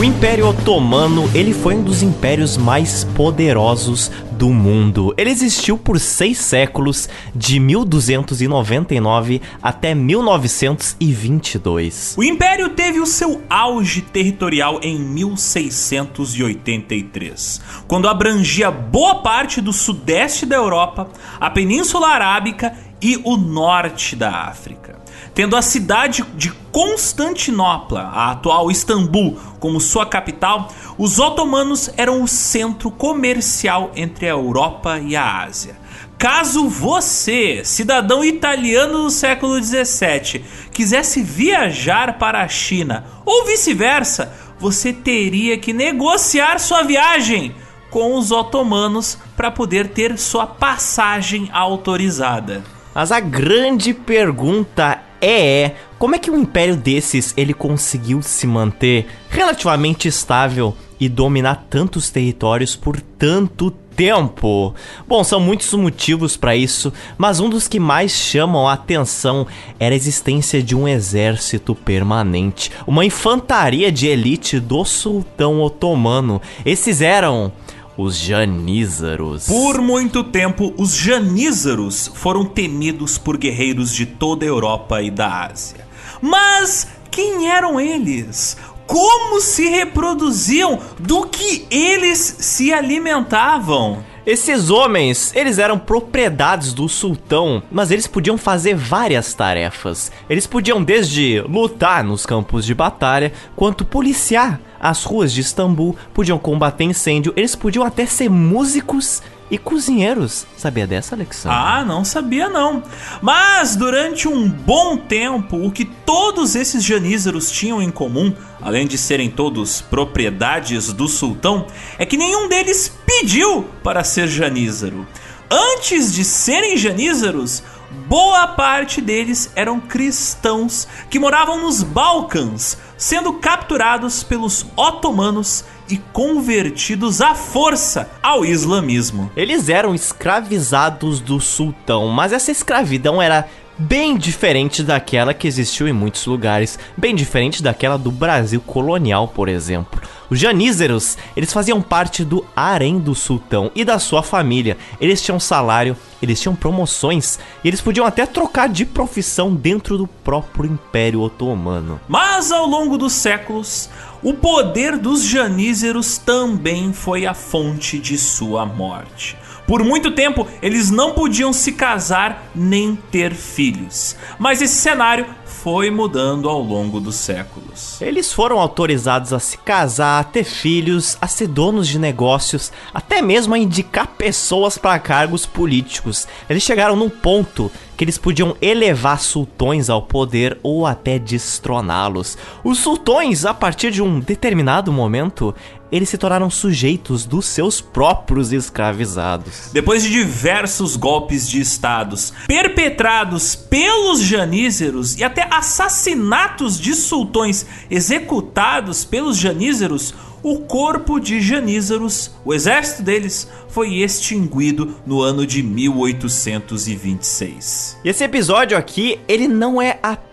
O Império Otomano, ele foi um dos impérios mais poderosos do mundo. Ele existiu por seis séculos, de 1299 até 1922. O Império teve o seu auge territorial em 1683, quando abrangia boa parte do sudeste da Europa, a Península Arábica e o norte da África tendo a cidade de Constantinopla, a atual Istambul, como sua capital, os otomanos eram o centro comercial entre a Europa e a Ásia. Caso você, cidadão italiano do século 17, quisesse viajar para a China ou vice-versa, você teria que negociar sua viagem com os otomanos para poder ter sua passagem autorizada. Mas a grande pergunta é como é que um império desses ele conseguiu se manter relativamente estável e dominar tantos territórios por tanto tempo? Bom, são muitos motivos para isso, mas um dos que mais chamam a atenção era a existência de um exército permanente, uma infantaria de elite do sultão otomano. Esses eram os Janízaros. Por muito tempo, os Janízaros foram temidos por guerreiros de toda a Europa e da Ásia. Mas quem eram eles? Como se reproduziam? Do que eles se alimentavam? Esses homens, eles eram propriedades do sultão, mas eles podiam fazer várias tarefas. Eles podiam desde lutar nos campos de batalha, quanto policiar as ruas de Istambul, podiam combater incêndio, eles podiam até ser músicos e cozinheiros. Sabia dessa, Alexandre? Ah, não sabia não. Mas durante um bom tempo, o que todos esses janízaros tinham em comum, além de serem todos propriedades do sultão, é que nenhum deles pediu para ser janízaro. Antes de serem janízaros, boa parte deles eram cristãos que moravam nos Balcãs, sendo capturados pelos otomanos e convertidos à força ao islamismo. Eles eram escravizados do sultão, mas essa escravidão era bem diferente daquela que existiu em muitos lugares, bem diferente daquela do Brasil colonial, por exemplo. Os janízeros, eles faziam parte do harém do sultão e da sua família. Eles tinham salário, eles tinham promoções e eles podiam até trocar de profissão dentro do próprio Império Otomano. Mas ao longo dos séculos, o poder dos janízeros também foi a fonte de sua morte. Por muito tempo, eles não podiam se casar nem ter filhos. Mas esse cenário foi mudando ao longo dos séculos. Eles foram autorizados a se casar, a ter filhos, a ser donos de negócios, até mesmo a indicar pessoas para cargos políticos. Eles chegaram num ponto que eles podiam elevar sultões ao poder ou até destroná-los. Os sultões, a partir de um determinado momento, eles se tornaram sujeitos dos seus próprios escravizados. Depois de diversos golpes de estados perpetrados pelos janízeros e até assassinatos de sultões executados pelos janízeros, o corpo de Janízaros, o exército deles, foi extinguido no ano de 1826. E esse episódio aqui, ele não é apenas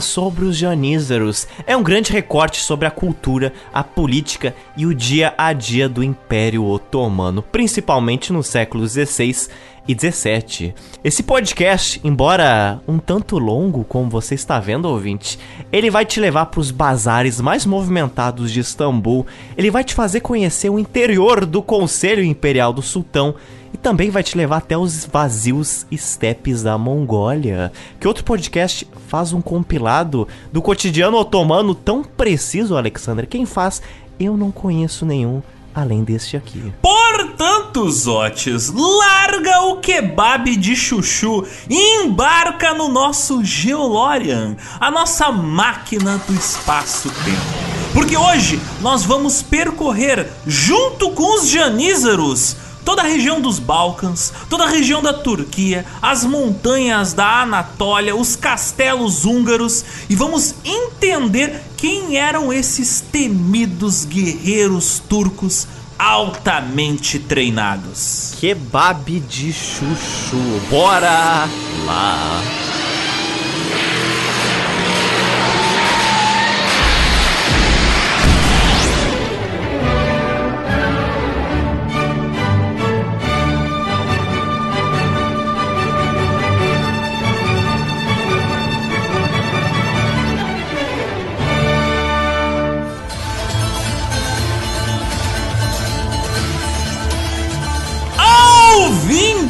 sobre os janízaros. É um grande recorte sobre a cultura, a política e o dia a dia do Império Otomano, principalmente no século XVI e 17. Esse podcast, embora um tanto longo, como você está vendo, ouvinte, ele vai te levar para os bazares mais movimentados de Istambul, ele vai te fazer conhecer o interior do Conselho Imperial do Sultão também vai te levar até os vazios estepes da Mongólia. Que outro podcast faz um compilado do cotidiano otomano tão preciso, Alexander? Quem faz? Eu não conheço nenhum além deste aqui. Portanto, Zotes, larga o kebab de chuchu e embarca no nosso Geolorian, a nossa máquina do espaço-tempo. Porque hoje nós vamos percorrer, junto com os janízaros, toda a região dos Balcãs, toda a região da Turquia, as montanhas da Anatólia, os castelos húngaros e vamos entender quem eram esses temidos guerreiros turcos altamente treinados. Kebab de chuchu, bora lá!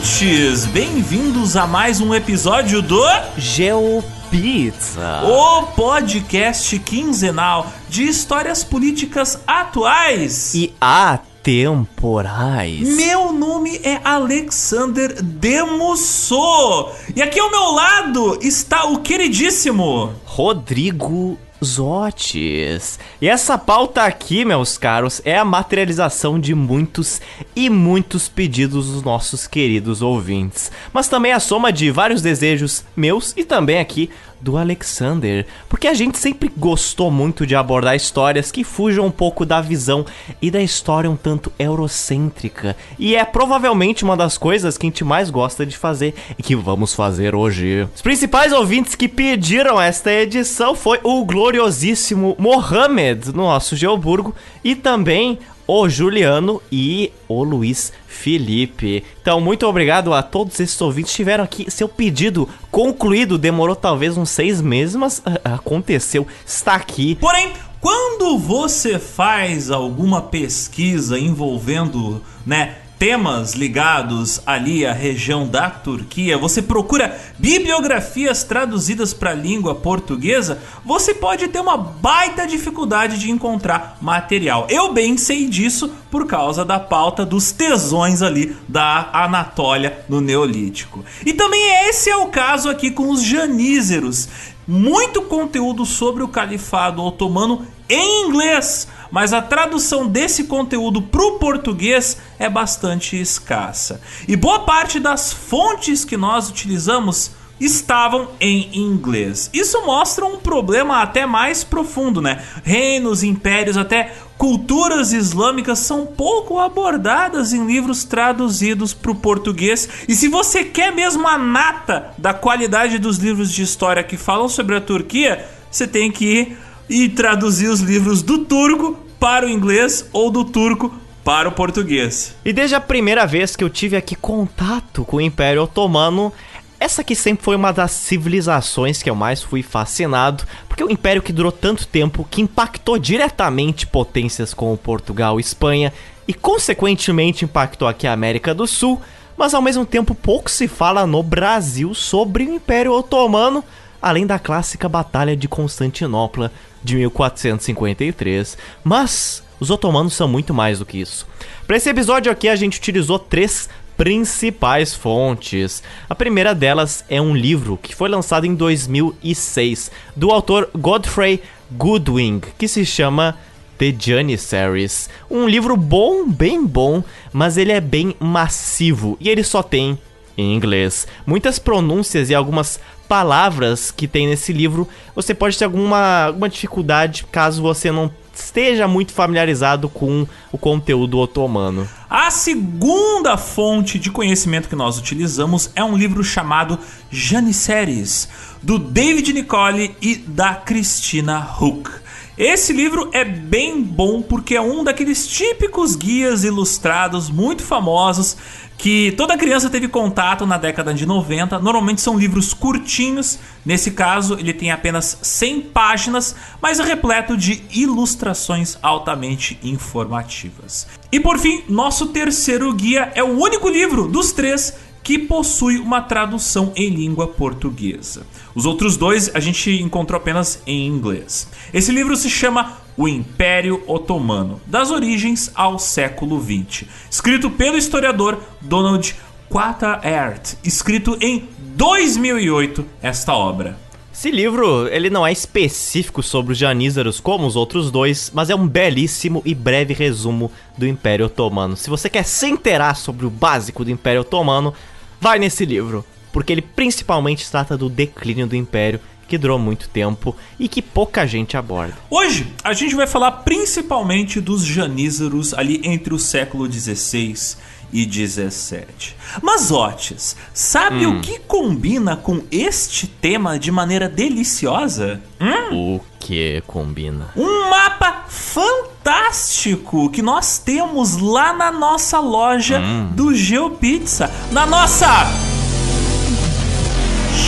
Ouvintes! Bem-vindos a mais um episódio do Geopizza. O podcast quinzenal de histórias políticas atuais. E atemporais. Meu nome é Alexander Demusso. E aqui ao meu lado está o queridíssimo Rodrigo Zotes. E essa pauta aqui, meus caros, é a materialização de muitos e muitos pedidos dos nossos queridos ouvintes. Mas também a soma de vários desejos meus e também aqui do Alexander, porque a gente sempre gostou muito de abordar histórias que fujam um pouco da visão e da história um tanto eurocêntrica, e é provavelmente uma das coisas que a gente mais gosta de fazer e que vamos fazer hoje. Os principais ouvintes que pediram esta edição foi o gloriosíssimo Mohamed, no nosso Geoburgo, e também o Juliano e o Luiz Felipe. Então, muito obrigado a todos esses ouvintes. Tiveram aqui seu pedido concluído. Demorou talvez uns seis meses, mas ah, aconteceu. Está aqui. Porém, quando você faz alguma pesquisa envolvendo, né, temas ligados ali à região da Turquia, você procura bibliografias traduzidas para a língua portuguesa, você pode ter uma baita dificuldade de encontrar material. Eu bem sei disso por causa da pauta dos tesões ali da Anatólia no Neolítico. E também esse é o caso aqui com os janízeros. Muito conteúdo sobre o califado otomano em inglês, mas a tradução desse conteúdo para o português é bastante escassa. E boa parte das fontes que nós utilizamos estavam em inglês. Isso mostra um problema até mais profundo, né? Reinos, impérios, até culturas islâmicas são pouco abordadas em livros traduzidos para o português. E se você quer mesmo a nata da qualidade dos livros de história que falam sobre a Turquia, você tem que ir e traduzir os livros do turco para o inglês ou do turco para o português. E desde a primeira vez que eu tive aqui contato com o Império Otomano, essa aqui sempre foi uma das civilizações que eu mais fui fascinado, porque é um império que durou tanto tempo, que impactou diretamente potências como Portugal e Espanha, e consequentemente impactou aqui a América do Sul, mas ao mesmo tempo pouco se fala no Brasil sobre o Império Otomano, além da clássica Batalha de Constantinopla de 1453. Mas os otomanos são muito mais do que isso. Para esse episódio aqui, a gente utilizou três principais fontes. A primeira delas é um livro que foi lançado em 2006 do autor Godfrey Goodwin, que se chama The Janissaries. Um livro bom, bem bom, mas ele é bem massivo e ele só tem em inglês. Muitas pronúncias e algumas palavras que tem nesse livro, você pode ter alguma, alguma dificuldade caso você não esteja muito familiarizado com o conteúdo otomano. A segunda fonte de conhecimento que nós utilizamos é um livro chamado Janissaries, do David Nicole e da Christina Hook. Esse livro é bem bom porque é um daqueles típicos guias ilustrados muito famosos que toda criança teve contato na década de 90. Normalmente são livros curtinhos, nesse caso ele tem apenas 100 páginas, mas é repleto de ilustrações altamente informativas. E por fim, nosso terceiro guia é o único livro dos três que possui uma tradução em língua portuguesa. Os outros dois a gente encontrou apenas em inglês. Esse livro se chama o Império Otomano, das origens ao século XX, escrito pelo historiador Donald Quattaert, escrito em 2008 esta obra. Esse livro, ele não é específico sobre os janízaros como os outros dois, mas é um belíssimo e breve resumo do Império Otomano. Se você quer se inteirar sobre o básico do Império Otomano, vai nesse livro, porque ele principalmente trata do declínio do Império que durou muito tempo e que pouca gente aborda. Hoje a gente vai falar principalmente dos janízaros ali entre o século 16 e 17. Mas Otis, sabe hum. o que combina com este tema de maneira deliciosa? Hum? O que combina? Um mapa fantástico que nós temos lá na nossa loja hum. do GeoPizza, na nossa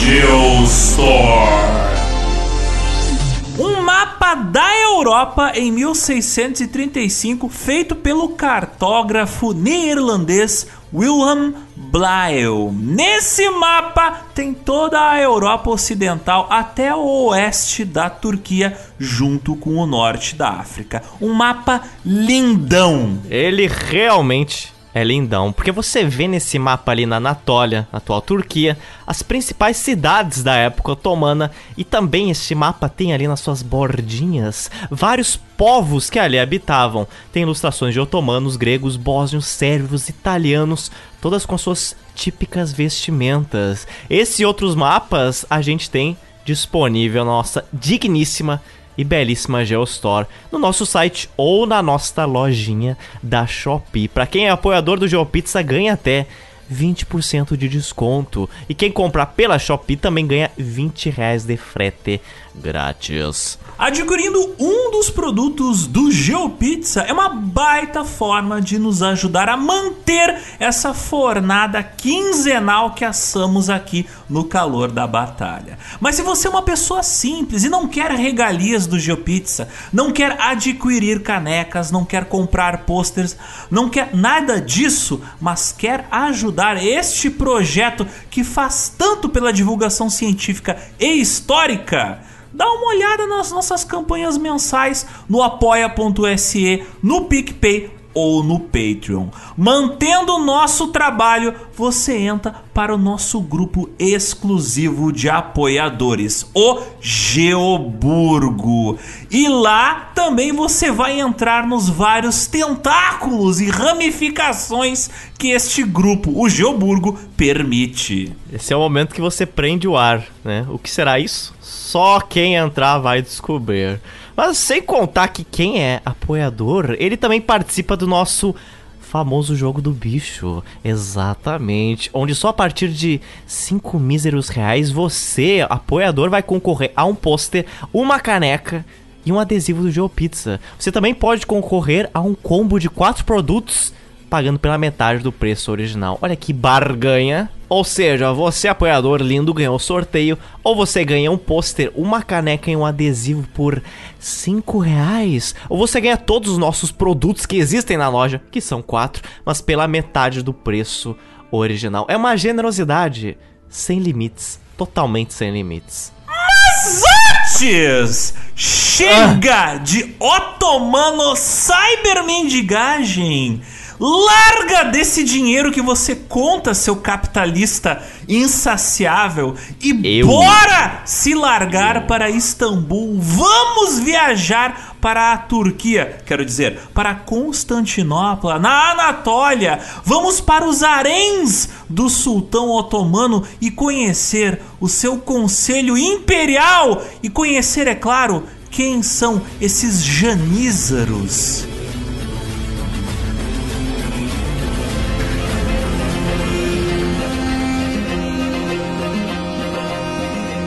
Geostore. Um mapa da Europa em 1635, feito pelo cartógrafo neerlandês Wilhelm Blyle. Nesse mapa tem toda a Europa Ocidental até o oeste da Turquia, junto com o norte da África. Um mapa lindão. Ele realmente é lindão, porque você vê nesse mapa ali na Anatólia, na atual Turquia, as principais cidades da época otomana e também este mapa tem ali nas suas bordinhas vários povos que ali habitavam. Tem ilustrações de otomanos, gregos, bósnios, sérvios, italianos, todas com suas típicas vestimentas. Esses e outros mapas a gente tem disponível na nossa digníssima e belíssima Geostore no nosso site ou na nossa lojinha da Shopee. Para quem é apoiador do GeoPizza ganha até 20% de desconto. E quem comprar pela Shopee também ganha 20 reais de frete grátis. Adquirindo um dos produtos do GeoPizza é uma baita forma de nos ajudar a manter essa fornada quinzenal que assamos aqui no calor da batalha. Mas se você é uma pessoa simples e não quer regalias do GeoPizza, não quer adquirir canecas, não quer comprar posters, não quer nada disso, mas quer ajudar este projeto que faz tanto pela divulgação científica e histórica, dá uma olhada nas nossas campanhas mensais no apoia.se, no PicPay ou no Patreon. Mantendo o nosso trabalho, você entra para o nosso grupo exclusivo de apoiadores, o Geoburgo. E lá também você vai entrar nos vários tentáculos e ramificações que este grupo, o Geoburgo, permite. Esse é o momento que você prende o ar, né? O que será isso? Só quem entrar vai descobrir. Mas sem contar que quem é apoiador, ele também participa do nosso famoso jogo do bicho. Exatamente. Onde só a partir de 5 míseros reais você, apoiador, vai concorrer a um pôster, uma caneca e um adesivo do GeoPizza. Você também pode concorrer a um combo de quatro produtos pagando pela metade do preço original. Olha que barganha. Ou seja, você apoiador lindo ganhou o sorteio, ou você ganha um pôster, uma caneca e um adesivo por 5 reais, ou você ganha todos os nossos produtos que existem na loja, que são quatro, mas pela metade do preço original. É uma generosidade sem limites, totalmente sem limites. Mas antes, chega de otomano cybermendigagem. Larga desse dinheiro que você conta, seu capitalista insaciável, e Eu? bora se largar para Istambul. Vamos viajar para a Turquia, quero dizer, para Constantinopla, na Anatólia. Vamos para os haréns do sultão otomano e conhecer o seu conselho imperial e conhecer, é claro, quem são esses janízaros.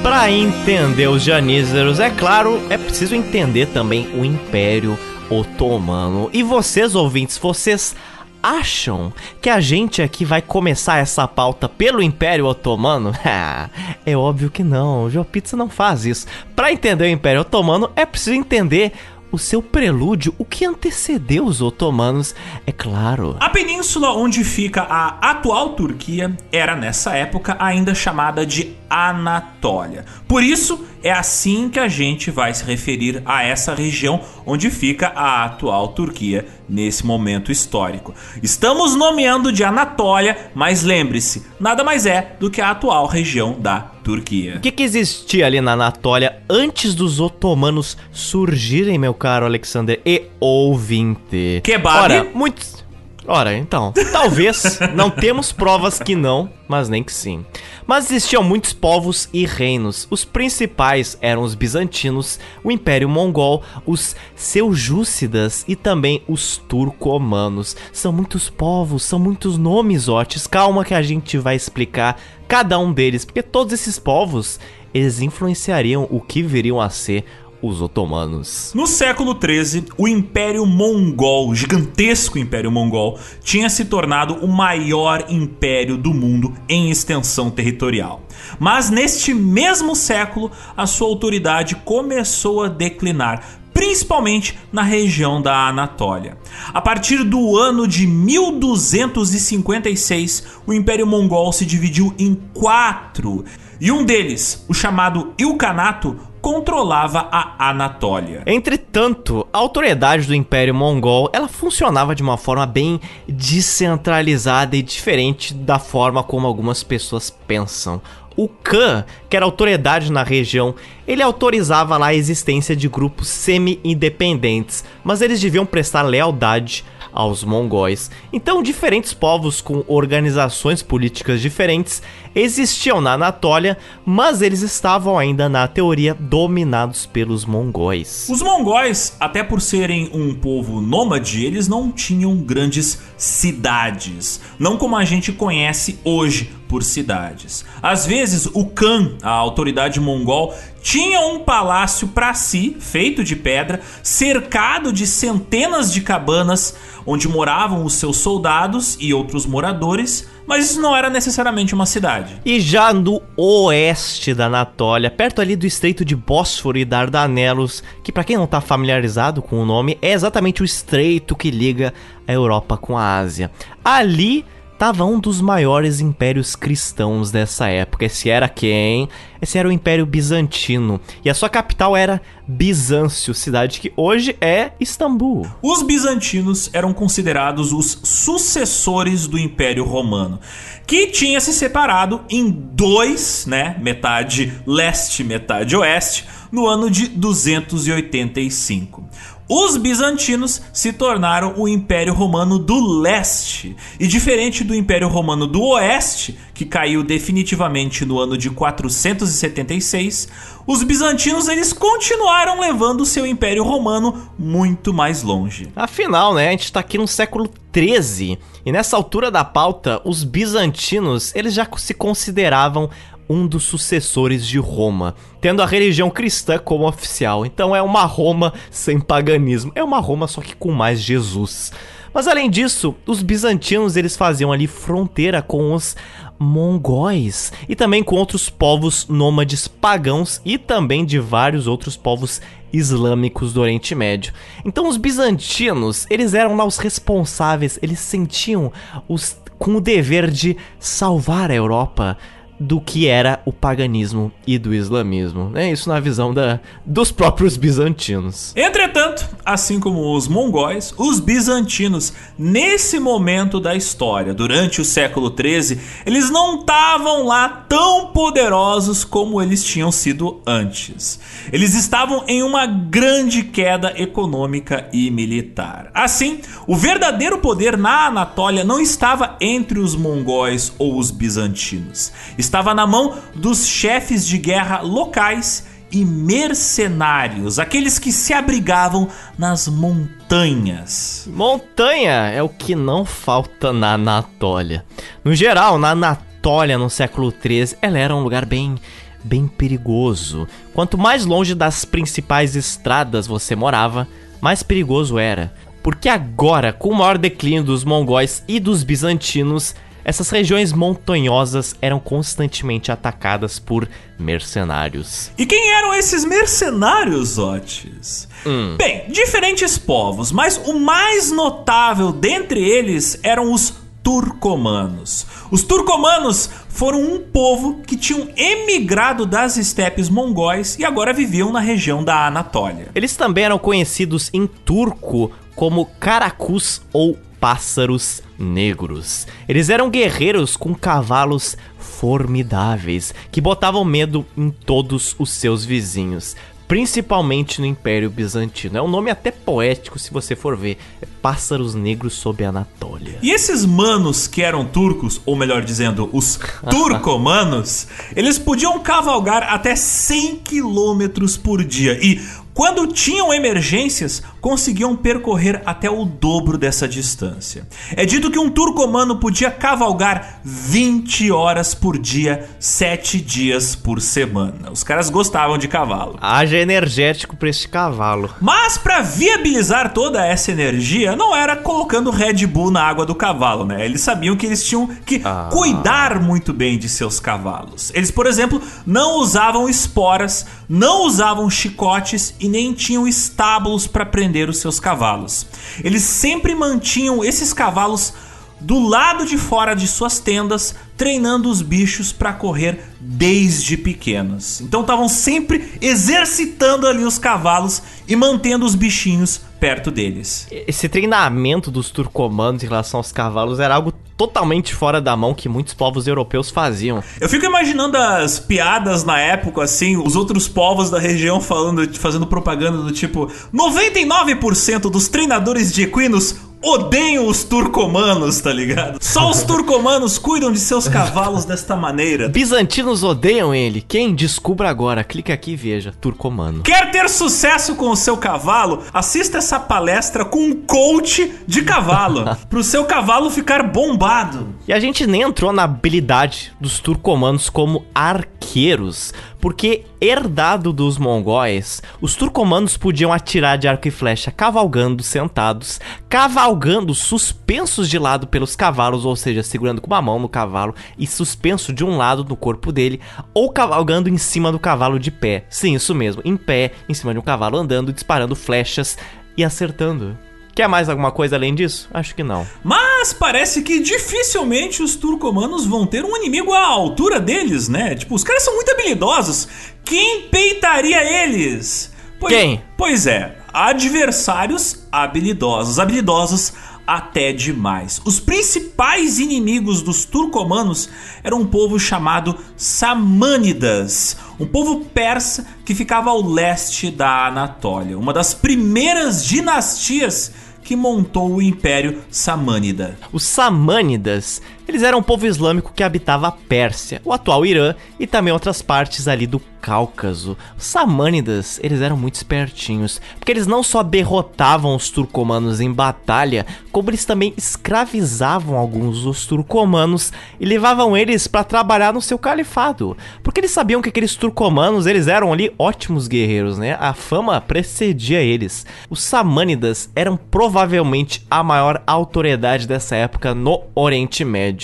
Para entender os janízaros, é claro, é preciso entender também o Império Otomano. E vocês, ouvintes, vocês acham que a gente aqui vai começar essa pauta pelo Império Otomano? é óbvio que não, o Pizza não faz isso. Para entender o Império Otomano, é preciso entender o seu prelúdio, o que antecedeu os otomanos, é claro. A península onde fica a atual Turquia era nessa época ainda chamada de Anatólia. Por isso é assim que a gente vai se referir a essa região onde fica a atual Turquia nesse momento histórico. Estamos nomeando de Anatólia, mas lembre-se, nada mais é do que a atual região da Turquia. O que, que existia ali na Anatólia antes dos otomanos surgirem, meu caro Alexander e ouvinte? Kebab? Ora, muitos. Ora, então, talvez não temos provas que não, mas nem que sim. Mas existiam muitos povos e reinos. Os principais eram os bizantinos, o Império Mongol, os seljúcidas e também os turcomanos. São muitos povos, são muitos nomes, Otis. Calma que a gente vai explicar cada um deles, porque todos esses povos, eles influenciariam o que viriam a ser os otomanos. No século XIII, o Império Mongol, o gigantesco Império Mongol, tinha se tornado o maior império do mundo em extensão territorial. Mas neste mesmo século, a sua autoridade começou a declinar, principalmente na região da Anatólia. A partir do ano de 1256, o Império Mongol se dividiu em quatro, e um deles, o chamado Ilkhanato, controlava a Anatólia. Entretanto, a autoridade do Império Mongol, ela funcionava de uma forma bem descentralizada e diferente da forma como algumas pessoas pensam. O Khan, que era autoridade na região, ele autorizava lá a existência de grupos semi-independentes, mas eles deviam prestar lealdade aos mongóis. Então, diferentes povos com organizações políticas diferentes existiam na Anatólia, mas eles estavam ainda na teoria dominados pelos mongóis. Os mongóis, até por serem um povo nômade, eles não tinham grandes cidades, não como a gente conhece hoje por cidades. Às vezes, o Khan, a autoridade mongol, tinha um palácio para si, feito de pedra, cercado de centenas de cabanas onde moravam os seus soldados e outros moradores, mas isso não era necessariamente uma cidade. E já no oeste da Anatólia, perto ali do estreito de Bósforo e Dardanelos, que para quem não tá familiarizado com o nome, é exatamente o estreito que liga a Europa com a Ásia. Ali estava um dos maiores impérios cristãos dessa época. Esse era quem? Esse era o Império Bizantino. E a sua capital era Bizâncio, cidade que hoje é Istambul. Os bizantinos eram considerados os sucessores do Império Romano, que tinha se separado em dois, né? Metade leste, metade oeste, no ano de 285 os bizantinos se tornaram o Império Romano do Leste. E diferente do Império Romano do Oeste, que caiu definitivamente no ano de 476, os bizantinos eles continuaram levando seu Império Romano muito mais longe. Afinal, né, a gente está aqui no século 13 e nessa altura da pauta, os bizantinos eles já se consideravam um dos sucessores de Roma, tendo a religião cristã como oficial. Então é uma Roma sem paganismo, é uma Roma só que com mais Jesus. Mas além disso, os bizantinos eles faziam ali fronteira com os mongóis e também com outros povos nômades pagãos e também de vários outros povos islâmicos do Oriente Médio. Então os bizantinos, eles eram lá os responsáveis, eles sentiam os com o dever de salvar a Europa do que era o paganismo e do islamismo. É isso na visão da, dos próprios bizantinos. Entretanto, assim como os mongóis, os bizantinos, nesse momento da história, durante o século XIII, eles não estavam lá tão poderosos como eles tinham sido antes. Eles estavam em uma grande queda econômica e militar. Assim, o verdadeiro poder na Anatólia não estava entre os mongóis ou os bizantinos estava na mão dos chefes de guerra locais e mercenários, aqueles que se abrigavam nas montanhas. Montanha é o que não falta na Anatólia. No geral, na Anatólia no século XIII, ela era um lugar bem bem perigoso. Quanto mais longe das principais estradas você morava, mais perigoso era. Porque agora, com o maior declínio dos mongóis e dos bizantinos, essas regiões montanhosas eram constantemente atacadas por mercenários. E quem eram esses mercenários, Otis? Hum. Bem, diferentes povos, mas o mais notável dentre eles eram os turcomanos. Os turcomanos foram um povo que tinham emigrado das estepes mongóis e agora viviam na região da Anatólia. Eles também eram conhecidos em turco como caracus ou pássaros negros. Eles eram guerreiros com cavalos formidáveis que botavam medo em todos os seus vizinhos, principalmente no Império Bizantino. É um nome até poético se você for ver. É Pássaros Negros sob a Anatólia. E esses manos que eram turcos, ou melhor dizendo, os turcomanos, eles podiam cavalgar até 100 km por dia. E quando tinham emergências, conseguiam percorrer até o dobro dessa distância. É dito que um turcomano podia cavalgar 20 horas por dia, 7 dias por semana. Os caras gostavam de cavalo. Haja energético para este cavalo. Mas para viabilizar toda essa energia, não era colocando Red Bull na água do cavalo, né? Eles sabiam que eles tinham que ah. cuidar muito bem de seus cavalos. Eles, por exemplo, não usavam esporas, não usavam chicotes e e nem tinham estábulos para prender os seus cavalos. Eles sempre mantinham esses cavalos do lado de fora de suas tendas, treinando os bichos para correr desde pequenos. Então estavam sempre exercitando ali os cavalos e mantendo os bichinhos perto deles. Esse treinamento dos turcomanos em relação aos cavalos era algo totalmente fora da mão que muitos povos europeus faziam. Eu fico imaginando as piadas na época, assim, os outros povos da região falando, fazendo propaganda do tipo: 99% dos treinadores de equinos odeiam os turcomanos, tá ligado? Só os turcomanos cuidam de seus cavalos desta maneira. Bizantinos odeiam ele. Quem? Descubra agora. Clique aqui e veja. Turcomano. Quer ter sucesso com o seu cavalo? Assista essa palestra com um coach de cavalo. pro seu cavalo ficar bombado. E a gente nem entrou na habilidade dos turcomanos como arqueiros porque herdado dos mongóis, os turcomanos podiam atirar de arco e flecha cavalgando sentados, cavalgando suspensos de lado pelos cavalos, ou seja, segurando com uma mão no cavalo e suspenso de um lado no corpo dele, ou cavalgando em cima do cavalo de pé. Sim, isso mesmo, em pé, em cima de um cavalo andando, disparando flechas e acertando. Quer mais alguma coisa além disso? Acho que não. Mas parece que dificilmente os turcomanos vão ter um inimigo à altura deles, né? Tipo, os caras são muito habilidosos. Quem peitaria eles? Pois, Quem? Pois é, adversários habilidosos. Habilidosos até demais. Os principais inimigos dos turcomanos eram um povo chamado Samânidas, um povo persa que ficava ao leste da Anatólia, uma das primeiras dinastias que montou o Império Samânida. Os Samânidas, eles eram um povo islâmico que habitava a Pérsia, o atual Irã e também outras partes ali do Cáucaso. Os Samânidas, eles eram muito espertinhos, porque eles não só derrotavam os turcomanos em batalha, como eles também escravizavam alguns dos turcomanos e levavam eles para trabalhar no seu califado, porque eles sabiam que aqueles turcomanos, eles eram ali ótimos guerreiros, né? A fama precedia eles. Os Samânidas eram provavelmente a maior autoridade dessa época no Oriente Médio.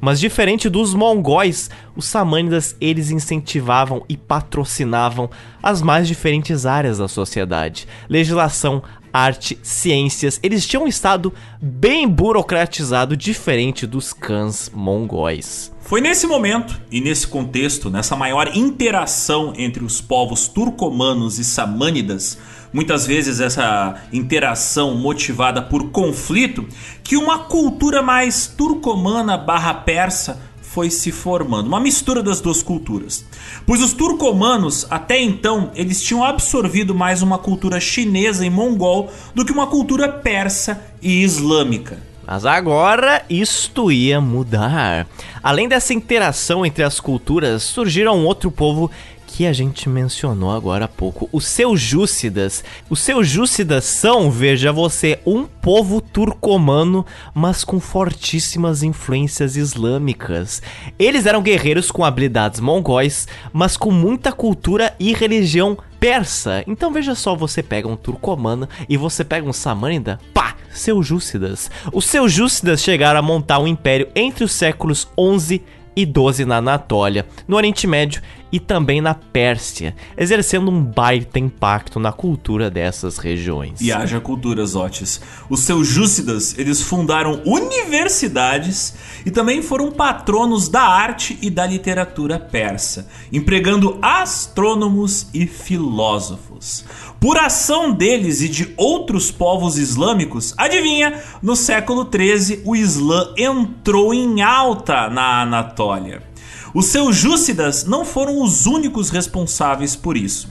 Mas diferente dos mongóis, os samânidas eles incentivavam e patrocinavam as mais diferentes áreas da sociedade. Legislação, arte, ciências, eles tinham um estado bem burocratizado diferente dos cãs mongóis. Foi nesse momento e nesse contexto, nessa maior interação entre os povos turcomanos e samânidas, muitas vezes essa interação motivada por conflito, que uma cultura mais turcomana barra persa foi se formando, uma mistura das duas culturas. Pois os turcomanos, até então, eles tinham absorvido mais uma cultura chinesa e mongol do que uma cultura persa e islâmica. Mas agora isto ia mudar. Além dessa interação entre as culturas, surgiram um outro povo que a gente mencionou agora há pouco, os Seljúcidas. Os Seljúcidas são, veja você, um povo turcomano, mas com fortíssimas influências islâmicas. Eles eram guerreiros com habilidades mongóis, mas com muita cultura e religião persa. Então veja só, você pega um turcomano e você pega um samânida, pá, Seljúcidas. Os Seljúcidas chegaram a montar um império entre os séculos 11 e 12 na Anatólia, no Oriente Médio e também na Pérsia, exercendo um baita impacto na cultura dessas regiões. E haja culturas, Otis. Os seljúcidas, eles fundaram universidades e também foram patronos da arte e da literatura persa, empregando astrônomos e filósofos. Por ação deles e de outros povos islâmicos, adivinha, no século 13 o Islã entrou em alta na Anatólia. Os seljúcidas não foram os únicos responsáveis por isso.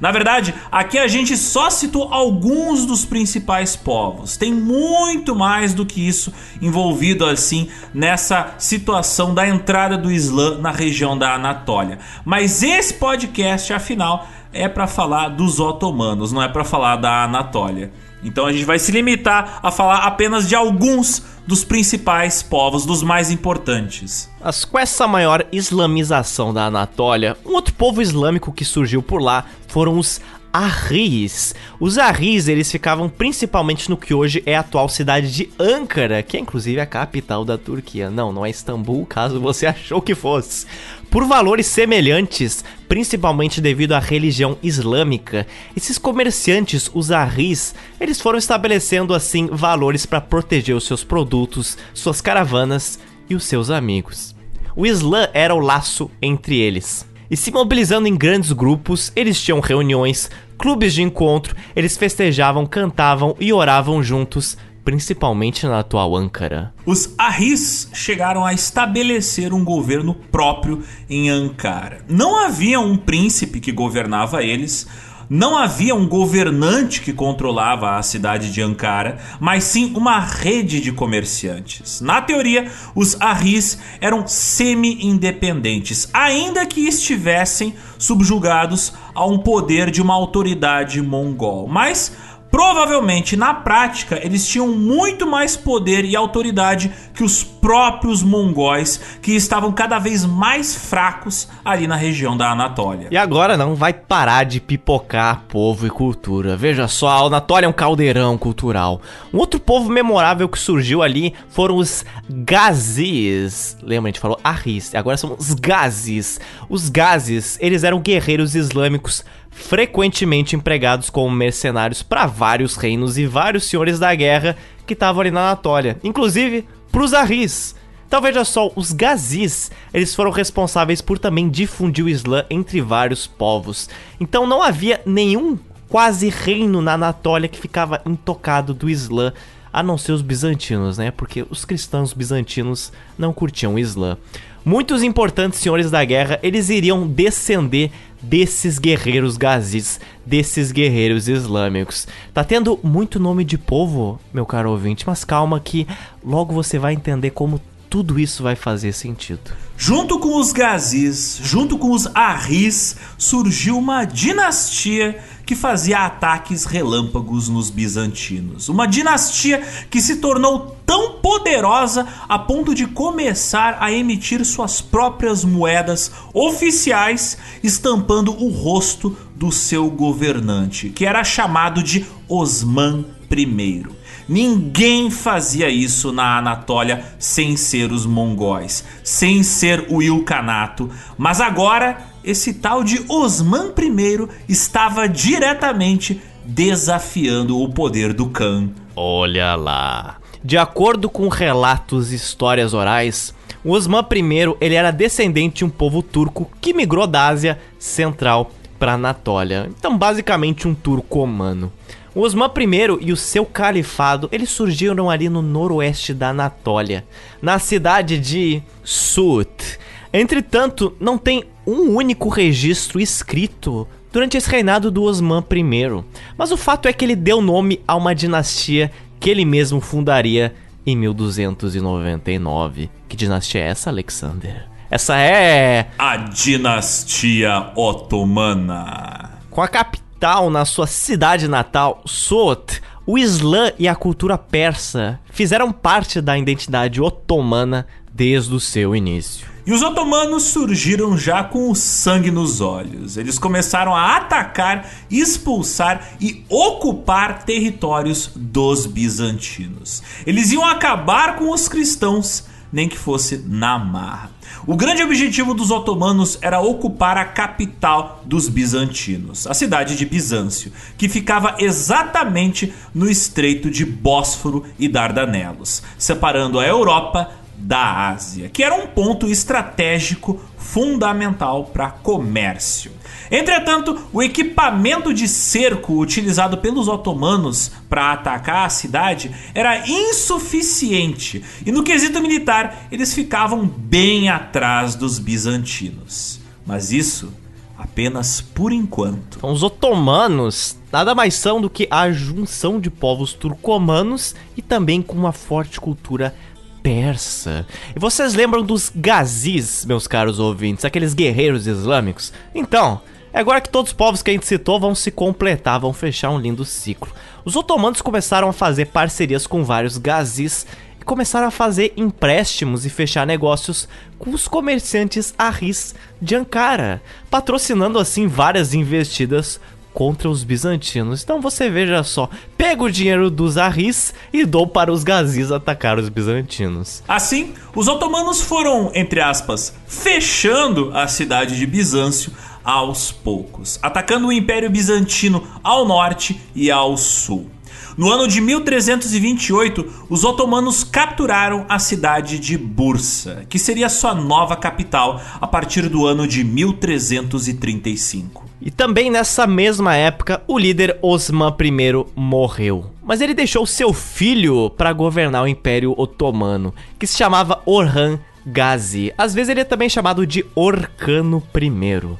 Na verdade, aqui a gente só citou alguns dos principais povos. Tem muito mais do que isso envolvido assim nessa situação da entrada do Islã na região da Anatólia. Mas esse podcast, afinal, é para falar dos otomanos, não é para falar da Anatólia. Então a gente vai se limitar a falar apenas de alguns dos principais povos, dos mais importantes. Mas com essa maior islamização da Anatólia, um outro povo islâmico que surgiu por lá foram os Arris. Os Arris, eles ficavam principalmente no que hoje é a atual cidade de Ankara, que é inclusive a capital da Turquia. Não, não é Istambul, caso você achou que fosse. Por valores semelhantes, principalmente devido à religião islâmica, esses comerciantes, os arris, eles foram estabelecendo assim valores para proteger os seus produtos, suas caravanas e os seus amigos. O Islã era o laço entre eles. E se mobilizando em grandes grupos, eles tinham reuniões, clubes de encontro, eles festejavam, cantavam e oravam juntos, principalmente na atual Ankara. Os Arris chegaram a estabelecer um governo próprio em Ankara. Não havia um príncipe que governava eles, não havia um governante que controlava a cidade de Ankara, mas sim uma rede de comerciantes. Na teoria, os Arris eram semi-independentes, ainda que estivessem subjugados a um poder de uma autoridade mongol. Mas Provavelmente, na prática, eles tinham muito mais poder e autoridade que os próprios mongóis, que estavam cada vez mais fracos ali na região da Anatólia. E agora não vai parar de pipocar povo e cultura. Veja só, a Anatólia é um caldeirão cultural. Um outro povo memorável que surgiu ali foram os Gazis. Lembra, a gente falou Arris, agora são os Gazis. Os Gazis, eles eram guerreiros islâmicos frequentemente empregados como mercenários para vários reinos e vários senhores da guerra que estavam ali na Anatólia, inclusive para os Arris. Então veja só, os Gazis, eles foram responsáveis por também difundir o Islã entre vários povos. Então não havia nenhum quase reino na Anatólia que ficava intocado do Islã, a não ser os bizantinos, né? Porque os cristãos bizantinos não curtiam o Islã. Muitos importantes senhores da guerra, eles iriam descender desses guerreiros gazis, desses guerreiros islâmicos. Tá tendo muito nome de povo, meu caro ouvinte, mas calma que logo você vai entender como tudo isso vai fazer sentido. Junto com os Gazis, junto com os Arris, surgiu uma dinastia que fazia ataques relâmpagos nos bizantinos. Uma dinastia que se tornou tão poderosa a ponto de começar a emitir suas próprias moedas oficiais, estampando o rosto do seu governante, que era chamado de Osman I. Ninguém fazia isso na Anatólia sem ser os mongóis, sem ser o Ilkhanato, mas agora esse tal de Osman I estava diretamente desafiando o poder do Khan. Olha lá. De acordo com relatos e histórias orais, o Osman I ele era descendente de um povo turco que migrou da Ásia Central para Anatólia. Então, basicamente um turcomano. O Osman I e o seu califado, eles surgiram ali no noroeste da Anatólia, na cidade de Sut. Entretanto, não tem um único registro escrito durante esse reinado do Osman I, mas o fato é que ele deu nome a uma dinastia que ele mesmo fundaria em 1299. Que dinastia é essa, Alexander? Essa é. A Dinastia Otomana. Com a capital na sua cidade natal, Sot, o Islã e a cultura persa fizeram parte da identidade otomana desde o seu início. E os otomanos surgiram já com o sangue nos olhos. Eles começaram a atacar, expulsar e ocupar territórios dos bizantinos. Eles iam acabar com os cristãos, nem que fosse na marra. O grande objetivo dos otomanos era ocupar a capital dos bizantinos, a cidade de Bizâncio, que ficava exatamente no estreito de Bósforo e Dardanelos, separando a Europa da Ásia, que era um ponto estratégico fundamental para comércio. Entretanto, o equipamento de cerco utilizado pelos otomanos para atacar a cidade era insuficiente e, no quesito militar, eles ficavam bem atrás dos bizantinos. Mas isso apenas por enquanto. Então, os otomanos nada mais são do que a junção de povos turcomanos e também com uma forte cultura persa. E vocês lembram dos gazis, meus caros ouvintes, aqueles guerreiros islâmicos? Então, é agora que todos os povos que a gente citou vão se completar, vão fechar um lindo ciclo. Os otomanos começaram a fazer parcerias com vários gazis e começaram a fazer empréstimos e fechar negócios com os comerciantes Arris de Ankara, patrocinando assim várias investidas contra os bizantinos. Então você veja só, pega o dinheiro dos arris e dou para os gazis atacar os bizantinos. Assim, os otomanos foram, entre aspas, fechando a cidade de Bizâncio aos poucos, atacando o Império Bizantino ao norte e ao sul. No ano de 1328, os otomanos capturaram a cidade de Bursa, que seria sua nova capital a partir do ano de 1335. E também nessa mesma época, o líder Osman I morreu. Mas ele deixou seu filho para governar o Império Otomano, que se chamava Orhan Gazi. Às vezes ele é também chamado de Orcano I.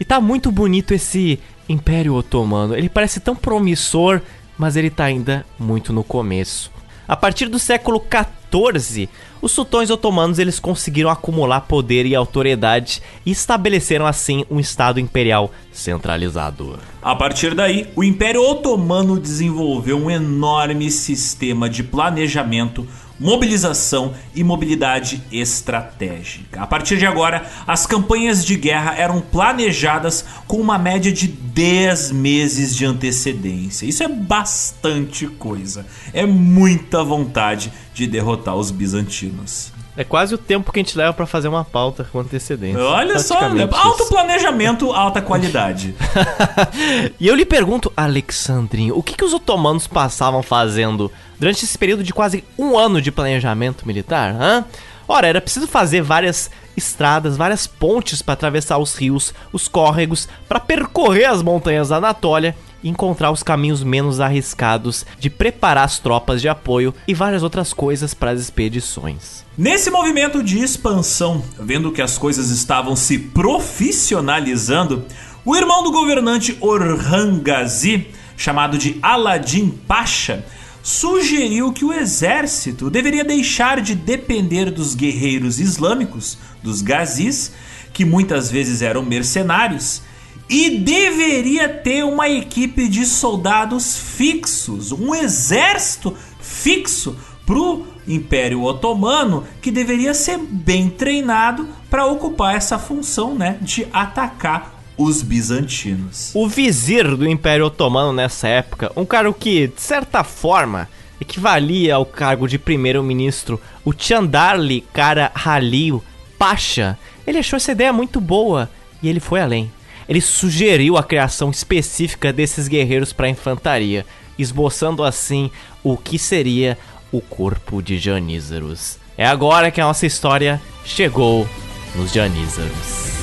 E tá muito bonito esse Império Otomano. Ele parece tão promissor, mas ele tá ainda muito no começo. A partir do século XIV, os sultões otomanos eles conseguiram acumular poder e autoridade e estabeleceram assim um estado imperial centralizado. A partir daí, o Império Otomano desenvolveu um enorme sistema de planejamento mobilização e mobilidade estratégica. A partir de agora, as campanhas de guerra eram planejadas com uma média de 10 meses de antecedência. Isso é bastante coisa. É muita vontade de derrotar os bizantinos. É quase o tempo que a gente leva para fazer uma pauta com antecedência. Olha só, né? alto planejamento, alta qualidade. e eu lhe pergunto, Alexandrinho, o que, que os otomanos passavam fazendo durante esse período de quase um ano de planejamento militar? Hã? Ora, era preciso fazer várias estradas, várias pontes para atravessar os rios, os córregos, para percorrer as montanhas da Anatólia encontrar os caminhos menos arriscados de preparar as tropas de apoio e várias outras coisas para as expedições. Nesse movimento de expansão, vendo que as coisas estavam se profissionalizando, o irmão do governante Orhan Gazi, chamado de Aladdin Pasha, sugeriu que o exército deveria deixar de depender dos guerreiros islâmicos, dos gazis, que muitas vezes eram mercenários, e deveria ter uma equipe de soldados fixos, um exército fixo pro Império Otomano que deveria ser bem treinado para ocupar essa função, né, de atacar os bizantinos. O vizir do Império Otomano nessa época, um cara que de certa forma equivalia ao cargo de primeiro-ministro, o Chandarli Kara Halil Pasha, ele achou essa ideia muito boa e ele foi além ele sugeriu a criação específica desses guerreiros para a infantaria, esboçando assim o que seria o corpo de Janízaros. É agora que a nossa história chegou nos Janízaros.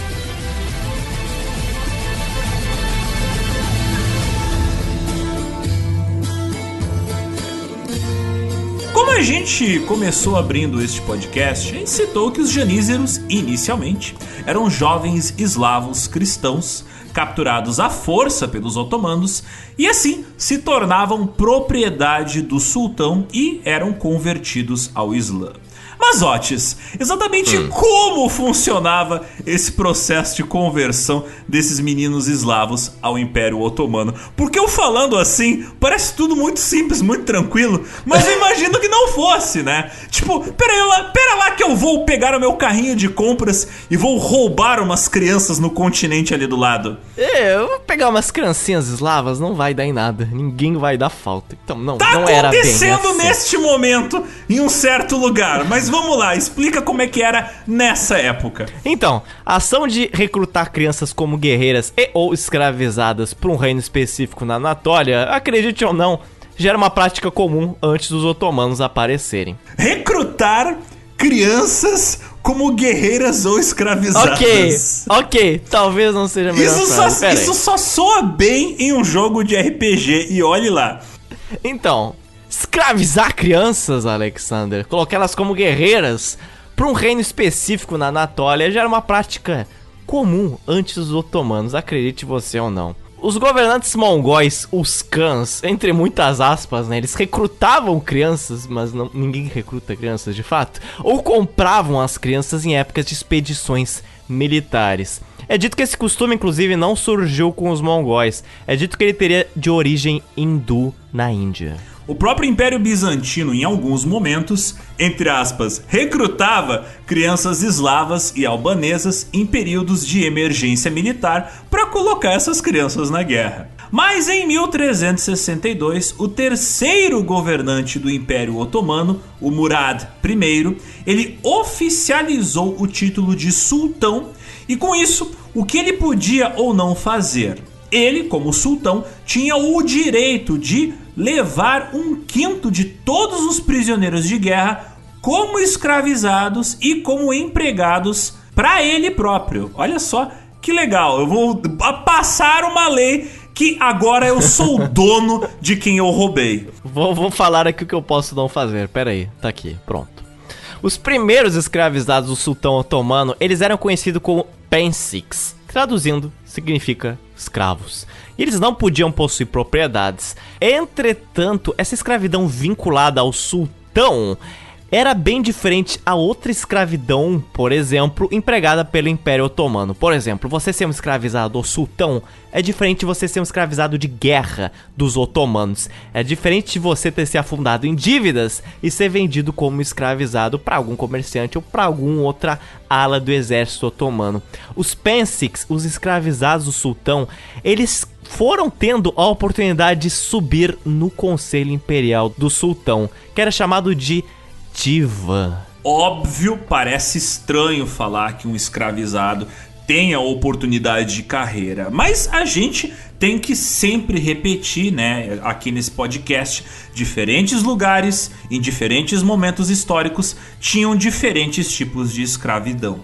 A gente começou abrindo este podcast, a gente citou que os janízeros, inicialmente, eram jovens eslavos cristãos capturados à força pelos otomanos e assim se tornavam propriedade do sultão e eram convertidos ao Islã. Mas, Otis, exatamente hum. como funcionava esse processo de conversão desses meninos eslavos ao Império Otomano? Porque eu falando assim, parece tudo muito simples, muito tranquilo, mas eu imagino que não fosse, né? Tipo, pera lá, pera lá que eu vou pegar o meu carrinho de compras e vou roubar umas crianças no continente ali do lado. É, eu vou pegar umas criancinhas eslavas, não vai dar em nada. Ninguém vai dar falta. Então, não, tá não era bem acontecendo neste momento em um certo lugar, mas vamos lá, explica como é que era nessa época. Então, a ação de recrutar crianças como guerreiras e ou escravizadas para um reino específico na Anatólia, acredite ou não, já era uma prática comum antes dos otomanos aparecerem. Recrutar crianças como guerreiras ou escravizadas. Ok, ok, talvez não seja melhor. Isso, só, isso só soa bem em um jogo de RPG e olhe lá. Então, escravizar crianças, Alexander, colocar elas como guerreiras para um reino específico na Anatólia já era uma prática comum antes dos otomanos, acredite você ou não. Os governantes mongóis, os cãs, entre muitas aspas, né, eles recrutavam crianças, mas não, ninguém recruta crianças de fato, ou compravam as crianças em épocas de expedições militares. É dito que esse costume, inclusive, não surgiu com os mongóis. É dito que ele teria de origem hindu na Índia. O próprio Império Bizantino, em alguns momentos, entre aspas, recrutava crianças eslavas e albanesas em períodos de emergência militar para colocar essas crianças na guerra. Mas em 1362, o terceiro governante do Império Otomano, o Murad I, ele oficializou o título de sultão e com isso, o que ele podia ou não fazer? Ele, como sultão, tinha o direito de levar um quinto de todos os prisioneiros de guerra como escravizados e como empregados para ele próprio. Olha só que legal, eu vou passar uma lei que agora eu sou o dono de quem eu roubei. Vou, vou falar aqui o que eu posso não fazer. Pera aí, tá aqui, pronto. Os primeiros escravizados do sultão otomano, eles eram conhecidos como pensiks, traduzindo significa escravos. E eles não podiam possuir propriedades. Entretanto, essa escravidão vinculada ao sultão era bem diferente a outra escravidão, por exemplo, empregada pelo Império Otomano. Por exemplo, você ser um escravizado do sultão é diferente de você ser um escravizado de guerra dos otomanos. É diferente de você ter se afundado em dívidas e ser vendido como escravizado para algum comerciante ou para alguma outra ala do exército otomano. Os pensiks, os escravizados do sultão, eles foram tendo a oportunidade de subir no conselho imperial do sultão, que era chamado de diva. Óbvio, parece estranho falar que um escravizado tem a oportunidade de carreira, mas a gente tem que sempre repetir, né, aqui nesse podcast, diferentes lugares, em diferentes momentos históricos, tinham diferentes tipos de escravidão.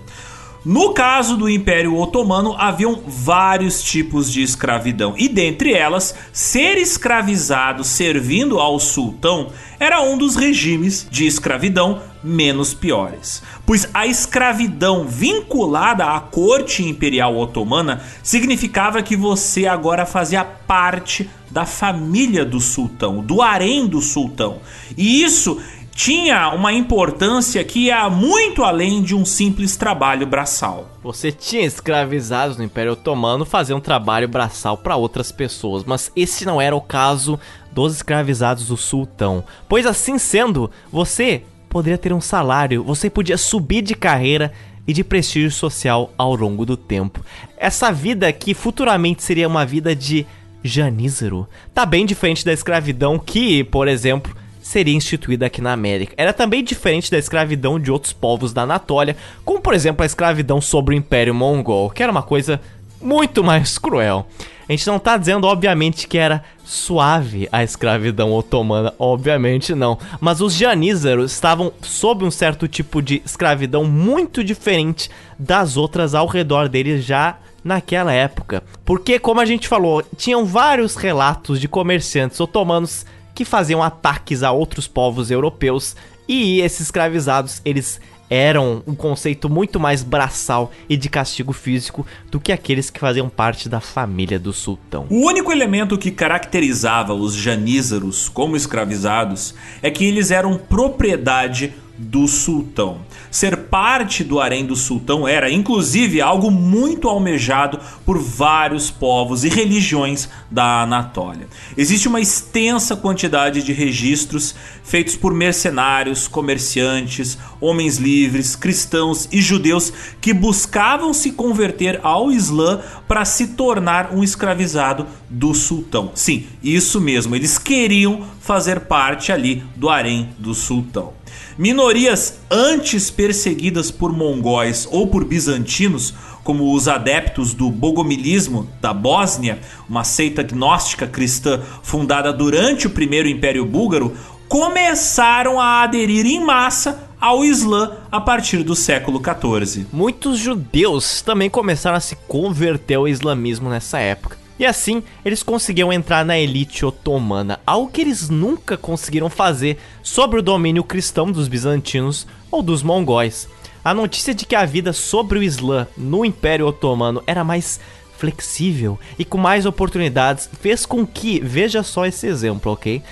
No caso do Império Otomano, haviam vários tipos de escravidão, e dentre elas, ser escravizado servindo ao sultão era um dos regimes de escravidão menos piores. Pois a escravidão vinculada à corte imperial otomana significava que você agora fazia parte da família do sultão, do harém do sultão. E isso tinha uma importância que ia muito além de um simples trabalho braçal. Você tinha escravizados no Império Otomano fazer um trabalho braçal para outras pessoas, mas esse não era o caso dos escravizados do sultão. Pois assim sendo, você poderia ter um salário, você podia subir de carreira e de prestígio social ao longo do tempo. Essa vida que futuramente seria uma vida de janízaro, tá bem diferente da escravidão que, por exemplo, seria instituída aqui na América. Era também diferente da escravidão de outros povos da Anatólia, como por exemplo a escravidão sobre o Império Mongol, que era uma coisa muito mais cruel. A gente não tá dizendo, obviamente, que era suave a escravidão otomana, obviamente não. Mas os janízaros estavam sob um certo tipo de escravidão muito diferente das outras ao redor deles já naquela época. Porque, como a gente falou, tinham vários relatos de comerciantes otomanos que faziam ataques a outros povos europeus e esses escravizados, eles eram um conceito muito mais braçal e de castigo físico do que aqueles que faziam parte da família do sultão. O único elemento que caracterizava os janízaros como escravizados é que eles eram propriedade do sultão. Ser parte do harém do sultão era, inclusive, algo muito almejado por vários povos e religiões da Anatólia. Existe uma extensa quantidade de registros feitos por mercenários, comerciantes, homens livres, cristãos e judeus que buscavam se converter ao Islã para se tornar um escravizado do sultão. Sim, isso mesmo, eles queriam fazer parte ali do harém do sultão. Minorias antes perseguidas por mongóis ou por bizantinos, como os adeptos do bogomilismo da Bósnia, uma seita gnóstica cristã fundada durante o primeiro Império Búlgaro, começaram a aderir em massa ao Islã a partir do século XIV. Muitos judeus também começaram a se converter ao islamismo nessa época. E assim, eles conseguiam entrar na elite otomana, algo que eles nunca conseguiram fazer sobre o domínio cristão dos bizantinos ou dos mongóis. A notícia de que a vida sobre o Islã no Império Otomano era mais flexível e com mais oportunidades fez com que, veja só esse exemplo, ok?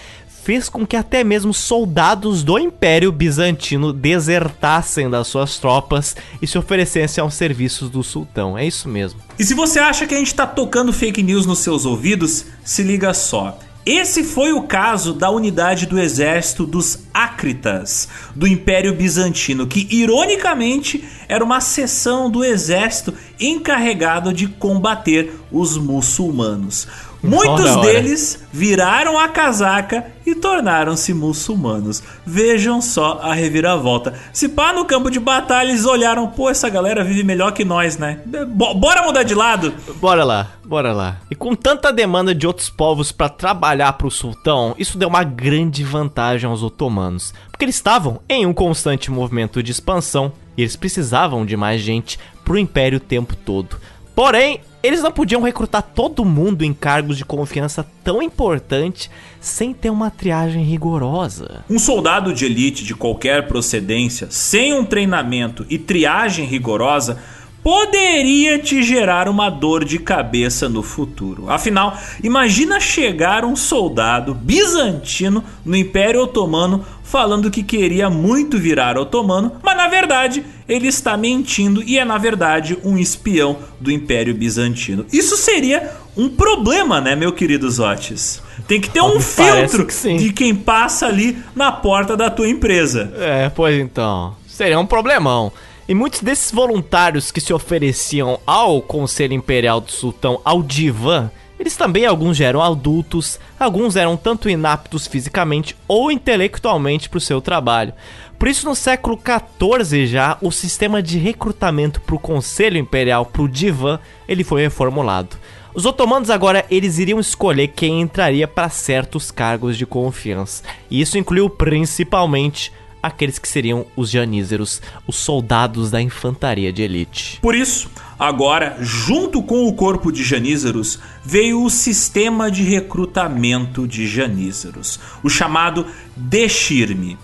Fez com que até mesmo soldados do Império Bizantino desertassem das suas tropas e se oferecessem aos serviços do sultão. É isso mesmo. E se você acha que a gente está tocando fake news nos seus ouvidos, se liga só. Esse foi o caso da unidade do exército dos Ácritas, do Império Bizantino, que ironicamente era uma seção do exército encarregado de combater os muçulmanos. Muitos deles viraram a casaca e tornaram-se muçulmanos. Vejam só a reviravolta. Se pá no campo de batalha, eles olharam, pô, essa galera vive melhor que nós, né? Bo- bora mudar de lado? Bora lá, bora lá. E com tanta demanda de outros povos pra trabalhar pro sultão, isso deu uma grande vantagem aos otomanos, porque eles estavam em um constante movimento de expansão e eles precisavam de mais gente pro império o tempo todo. Porém, eles não podiam recrutar todo mundo em cargos de confiança tão importante sem ter uma triagem rigorosa. Um soldado de elite de qualquer procedência, sem um treinamento e triagem rigorosa, poderia te gerar uma dor de cabeça no futuro. Afinal, imagina chegar um soldado bizantino no Império Otomano falando que queria muito virar otomano, mas na verdade ele está mentindo e é na verdade um espião do Império Bizantino. Isso seria um problema, né, meu querido Zotes? Tem que ter um filtro que de quem passa ali na porta da tua empresa. É, pois então. Seria um problemão. E muitos desses voluntários que se ofereciam ao Conselho Imperial do Sultão, ao Divan, eles também alguns já eram adultos, alguns eram tanto inaptos fisicamente ou intelectualmente para o seu trabalho. Por isso, no século XIV já, o sistema de recrutamento para o Conselho Imperial, para o Divan, ele foi reformulado. Os otomanos agora eles iriam escolher quem entraria para certos cargos de confiança. E isso incluiu principalmente aqueles que seriam os janízeros, os soldados da infantaria de elite. Por isso, agora, junto com o corpo de janízaros, veio o sistema de recrutamento de janízaros, o chamado Deshirme,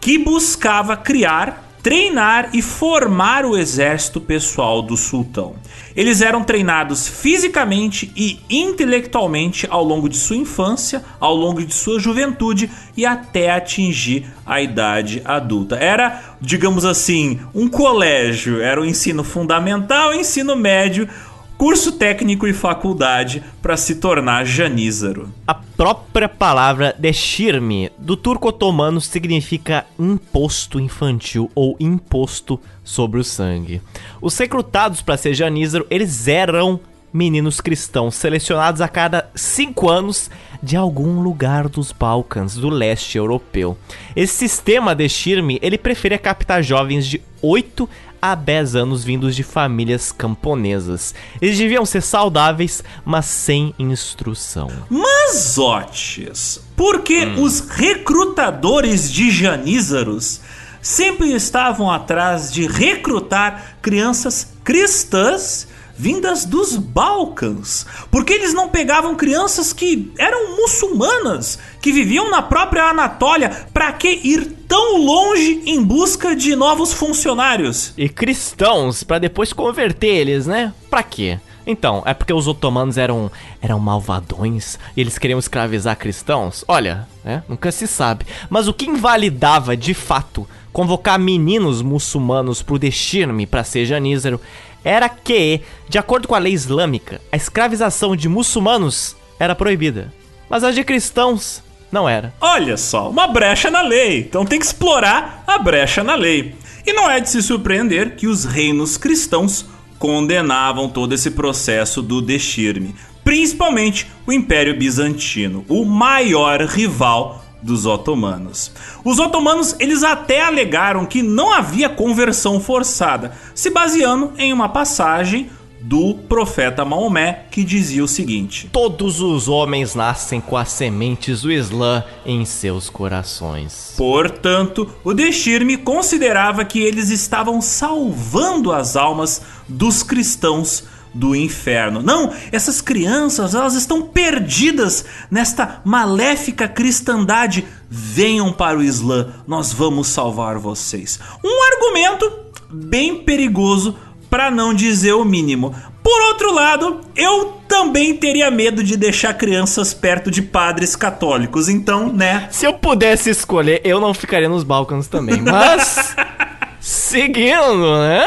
que buscava criar, treinar e formar o exército pessoal do sultão. Eles eram treinados fisicamente e intelectualmente ao longo de sua infância, ao longo de sua juventude e até atingir a idade adulta. Era, digamos assim, um colégio, era o ensino fundamental, ensino médio, curso técnico e faculdade para se tornar janízaro. A própria palavra deshirme do turco otomano significa imposto infantil ou imposto sobre o sangue. Os recrutados para ser janízaro, eles eram meninos cristãos selecionados a cada cinco anos de algum lugar dos Balcãs, do leste europeu. Esse sistema de Shirme, ele preferia captar jovens de 8 a 10 anos vindos de famílias camponesas. Eles deviam ser saudáveis, mas sem instrução. Mas, Otis, por que os recrutadores de janízaros sempre estavam atrás de recrutar crianças cristãs vindas dos Balcãs? Por que eles não pegavam crianças que eram muçulmanas, que viviam na própria Anatólia? Para que ir tão longe em busca de novos funcionários? E cristãos, pra depois converter eles, né? Pra quê? Então, é porque os otomanos eram, eram malvadões e eles queriam escravizar cristãos? Olha, né? Nunca se sabe. Mas o que invalidava, de fato, convocar meninos muçulmanos pro Deshirme pra ser janízaro era que, de acordo com a lei islâmica, a escravização de muçulmanos era proibida. Mas a de cristãos não era. Olha só, uma brecha na lei. Então tem que explorar a brecha na lei. E não é de se surpreender que os reinos cristãos condenavam todo esse processo do deshirme, principalmente o Império Bizantino, o maior rival dos otomanos. Os otomanos eles até alegaram que não havia conversão forçada, se baseando em uma passagem do profeta Maomé que dizia o seguinte: Todos os homens nascem com as sementes do Islã em seus corações. Portanto, o Deshirme considerava que eles estavam salvando as almas dos cristãos do inferno. Não, essas crianças, elas estão perdidas nesta maléfica cristandade. Venham para o Islã, nós vamos salvar vocês. Um argumento bem perigoso para não dizer o mínimo. Por outro lado, eu também teria medo de deixar crianças perto de padres católicos, então, né? Se eu pudesse escolher, eu não ficaria nos Balcãs também, mas. Seguindo, né?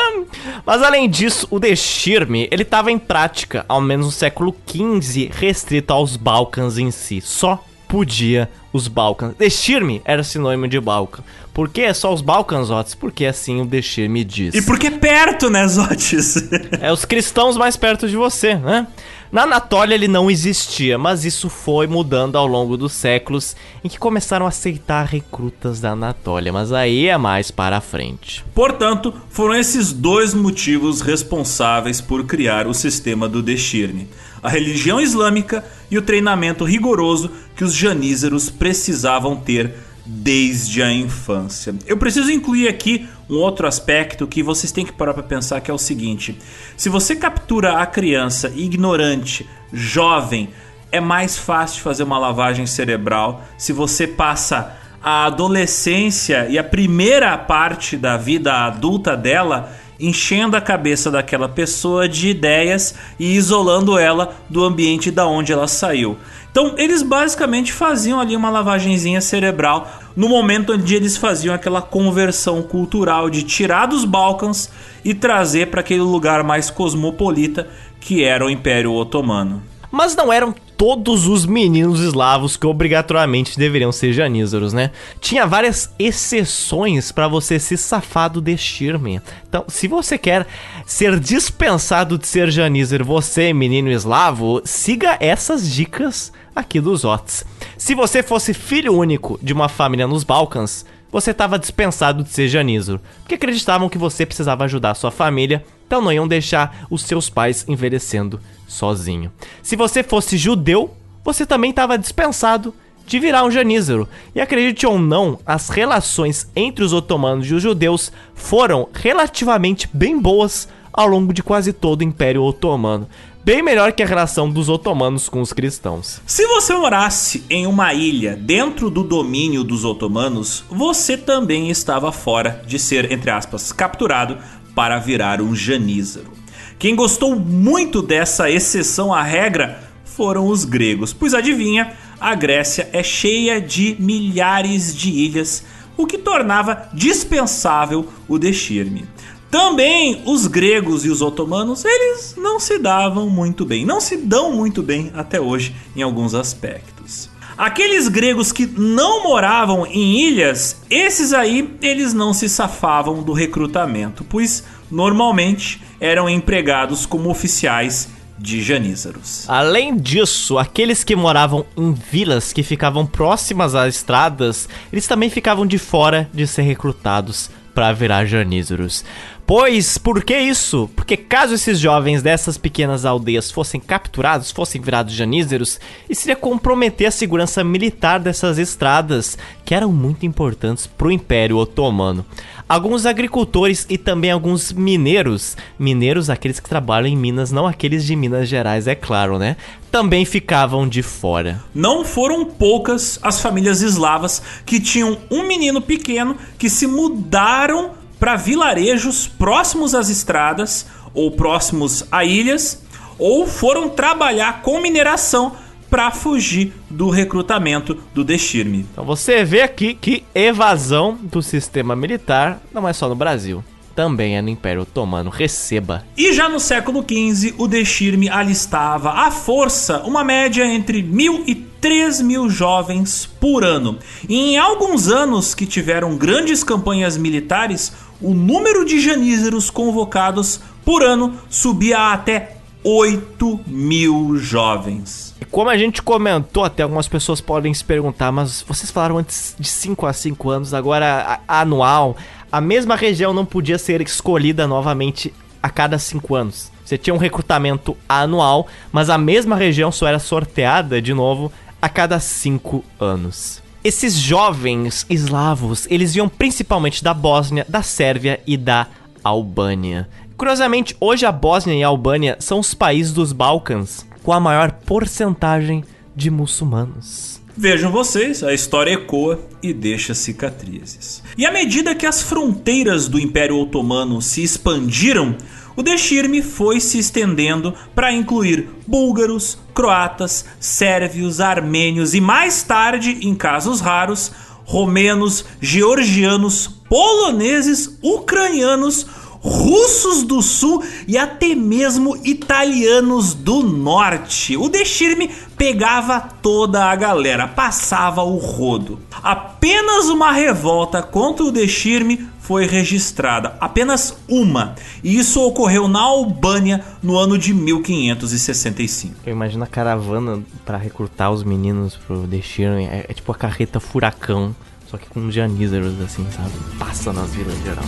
Mas além disso, o Deshirme, ele estava em prática, ao menos no século XV, restrito aos Balcãs em si. Só podia os Balcãs. Deshirme era sinônimo de Balcã. Por que só os Balcãs, Otis? Porque assim o Deshir me diz. E porque perto, né, Zotes? É os cristãos mais perto de você, né? Na Anatólia ele não existia, mas isso foi mudando ao longo dos séculos em que começaram a aceitar recrutas da Anatólia, mas aí é mais para frente. Portanto, foram esses dois motivos responsáveis por criar o sistema do Deshirne: a religião islâmica e o treinamento rigoroso que os janízaros precisavam ter desde a infância. Eu preciso incluir aqui um outro aspecto que vocês têm que parar para pensar que é o seguinte: se você captura a criança ignorante, jovem, é mais fácil fazer uma lavagem cerebral se você passa a adolescência e a primeira parte da vida adulta dela enchendo a cabeça daquela pessoa de ideias e isolando ela do ambiente da onde ela saiu. Então, eles basicamente faziam ali uma lavagenzinha cerebral no momento onde eles faziam aquela conversão cultural de tirar dos Balcãs e trazer para aquele lugar mais cosmopolita que era o Império Otomano. Mas não eram todos os meninos eslavos que obrigatoriamente deveriam ser janízaros, né? Tinha várias exceções para você se safar do Deshirme. Então, se você quer ser dispensado de ser janízaro, você, menino eslavo, siga essas dicas aqui dos Ots. Se você fosse filho único de uma família nos Balcãs, você estava dispensado de ser janízaro, porque acreditavam que você precisava ajudar sua família, então não iam deixar os seus pais envelhecendo sozinho. Se você fosse judeu, você também estava dispensado de virar um janízaro. E acredite ou não, as relações entre os otomanos e os judeus foram relativamente bem boas ao longo de quase todo o Império Otomano. Bem melhor que a relação dos otomanos com os cristãos. Se você morasse em uma ilha dentro do domínio dos otomanos, você também estava fora de ser, entre aspas, capturado para virar um janízaro. Quem gostou muito dessa exceção à regra foram os gregos, pois adivinha, a Grécia é cheia de milhares de ilhas, o que tornava dispensável o deshirme. Também os gregos e os otomanos, eles não se davam muito bem, não se dão muito bem até hoje em alguns aspectos. Aqueles gregos que não moravam em ilhas, esses aí, eles não se safavam do recrutamento, pois normalmente eram empregados como oficiais de janízaros. Além disso, aqueles que moravam em vilas que ficavam próximas às estradas, eles também ficavam de fora de ser recrutados para virar janízaros. Pois, por que isso? Porque caso esses jovens dessas pequenas aldeias fossem capturados, fossem virados janízeros, isso iria comprometer a segurança militar dessas estradas, que eram muito importantes para o Império Otomano. Alguns agricultores e também alguns mineiros, mineiros aqueles que trabalham em minas, não aqueles de Minas Gerais, é claro, né? Também ficavam de fora. Não foram poucas as famílias eslavas que tinham um menino pequeno que se mudaram para vilarejos próximos às estradas ou próximos a ilhas, ou foram trabalhar com mineração para fugir do recrutamento do Deshirme. Então você vê aqui que evasão do sistema militar não é só no Brasil também é no Império Otomano. Receba. E já no século XV, o Deshirme alistava à força uma média entre mil e 3 mil jovens por ano. E em alguns anos que tiveram grandes campanhas militares, o número de janízaros convocados por ano subia até 8 mil jovens. Como a gente comentou, até algumas pessoas podem se perguntar, mas vocês falaram antes de 5 a 5 anos, agora anual. A mesma região não podia ser escolhida novamente a cada 5 anos. Você tinha um recrutamento anual, mas a mesma região só era sorteada de novo a cada 5 anos. Esses jovens eslavos, eles iam principalmente da Bósnia, da Sérvia e da Albânia. Curiosamente, hoje a Bósnia e a Albânia são os países dos Balcãs com a maior porcentagem de muçulmanos. Vejam vocês, a história ecoa e deixa cicatrizes. E à medida que as fronteiras do Império Otomano se expandiram, o Deshirme foi se estendendo para incluir búlgaros, croatas, sérvios, armênios e mais tarde, em casos raros, romenos, georgianos, poloneses, ucranianos, russos do sul e até mesmo italianos do norte. O Deshirme pegava toda a galera, passava o rodo. Apenas uma revolta contra o Deshirme foi registrada, apenas uma, e isso ocorreu na Albânia no ano de 1565. Eu imagino a caravana para recrutar os meninos pro Deshirme, é, é tipo a carreta furacão, só que com janízaros assim, sabe? Passa nas vilas geral.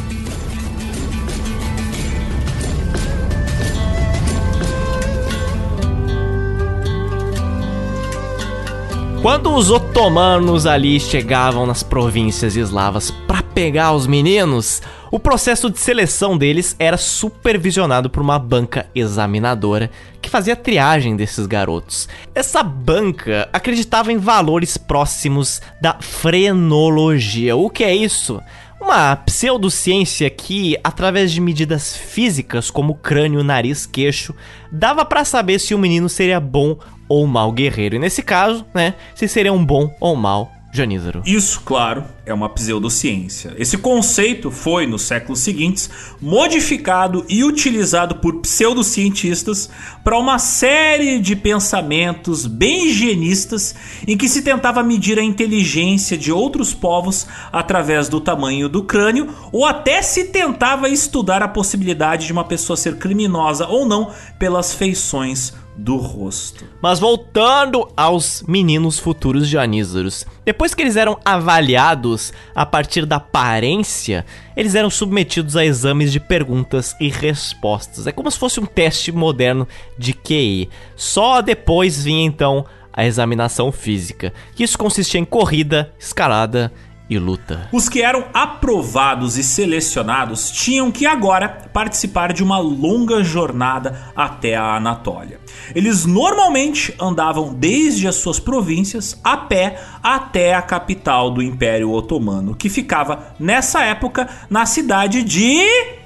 Quando os otomanos ali chegavam nas províncias eslavas para pegar os meninos, o processo de seleção deles era supervisionado por uma banca examinadora que fazia triagem desses garotos. Essa banca acreditava em valores próximos da frenologia. O que é isso? Uma pseudociência que, através de medidas físicas como crânio, nariz, queixo, dava para saber se o menino seria bom ou mau guerreiro. E nesse caso, né, se seria um bom ou mau Janízaro. Isso, claro, é uma pseudociência. Esse conceito foi, nos séculos seguintes, modificado e utilizado por pseudocientistas para uma série de pensamentos bem higienistas em que se tentava medir a inteligência de outros povos através do tamanho do crânio ou até se tentava estudar a possibilidade de uma pessoa ser criminosa ou não pelas feições do rosto. Mas voltando aos meninos futuros janízaros. Depois que eles eram avaliados a partir da aparência, eles eram submetidos a exames de perguntas e respostas. É como se fosse um teste moderno de QI. Só depois vinha então a examinação física, que isso consistia em corrida, escalada e luta. Os que eram aprovados e selecionados tinham que agora participar de uma longa jornada até a Anatólia. Eles normalmente andavam desde as suas províncias a pé até a capital do Império Otomano, que ficava nessa época na cidade de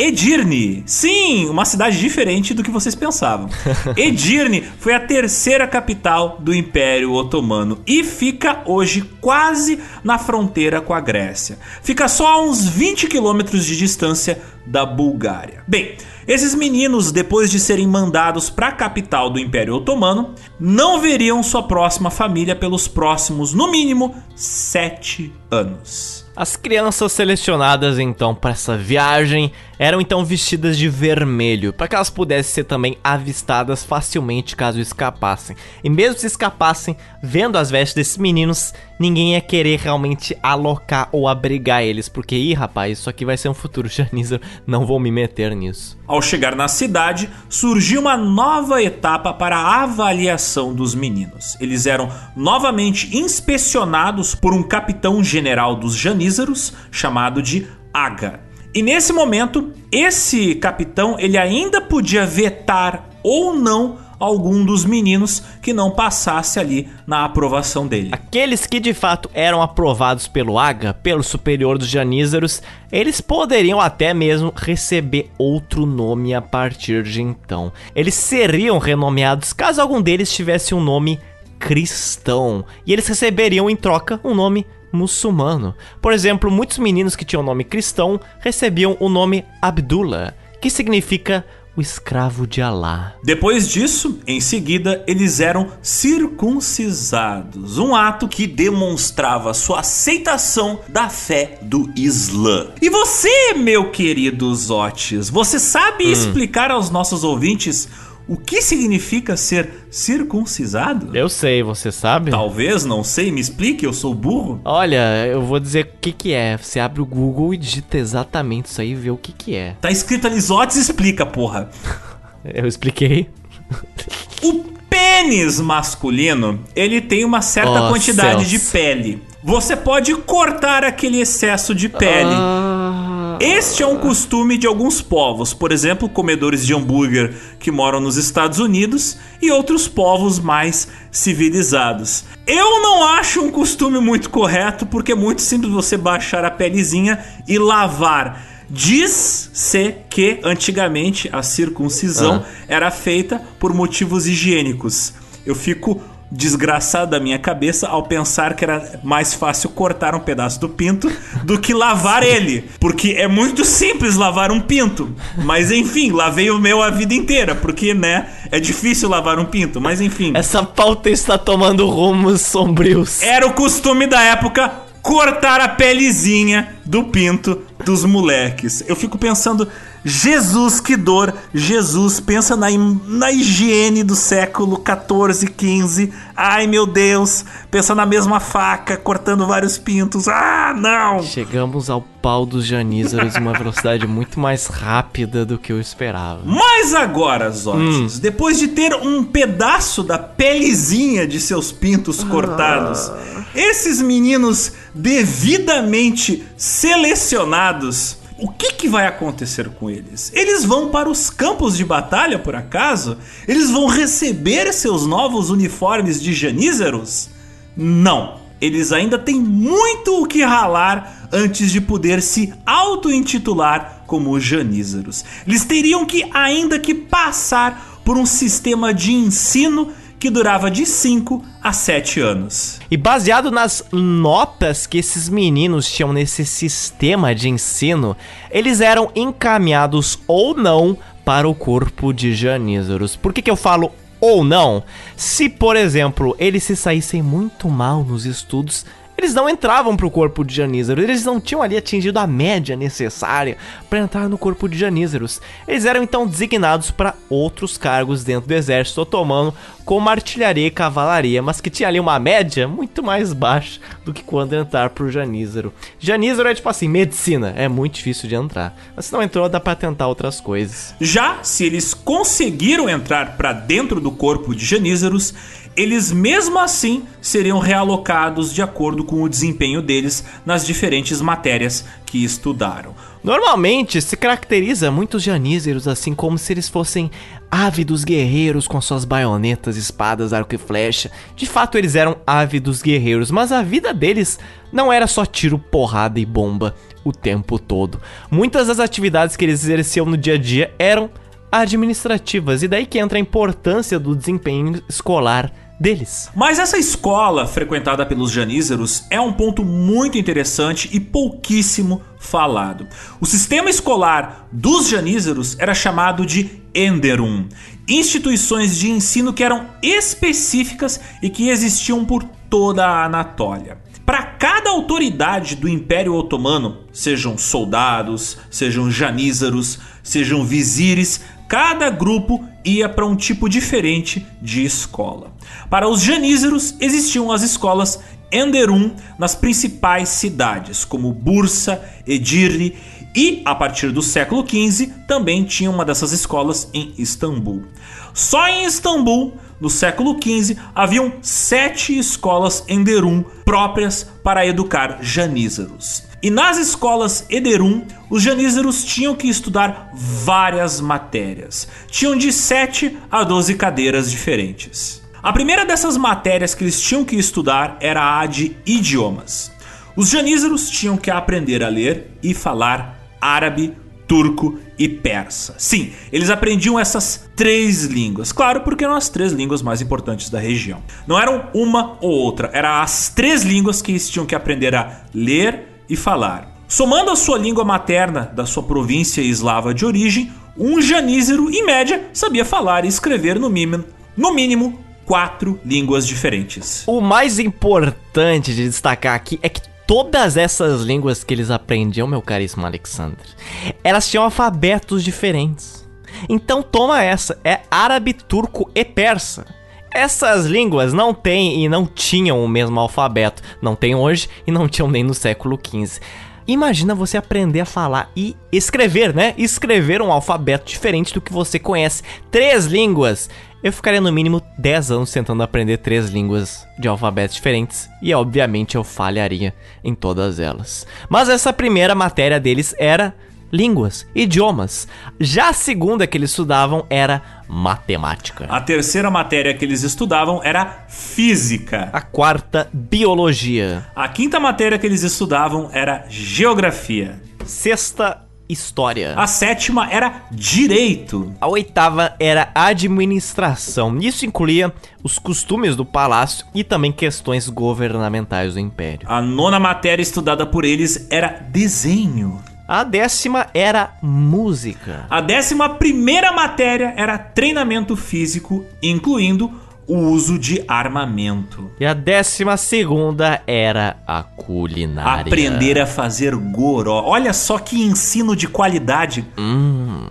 Edirne. Sim, uma cidade diferente do que vocês pensavam. Edirne foi a terceira capital do Império Otomano e fica hoje quase na fronteira com a Grécia. Fica só a uns 20 quilômetros de distância da Bulgária. Bem, esses meninos, depois de serem mandados para a capital do Império Otomano, não veriam sua próxima família pelos próximos, no mínimo, sete anos. As crianças selecionadas então para essa viagem eram então vestidas de vermelho, para que elas pudessem ser também avistadas facilmente caso escapassem. E mesmo se escapassem, vendo as vestes desses meninos, ninguém ia querer realmente alocar ou abrigar eles, porque, ih, rapaz, isso aqui vai ser um futuro Janizer, não vou me meter nisso. Ao chegar na cidade, surgiu uma nova etapa para a avaliação dos meninos. Eles eram novamente inspecionados por um capitão general dos Janízaros, chamado de Aga. E nesse momento, esse capitão ele ainda podia vetar ou não algum dos meninos que não passasse ali na aprovação dele. Aqueles que de fato eram aprovados pelo Aga, pelo superior dos Janízaros, eles poderiam até mesmo receber outro nome a partir de então. Eles seriam renomeados caso algum deles tivesse um nome cristão, e eles receberiam em troca um nome muçulmano. Por exemplo, muitos meninos que tinham nome cristão recebiam o nome Abdullah, que significa o escravo de Alá. Depois disso, em seguida, eles eram circuncisados, um ato que demonstrava sua aceitação da fé do Islã. E você, meu querido Zotes, você sabe hum. explicar aos nossos ouvintes o que significa ser circuncisado? Eu sei, você sabe? Talvez, não sei, me explique, eu sou burro. Olha, eu vou dizer o que que é. Você abre o Google e digita exatamente isso aí e vê o que que é. Tá escrito ali, Zotes explica, porra. eu expliquei. O pênis masculino, ele tem uma certa oh, quantidade de pele. Você pode cortar aquele excesso de pele. Ah este é um costume de alguns povos, por exemplo, comedores de hambúrguer que moram nos Estados Unidos e outros povos mais civilizados. Eu não acho um costume muito correto porque é muito simples você baixar a pelezinha e lavar. Diz-se que antigamente a circuncisão ah. era feita por motivos higiênicos. Eu fico desgraçado da minha cabeça ao pensar que era mais fácil cortar um pedaço do pinto do que lavar ele. Porque é muito simples lavar um pinto. Mas enfim, lavei o meu a vida inteira. Porque, né, é difícil lavar um pinto. Mas enfim. Essa pauta está tomando rumos sombrios. Era o costume da época cortar a pelezinha do pinto dos moleques. Eu fico pensando, Jesus, que dor! Jesus, pensa na, na higiene do século 14, 15. Ai meu Deus, pensa na mesma faca cortando vários pintos. Ah, não! Chegamos ao pau dos janízaros em uma velocidade muito mais rápida do que eu esperava. Mas agora, Zotes, hum. depois de ter um pedaço da pelezinha de seus pintos cortados, ah. esses meninos devidamente selecionados o que, que vai acontecer com eles? Eles vão para os campos de batalha, por acaso? Eles vão receber seus novos uniformes de janízaros? Não. Eles ainda têm muito o que ralar antes de poder se auto-intitular como janízaros. Eles teriam que ainda que passar por um sistema de ensino que durava de 5 a 7 anos. E baseado nas notas que esses meninos tinham nesse sistema de ensino, eles eram encaminhados ou não para o corpo de Janízaros. Por que, que eu falo ou não? Se, por exemplo, eles se saíssem muito mal nos estudos, eles não entravam pro corpo de Janízaros, eles não tinham ali atingido a média necessária para entrar no corpo de Janízaros. Eles eram então designados para outros cargos dentro do exército otomano, como artilharia e cavalaria, mas que tinha ali uma média muito mais baixa do que quando entrar pro Janízaro. Janízaro é tipo assim, medicina, é muito difícil de entrar. Mas se não entrou, dá para tentar outras coisas. Já se eles conseguiram entrar para dentro do corpo de Janízaros, eles mesmo assim seriam realocados de acordo com o desempenho deles nas diferentes matérias que estudaram. Normalmente se caracteriza muitos janízeros assim como se eles fossem ávidos guerreiros com suas baionetas, espadas, arco e flecha. De fato eles eram ávidos guerreiros, mas a vida deles não era só tiro, porrada e bomba o tempo todo. Muitas das atividades que eles exerciam no dia a dia eram administrativas, e daí que entra a importância do desempenho escolar deles. Mas essa escola frequentada pelos janízaros é um ponto muito interessante e pouquíssimo falado. O sistema escolar dos janízaros era chamado de Enderum, instituições de ensino que eram específicas e que existiam por toda a Anatólia. Para cada autoridade do Império Otomano, sejam soldados, sejam janízaros, sejam vizires, cada grupo ia para um tipo diferente de escola. Para os janízaros existiam as escolas Enderum nas principais cidades, como Bursa, Edirne e, a partir do século XV, também tinha uma dessas escolas em Istambul. Só em Istambul, no século XV, haviam sete escolas Enderum próprias para educar janízaros. E nas escolas Ederum, os janízaros tinham que estudar várias matérias. Tinham de 7 a 12 cadeiras diferentes. A primeira dessas matérias que eles tinham que estudar era a de idiomas. Os janízaros tinham que aprender a ler e falar árabe, turco e persa. Sim, eles aprendiam essas três línguas. Claro, porque eram as três línguas mais importantes da região. Não eram uma ou outra, eram as três línguas que eles tinham que aprender a ler, e falar. Somando a sua língua materna da sua província eslava de origem, um janízero, em média, sabia falar e escrever no mínimo, no mínimo quatro línguas diferentes. O mais importante de destacar aqui é que todas essas línguas que eles aprendiam, meu caríssimo Alexander, elas tinham alfabetos diferentes. Então toma essa, é árabe, turco e persa. Essas línguas não têm e não tinham o mesmo alfabeto. Não tem hoje e não tinham nem no século XV. Imagina você aprender a falar e escrever, né? Escrever um alfabeto diferente do que você conhece. Três línguas. Eu ficaria no mínimo 10 anos tentando aprender três línguas de alfabetos diferentes e obviamente eu falharia em todas elas. Mas essa primeira matéria deles era línguas, idiomas. Já a segunda que eles estudavam era matemática. A terceira matéria que eles estudavam era física. A quarta, biologia. A quinta matéria que eles estudavam era geografia. Sexta, história. A sétima era direito. A oitava era administração. Isso incluía os costumes do palácio e também questões governamentais do império. A nona matéria estudada por eles era desenho. A décima era música. A décima primeira matéria era treinamento físico, incluindo o uso de armamento. E a décima segunda era a culinária. Aprender a fazer goró. Olha só que ensino de qualidade. Hum,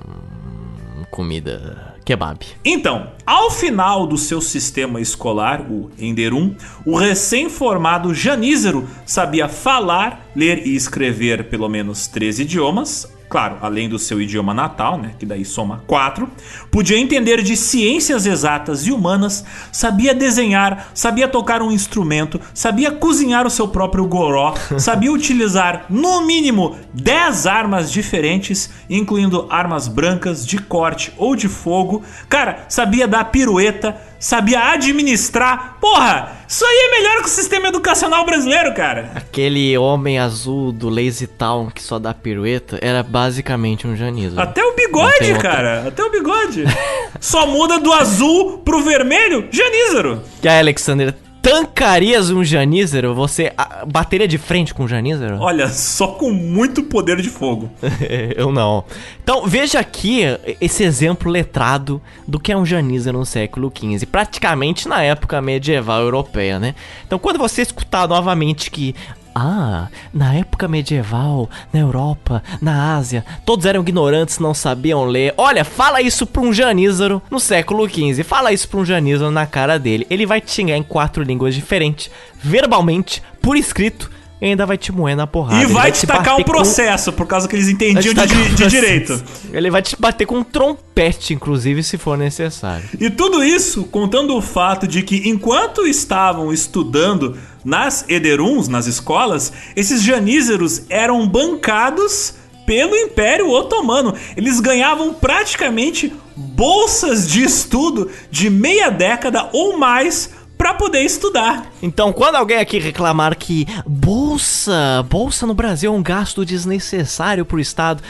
comida kebab. Então, ao final do seu sistema escolar, o Enderum, o recém-formado Janízero sabia falar, ler e escrever pelo menos três idiomas, claro, além do seu idioma natal, né, que daí soma quatro, podia entender de ciências exatas e humanas, sabia desenhar, sabia tocar um instrumento, sabia cozinhar o seu próprio goró, sabia utilizar no mínimo 10 armas diferentes, incluindo armas brancas, de corte ou de fogo. Cara, sabia dar pirueta, sabia administrar. Porra, isso aí é melhor que o sistema educacional brasileiro, cara. Aquele homem azul do Lazy Town que só dá pirueta era basicamente um Janizo. Até o bigode, cara. Até o bigode. só muda do azul pro vermelho, Janízero. E aí, Alexander, tancarias um Janízero? Você bateria de frente com um Janízero? Olha, só com muito poder de fogo. Eu não. Então, veja aqui esse exemplo letrado do que é um Janízero no século XV, praticamente na época medieval europeia, né? Então, quando você escutar novamente que ah, na época medieval, na Europa, na Ásia, todos eram ignorantes, não sabiam ler. Olha, fala isso pra um janízaro no século XV. Fala isso pra um janízaro na cara dele. Ele vai te xingar em quatro línguas diferentes, verbalmente, por escrito, e ainda vai te moer na porrada. E Ele vai te tacar um bater com- processo, por causa que eles vai entendiam te de, de- de processo. direito. Ele vai te bater com um trompete, inclusive, se for necessário. E tudo isso contando o fato de que enquanto estavam estudando nas Ederuns, nas escolas, esses janízeros eram bancados pelo Império Otomano. Eles ganhavam praticamente bolsas de estudo de meia década ou mais para poder estudar. Então, quando alguém aqui reclamar que bolsa, bolsa no Brasil é um gasto desnecessário pro Estado,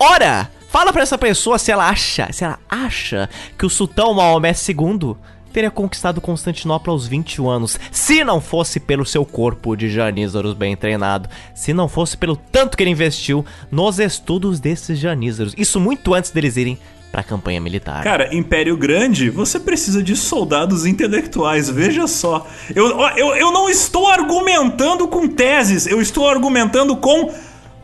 ora, fala pra essa pessoa se ela acha, se ela acha que o sultão Maomé II teria conquistado Constantinopla aos 21 anos, se não fosse pelo seu corpo de janízaros bem treinado, se não fosse pelo tanto que ele investiu nos estudos desses janízaros. Isso muito antes deles irem pra campanha militar. Cara, Império Grande, você precisa de soldados intelectuais, veja só. Eu, eu, eu não estou argumentando com teses, eu estou argumentando com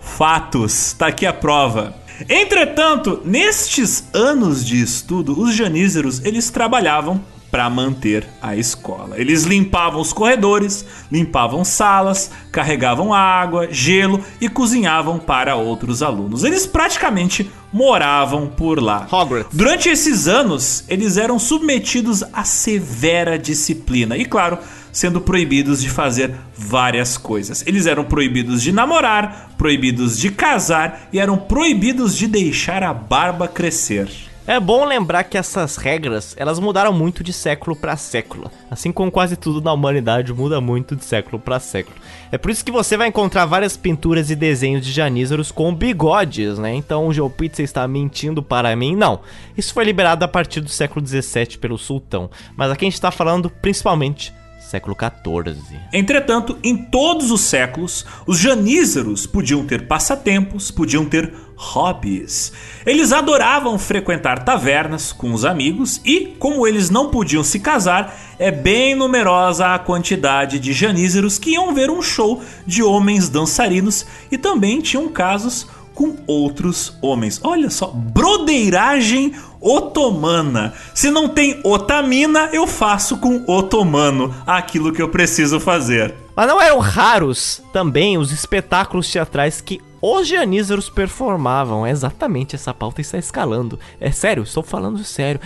fatos. Tá aqui a prova. Entretanto, nestes anos de estudo, os janízeros, eles trabalhavam para manter a escola. Eles limpavam os corredores, limpavam salas, carregavam água, gelo e cozinhavam para outros alunos. Eles praticamente moravam por lá. Hogwarts. Durante esses anos, eles eram submetidos a severa disciplina e, claro, sendo proibidos de fazer várias coisas. Eles eram proibidos de namorar, proibidos de casar e eram proibidos de deixar a barba crescer. É bom lembrar que essas regras, elas mudaram muito de século para século. Assim como quase tudo na humanidade muda muito de século para século. É por isso que você vai encontrar várias pinturas e desenhos de janízaros com bigodes, né? Então o Joe Pizza está mentindo para mim? Não. Isso foi liberado a partir do século 17 pelo sultão. Mas aqui a gente está falando principalmente século 14. Entretanto, em todos os séculos, os janízaros podiam ter passatempos, podiam ter hobbies. Eles adoravam frequentar tavernas com os amigos e, como eles não podiam se casar, é bem numerosa a quantidade de janízaros que iam ver um show de homens dançarinos e também tinham casos com outros homens. Olha só, brodeiragem otomana. Se não tem otamina, eu faço com otomano aquilo que eu preciso fazer. Mas não eram raros também os espetáculos teatrais que os janízaros performavam. É exatamente essa pauta está escalando. É sério, estou falando sério.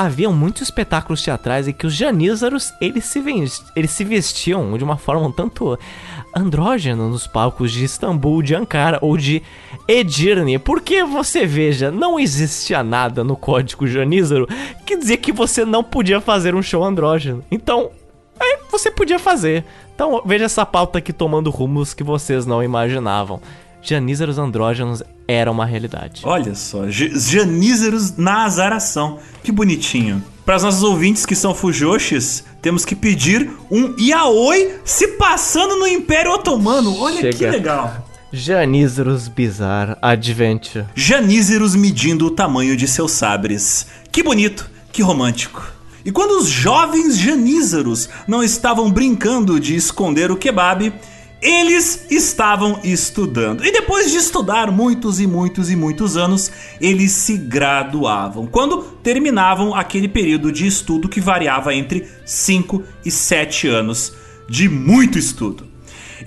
Haviam muitos espetáculos teatrais em que os janízaros eles se, eles se vestiam de uma forma um tanto andrógena nos palcos de Istambul, de Ankara ou de Edirne. Porque você veja, não existia nada no código janízaro que dizia que você não podia fazer um show andrógeno. Então, Aí você podia fazer. Então veja essa pauta aqui tomando rumos que vocês não imaginavam. Janízaros andrógenos era uma realidade. Olha só, janízaros na azaração. Que bonitinho. Para os nossos ouvintes que são fujoshis, temos que pedir um yaoi se passando no Império Otomano. Olha Chega. que legal. Janízeros Bizarre Adventure. Janízeros medindo o tamanho de seus sabres. Que bonito, que romântico. E quando os jovens janízaros não estavam brincando de esconder o kebab, eles estavam estudando. E depois de estudar muitos e muitos e muitos anos, eles se graduavam. Quando terminavam aquele período de estudo que variava entre 5 e 7 anos de muito estudo.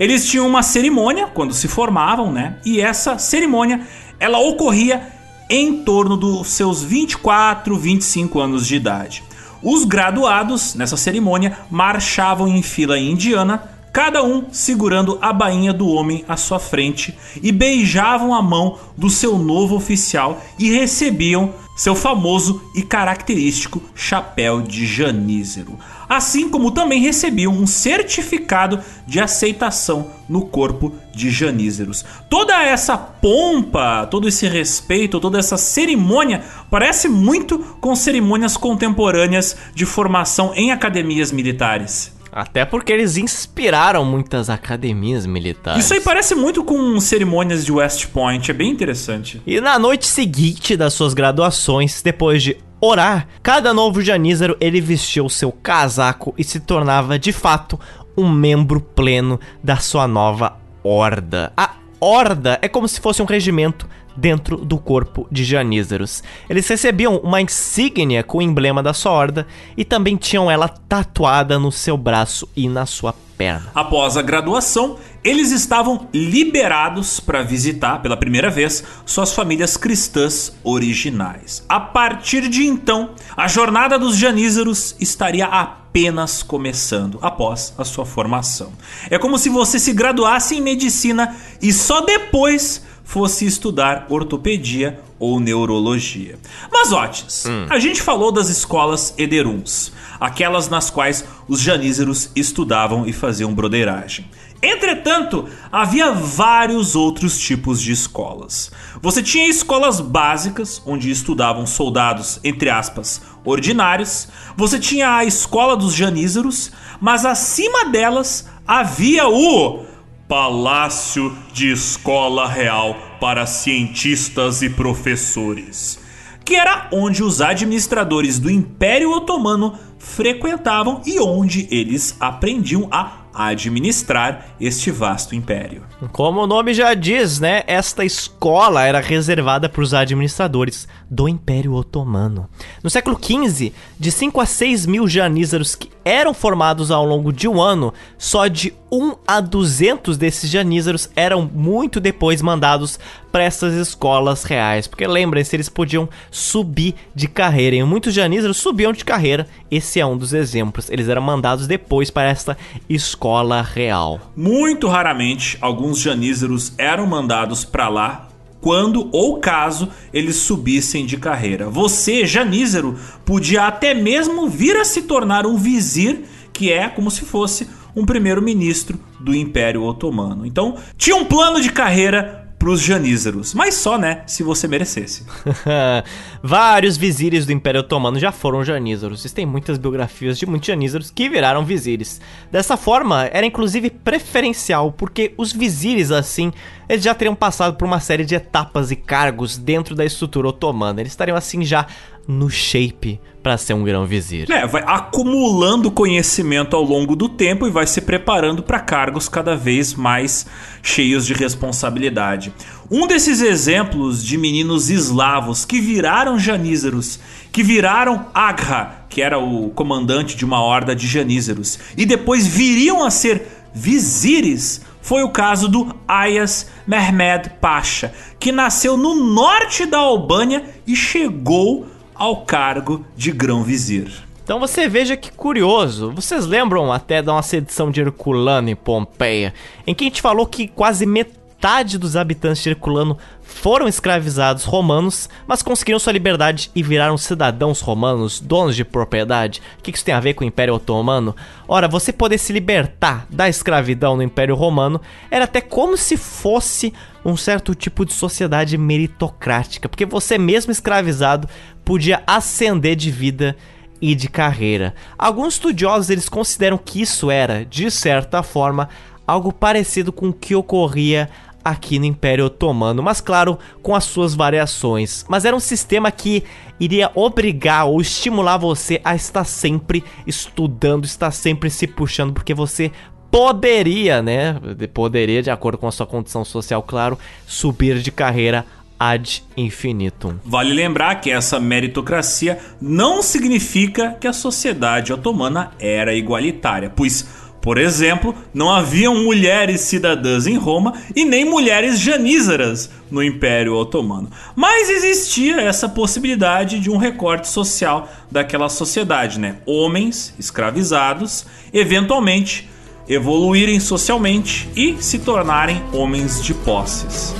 Eles tinham uma cerimônia quando se formavam, né? E essa cerimônia, ela ocorria em torno dos seus 24, 25 anos de idade. Os graduados nessa cerimônia marchavam em fila indiana cada um segurando a bainha do homem à sua frente e beijavam a mão do seu novo oficial e recebiam seu famoso e característico chapéu de janízero, assim como também recebiam um certificado de aceitação no corpo de janízeros. Toda essa pompa, todo esse respeito, toda essa cerimônia parece muito com cerimônias contemporâneas de formação em academias militares. Até porque eles inspiraram muitas academias militares. Isso aí parece muito com cerimônias de West Point, é bem interessante. E na noite seguinte das suas graduações, depois de orar, cada novo janízaro ele vestiu seu casaco e se tornava de fato um membro pleno da sua nova horda. A horda é como se fosse um regimento dentro do corpo de Janízaros. Eles recebiam uma insígnia com o emblema da sua horda e também tinham ela tatuada no seu braço e na sua perna. Após a graduação, eles estavam liberados para visitar pela primeira vez suas famílias cristãs originais. A partir de então, a jornada dos Janízaros estaria apenas começando após a sua formação. É como se você se graduasse em medicina e só depois fosse estudar ortopedia ou neurologia. Mas, Otis, hum. a gente falou das escolas Ederuns, aquelas nas quais os janízeros estudavam e faziam broderagem. Entretanto, havia vários outros tipos de escolas. Você tinha escolas básicas, onde estudavam soldados, entre aspas, ordinários. Você tinha a escola dos janízeros, mas acima delas havia o Palácio de Escola Real para Cientistas e Professores, que era onde os administradores do Império Otomano frequentavam e onde eles aprendiam a administrar este vasto império. Como o nome já diz, né? Esta escola era reservada para os administradores do Império Otomano. No século XV, de 5 a 6 mil janízaros que eram formados ao longo de um ano, só de 1 a 200 desses janízaros eram muito depois mandados para essas escolas reais. Porque lembrem-se, eles podiam subir de carreira. E muitos janízaros subiam de carreira. Esse é um dos exemplos. Eles eram mandados depois para esta escola real. Muito raramente, alguns janízaros eram mandados para lá quando ou caso eles subissem de carreira. Você, janízero, podia até mesmo vir a se tornar um vizir, que é como se fosse um primeiro-ministro do Império Otomano. Então, tinha um plano de carreira pros janízaros. Mas só, né, se você merecesse. Vários vizires do Império Otomano já foram janízaros. Existem muitas biografias de muitos janízaros que viraram vizires. Dessa forma, era inclusive preferencial, porque os vizires, assim, eles já teriam passado por uma série de etapas e cargos dentro da estrutura otomana. Eles estariam, assim, já no shape para ser um grão vizir. É, vai acumulando conhecimento ao longo do tempo e vai se preparando para cargos cada vez mais cheios de responsabilidade. Um desses exemplos de meninos eslavos que viraram janízaros, que viraram Agha, que era o comandante de uma horda de janízaros, e depois viriam a ser vizires, foi o caso do Ayas Mehmed Pasha, que nasceu no norte da Albânia e chegou ao cargo de grão-vizir. Então você veja que curioso. Vocês lembram até da nossa edição de Herculano em Pompeia, em que a gente falou que quase metade dos habitantes de Herculano foram escravizados romanos, mas conseguiram sua liberdade e viraram cidadãos romanos, donos de propriedade. O que isso tem a ver com o Império Otomano? Ora, você poder se libertar da escravidão no Império Romano era até como se fosse um certo tipo de sociedade meritocrática, porque você mesmo escravizado podia ascender de vida e de carreira. Alguns estudiosos eles consideram que isso era, de certa forma, algo parecido com o que ocorria aqui no Império Otomano, mas claro, com as suas variações. Mas era um sistema que iria obrigar ou estimular você a estar sempre estudando, estar sempre se puxando, porque você poderia, né? Poderia, de acordo com a sua condição social, claro, subir de carreira ad infinitum. Vale lembrar que essa meritocracia não significa que a sociedade otomana era igualitária, pois por exemplo, não haviam mulheres cidadãs em Roma e nem mulheres janízaras no Império Otomano. Mas existia essa possibilidade de um recorte social daquela sociedade, né? Homens escravizados, eventualmente evoluírem socialmente e se tornarem homens de posses.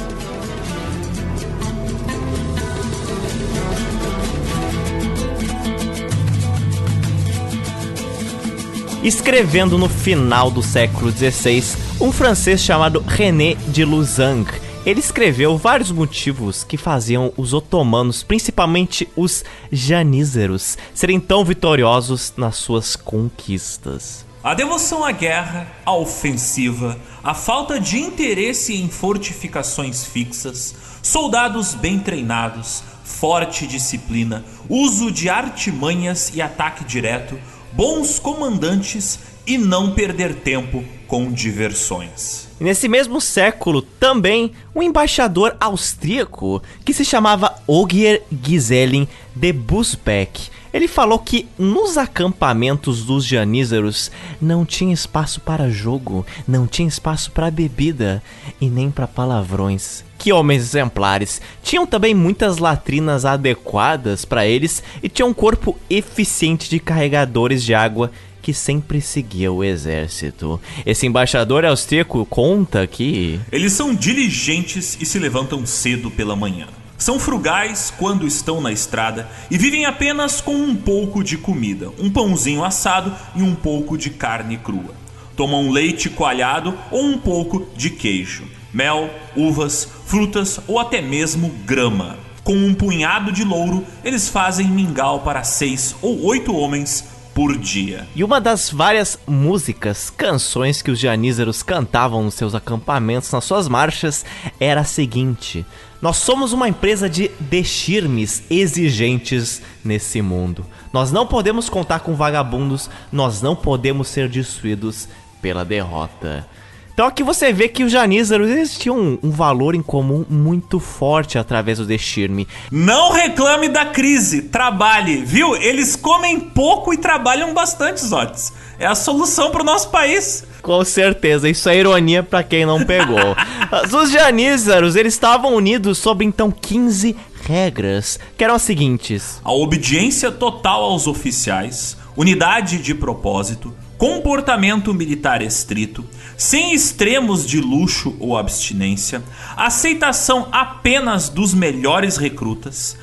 escrevendo no final do século XVI um francês chamado René de Luzang. Ele escreveu vários motivos que faziam os otomanos, principalmente os janízaros, serem tão vitoriosos nas suas conquistas. A devoção à guerra, a ofensiva, a falta de interesse em fortificações fixas, soldados bem treinados, forte disciplina, uso de artimanhas e ataque direto, bons comandantes e não perder tempo com diversões. nesse mesmo século, também um embaixador austríaco que se chamava Ogier Giselin de Busbeck. Ele falou que nos acampamentos dos janízaros não tinha espaço para jogo, não tinha espaço para bebida e nem para palavrões. Que homens exemplares! Tinham também muitas latrinas adequadas para eles e tinham um corpo eficiente de carregadores de água que sempre seguia o exército. Esse embaixador austríaco conta que. Eles são diligentes e se levantam cedo pela manhã. São frugais quando estão na estrada e vivem apenas com um pouco de comida, um pãozinho assado e um pouco de carne crua. Tomam leite coalhado ou um pouco de queijo, mel, uvas, frutas ou até mesmo grama. Com um punhado de louro, eles fazem mingau para seis ou oito homens por dia. E uma das várias músicas, canções que os janízaros cantavam nos seus acampamentos, nas suas marchas, era a seguinte: Nós somos uma empresa de dexirmes exigentes nesse mundo. Nós não podemos contar com vagabundos, nós não podemos ser destruídos pela derrota. Então aqui você vê que os janízaros eles tinham um, um, valor em comum muito forte através do Deshirme. Não reclame da crise, trabalhe, viu? Eles comem pouco e trabalham bastante, Zotes. É a solução para o nosso país. Com certeza, isso é ironia para quem não pegou. Os janízaros, eles estavam unidos sob então 15 regras, que eram as seguintes: a obediência total aos oficiais, unidade de propósito, comportamento militar estrito, sem extremos de luxo ou abstinência, aceitação apenas dos melhores recrutas,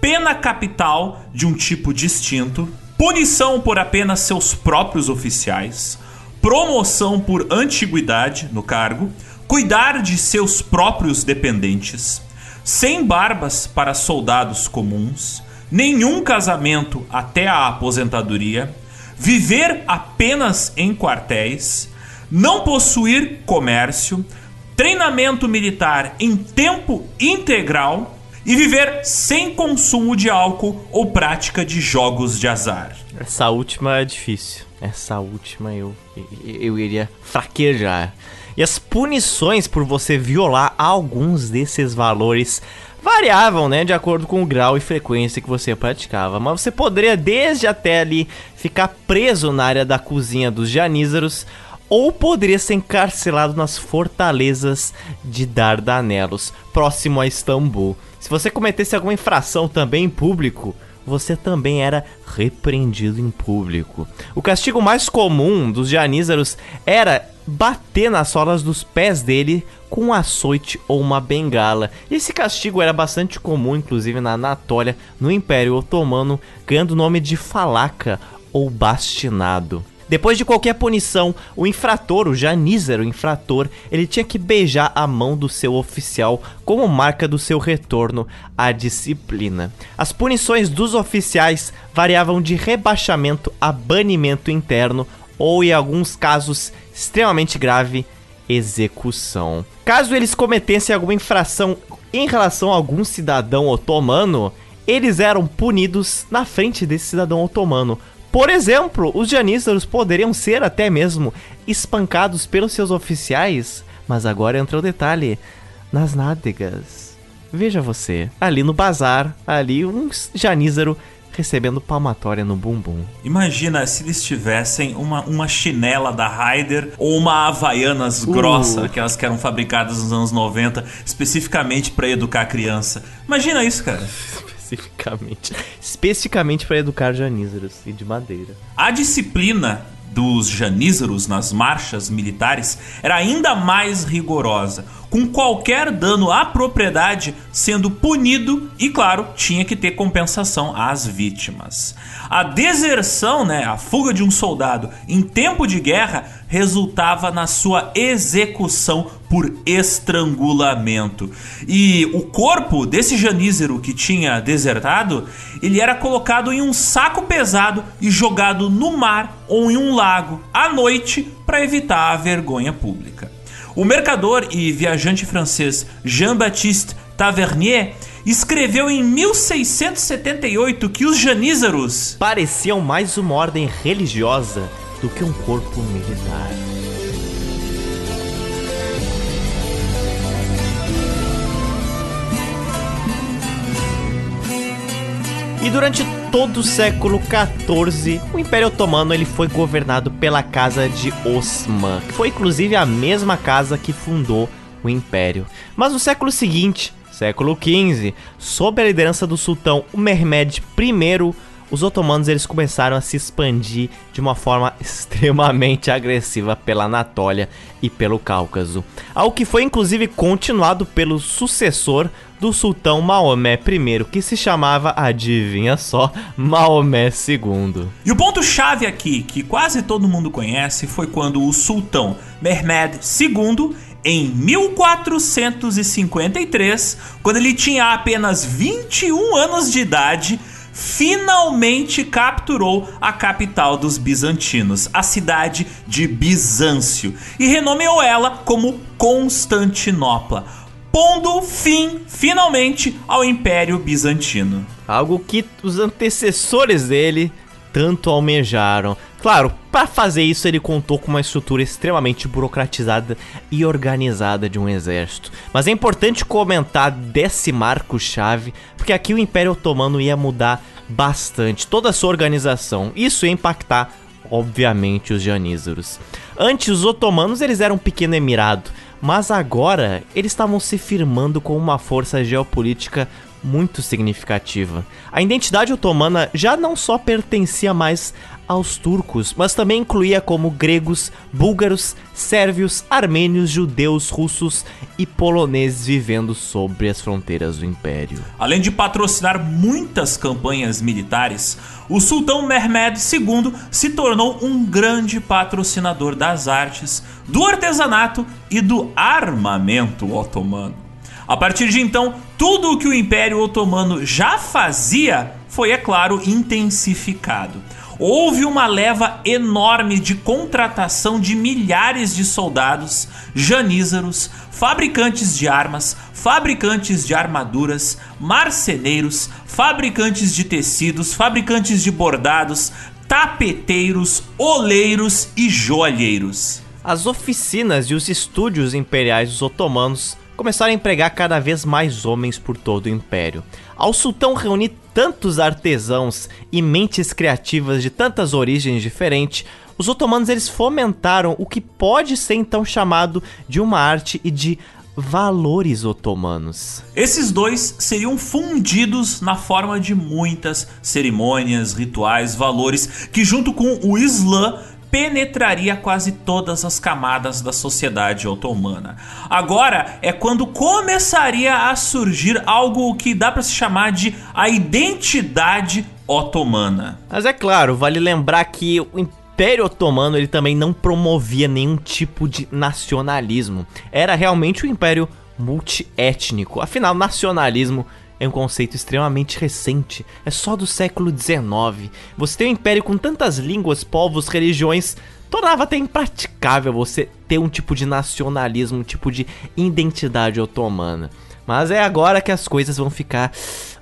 pena capital de um tipo distinto, punição por apenas seus próprios oficiais, promoção por antiguidade no cargo, cuidar de seus próprios dependentes, sem barbas para soldados comuns, nenhum casamento até a aposentadoria viver apenas em quartéis, não possuir comércio, treinamento militar em tempo integral e viver sem consumo de álcool ou prática de jogos de azar. Essa última é difícil. Essa última eu, eu iria fraquejar. E as punições por você violar alguns desses valores variavam, né, de acordo com o grau e frequência que você praticava, mas você poderia desde até ali ficar preso na área da cozinha dos janízaros ou poderia ser encarcelado nas fortalezas de Dardanelos, próximo a Istambul. Se você cometesse alguma infração também em público, você também era repreendido em público. O castigo mais comum dos janízaros era bater nas solas dos pés dele com um açoite ou uma bengala. Esse castigo era bastante comum, inclusive na Anatólia, no Império Otomano, ganhando o nome de falaca ou bastinado. Depois de qualquer punição, o infrator, o janízaro infrator, ele tinha que beijar a mão do seu oficial como marca do seu retorno à disciplina. As punições dos oficiais variavam de rebaixamento a banimento interno ou, em alguns casos extremamente grave, execução. Caso eles cometessem alguma infração em relação a algum cidadão otomano, eles eram punidos na frente desse cidadão otomano por exemplo, os janízaros poderiam ser até mesmo espancados pelos seus oficiais, mas agora entra o detalhe: nas nádegas. Veja você, ali no bazar, ali um janízaro recebendo palmatória no bumbum. Imagina se eles tivessem uma, uma chinela da Raider ou uma Havaianas uh. grossa, aquelas que eram fabricadas nos anos 90, especificamente para educar a criança. Imagina isso, cara especificamente. Especificamente para educar janízaros e de madeira. A disciplina dos janízaros nas marchas militares era ainda mais rigorosa, com qualquer dano à propriedade sendo punido e, claro, tinha que ter compensação às vítimas. A deserção, né, a fuga de um soldado em tempo de guerra, resultava na sua execução por estrangulamento. E o corpo desse janízero que tinha desertado, ele era colocado em um saco pesado e jogado no mar ou em um lago à noite para evitar a vergonha pública. O mercador e viajante francês Jean-Baptiste Tavernier escreveu em 1678 que os janízaros pareciam mais uma ordem religiosa do que um corpo militar. E durante todo o século XIV, o Império Otomano ele foi governado pela Casa de Osman, que foi inclusive a mesma casa que fundou o Império. Mas no século seguinte, século XV, sob a liderança do sultão Mehmed I, os otomanos eles começaram a se expandir de uma forma extremamente agressiva pela Anatólia e pelo Cáucaso, algo que foi inclusive continuado pelo sucessor do sultão Maomé I, que se chamava, adivinha só, Maomé II. E o ponto-chave aqui, que quase todo mundo conhece, foi quando o sultão Mehmed II em 1453, quando ele tinha apenas 21 anos de idade, finalmente capturou a capital dos bizantinos, a cidade de Bizâncio, e renomeou ela como Constantinopla, pondo fim finalmente ao Império Bizantino. Algo que os antecessores dele tanto almejaram. Claro, para fazer isso ele contou com uma estrutura extremamente burocratizada e organizada de um exército. Mas é importante comentar desse marco-chave, porque aqui o Império Otomano ia mudar bastante toda a sua organização. Isso ia impactar, obviamente, os janízaros. Antes, os otomanos eles eram um pequeno emirado, mas agora eles estavam se firmando como uma força geopolítica muito significativa. A identidade otomana já não só pertencia mais aos turcos, mas também incluía como gregos, búlgaros, sérvios, armênios, judeus, russos e poloneses vivendo sobre as fronteiras do império. Além de patrocinar muitas campanhas militares, o sultão Mehmed II se tornou um grande patrocinador das artes, do artesanato e do armamento otomano. A partir de então, tudo o que o Império Otomano já fazia foi, é claro, intensificado. Houve uma leva enorme de contratação de milhares de soldados, janízaros, fabricantes de armas, fabricantes de armaduras, marceneiros, fabricantes de tecidos, fabricantes de bordados, tapeteiros, oleiros e joalheiros. As oficinas e os estúdios imperiais dos otomanos começaram a empregar cada vez mais homens por todo o império. Ao sultão reunir tantos artesãos e mentes criativas de tantas origens diferentes, os otomanos eles fomentaram o que pode ser então chamado de uma arte e de valores otomanos. Esses dois seriam fundidos na forma de muitas cerimônias, rituais, valores que, junto com o Islã, penetraria quase todas as camadas da sociedade otomana. Agora é quando começaria a surgir algo que dá para se chamar de a identidade otomana. Mas é claro, vale lembrar que o Império Otomano ele também não promovia nenhum tipo de nacionalismo. Era realmente um império multiétnico. Afinal, nacionalismo é um conceito extremamente recente, é só do século XIX. Você tem um império com tantas línguas, povos, religiões, tornava até impraticável você ter um tipo de nacionalismo, um tipo de identidade otomana. Mas é agora que as coisas vão ficar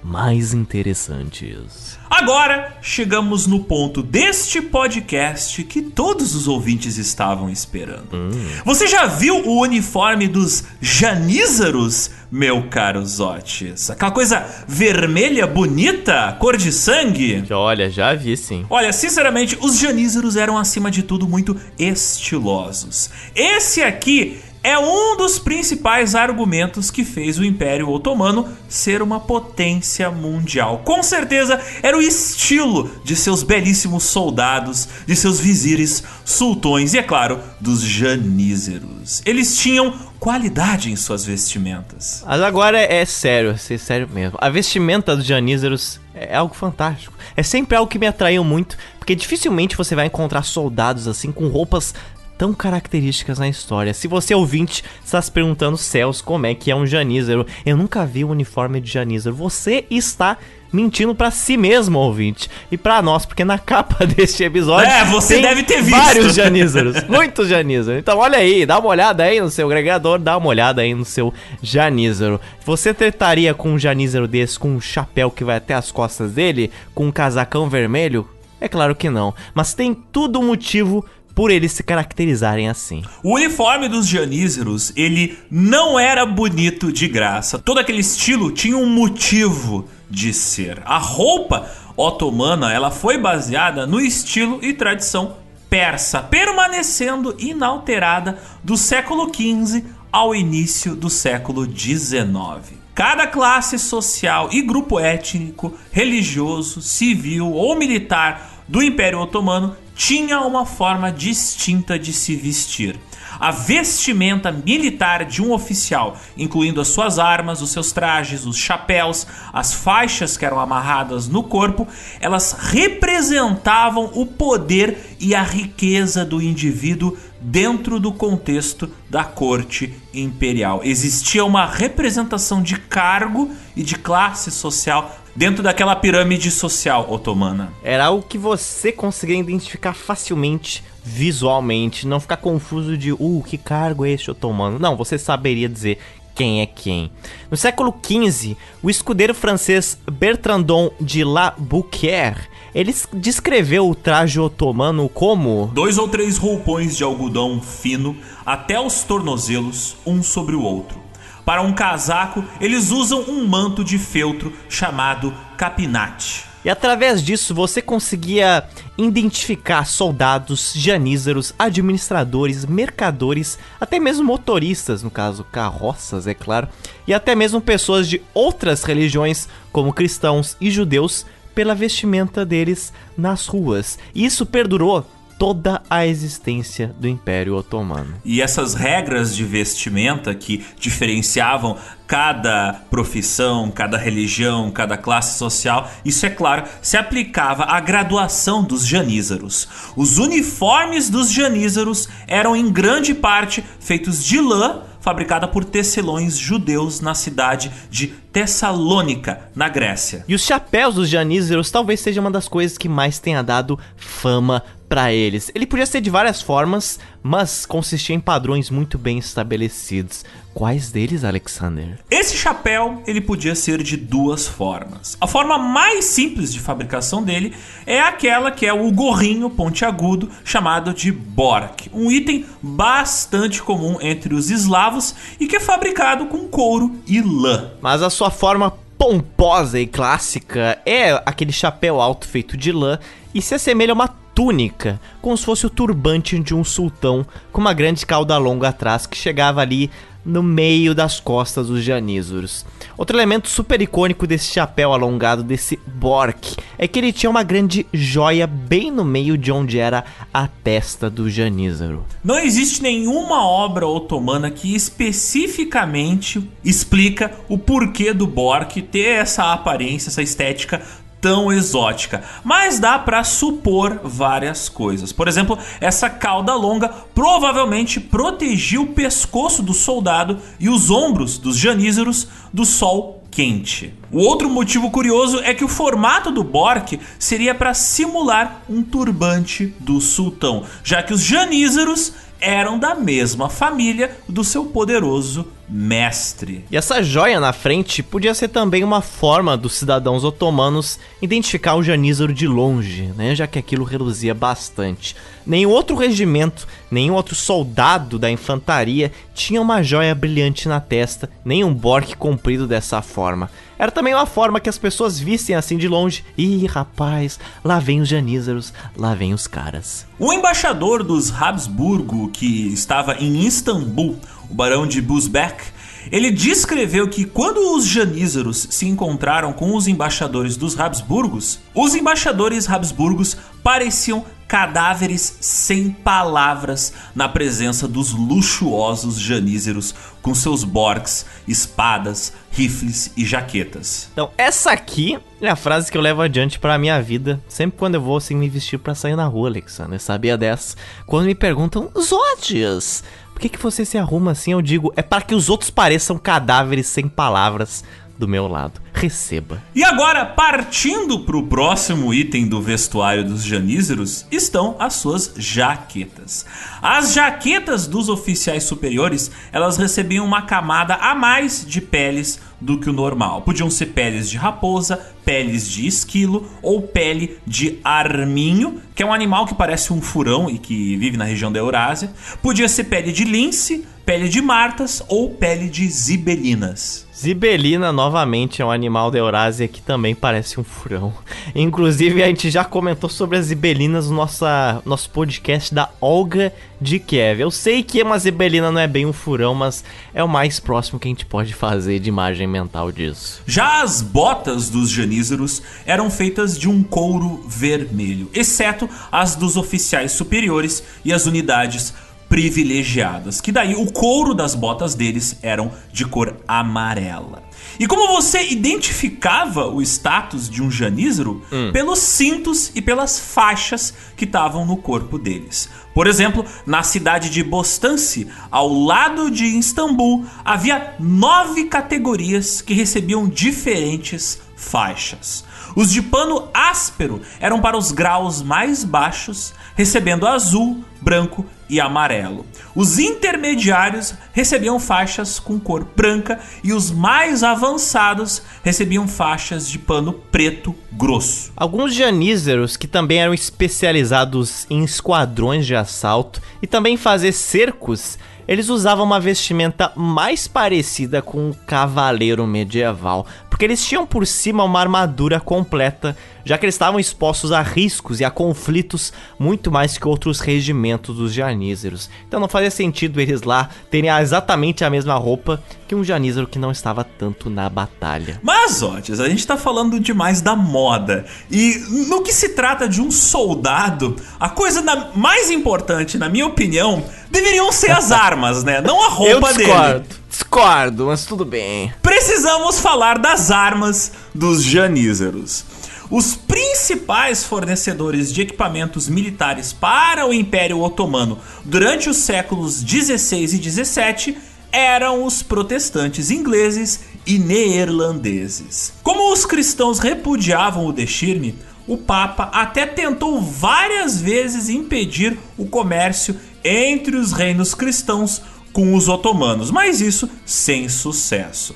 mais interessantes. Agora chegamos no ponto deste podcast que todos os ouvintes estavam esperando. Hum. Você já viu o uniforme dos Janízaros, meu caro Zotes? Aquela coisa vermelha, bonita, cor de sangue? Olha, já vi sim. Olha, sinceramente, os Janízaros eram acima de tudo muito estilosos. Esse aqui é um dos principais argumentos que fez o Império Otomano ser uma potência mundial. Com certeza era o estilo de seus belíssimos soldados, de seus vizires, sultões e, é claro, dos janízeros. Eles tinham qualidade em suas vestimentas. Mas agora é sério, é sério mesmo. A vestimenta dos janízeros é algo fantástico. É sempre algo que me atraiu muito, porque dificilmente você vai encontrar soldados assim com roupas tão características na história. Se você ouvinte está se perguntando, céus, como é que é um Janízero? Eu nunca vi um uniforme de Janízero. Você está mentindo para si mesmo, ouvinte. E para nós, porque na capa deste episódio. É, você deve ter visto. Vários Janízeros. muitos Janízeros. Então, olha aí, dá uma olhada aí no seu agregador, dá uma olhada aí no seu Janízero. Você tretaria com um Janízero desse, com um chapéu que vai até as costas dele, com um casacão vermelho? É claro que não. Mas tem tudo um motivo por eles se caracterizarem assim. O uniforme dos Janízeros, ele não era bonito de graça. Todo aquele estilo tinha um motivo de ser. A roupa otomana, ela foi baseada no estilo e tradição persa, permanecendo inalterada do século XV ao início do século XIX. Cada classe social e grupo étnico, religioso, civil ou militar do Império Otomano tinha uma forma distinta de se vestir. A vestimenta militar de um oficial, incluindo as suas armas, os seus trajes, os chapéus, as faixas que eram amarradas no corpo, elas representavam o poder e a riqueza do indivíduo dentro do contexto da corte imperial. Existia uma representação de cargo e de classe social dentro daquela pirâmide social otomana. Era algo que você conseguia identificar facilmente, visualmente, não ficar confuso de, uh, que cargo é este otomano? Não, você saberia dizer quem é quem. No século XV, o escudeiro francês Bertrandon de La Bouquière ele descreveu o traje otomano como dois ou três roupões de algodão fino até os tornozelos, um sobre o outro. Para um casaco, eles usam um manto de feltro chamado capinate. E através disso você conseguia identificar soldados, janízaros, administradores, mercadores, até mesmo motoristas, no caso carroças, é claro, e até mesmo pessoas de outras religiões, como cristãos e judeus, pela vestimenta deles nas ruas. E isso perdurou toda a existência do Império Otomano. E essas regras de vestimenta que diferenciavam cada profissão, cada religião, cada classe social, isso é claro, se aplicava à graduação dos janízaros. Os uniformes dos janízaros eram em grande parte feitos de lã fabricada por tecelões judeus na cidade de Tessalônica, na Grécia. E os chapéus dos janízaros talvez seja uma das coisas que mais tenha dado fama para eles. Ele podia ser de várias formas, mas consistia em padrões muito bem estabelecidos. Quais deles, Alexander? Esse chapéu ele podia ser de duas formas. A forma mais simples de fabricação dele é aquela que é o gorrinho pontiagudo chamado de bork, um item bastante comum entre os eslavos e que é fabricado com couro e lã. Mas a sua forma pomposa e clássica é aquele chapéu alto feito de lã e se assemelha a uma túnica, como se fosse o turbante de um sultão, com uma grande cauda longa atrás que chegava ali no meio das costas dos Janízoros. Outro elemento super icônico desse chapéu alongado, desse Bork, é que ele tinha uma grande joia bem no meio de onde era a testa do Janízaro. Não existe nenhuma obra otomana que especificamente explica o porquê do Bork ter essa aparência, essa estética tão exótica, mas dá para supor várias coisas. Por exemplo, essa cauda longa provavelmente protegia o pescoço do soldado e os ombros dos janízaros do sol quente. O outro motivo curioso é que o formato do Bork seria para simular um turbante do sultão, já que os janízaros eram da mesma família do seu poderoso mestre. E essa joia na frente podia ser também uma forma dos cidadãos otomanos identificar o Janízaro de longe, né? Já que aquilo reluzia bastante. Nenhum outro regimento, nenhum outro soldado da infantaria tinha uma joia brilhante na testa, nem um borque comprido dessa forma. Era também uma forma que as pessoas vissem assim de longe. Ih, rapaz, lá vem os Janízaros, lá vem os caras. O embaixador dos Habsburgo, que estava em Istambul, o barão de Busbek, ele descreveu que quando os janízaros se encontraram com os embaixadores dos Habsburgos, os embaixadores Habsburgos pareciam cadáveres sem palavras na presença dos luxuosos janízeros com seus borgs, espadas, rifles e jaquetas. Então, essa aqui é a frase que eu levo adiante para minha vida, sempre quando eu vou assim me vestir para sair na rua, Alexandre. Sabia dessa? Quando me perguntam, Zodias, que, que você se arruma assim? Eu digo, é para que os outros pareçam cadáveres sem palavras do meu lado. Receba. E agora, partindo para o próximo item do vestuário dos janízeros, estão as suas jaquetas. As jaquetas dos oficiais superiores, elas recebiam uma camada a mais de peles do que o normal. Podiam ser peles de raposa, peles de esquilo ou pele de arminho, que é um animal que parece um furão e que vive na região da Eurásia. Podia ser pele de lince, pele de martas ou pele de zibelinas. Zibelina, novamente, é um animal da Eurásia que também parece um furão. Inclusive, a gente já comentou sobre as zibelinas no nossa, nosso podcast da Olga de Kiev. Eu sei que uma zibelina não é bem um furão, mas é o mais próximo que a gente pode fazer de imagem mental disso. Já as botas dos janízaros eram feitas de um couro vermelho, exceto as dos oficiais superiores e as unidades privilegiadas, que daí o couro das botas deles eram de cor amarela. E como você identificava o status de um janízaro? Hum. Pelos cintos e pelas faixas que estavam no corpo deles. Por exemplo, na cidade de Bostanci, ao lado de Istambul, havia nove categorias que recebiam diferentes faixas. Os de pano áspero eram para os graus mais baixos, recebendo azul, branco e amarelo. Os intermediários recebiam faixas com cor branca e os mais avançados recebiam faixas de pano preto grosso. Alguns janízeros que também eram especializados em esquadrões de assalto e também fazer cercos eles usavam uma vestimenta mais parecida com um cavaleiro medieval, porque eles tinham por cima uma armadura completa, já que eles estavam expostos a riscos e a conflitos muito mais que outros regimentos dos janízeros. Então não fazia sentido eles lá terem exatamente a mesma roupa que um janízero que não estava tanto na batalha. Mas, Otis, a gente tá falando demais da moda. E no que se trata de um soldado, a coisa mais importante, na minha opinião, deveriam ser as armas, né? Não a roupa Eu discordo. dele. Discordo, mas tudo bem. Precisamos falar das armas dos janízeros. Os principais fornecedores de equipamentos militares para o Império Otomano durante os séculos 16 e 17 eram os protestantes ingleses e neerlandeses. Como os cristãos repudiavam o Deshirme, o Papa até tentou várias vezes impedir o comércio entre os reinos cristãos com os otomanos, mas isso sem sucesso.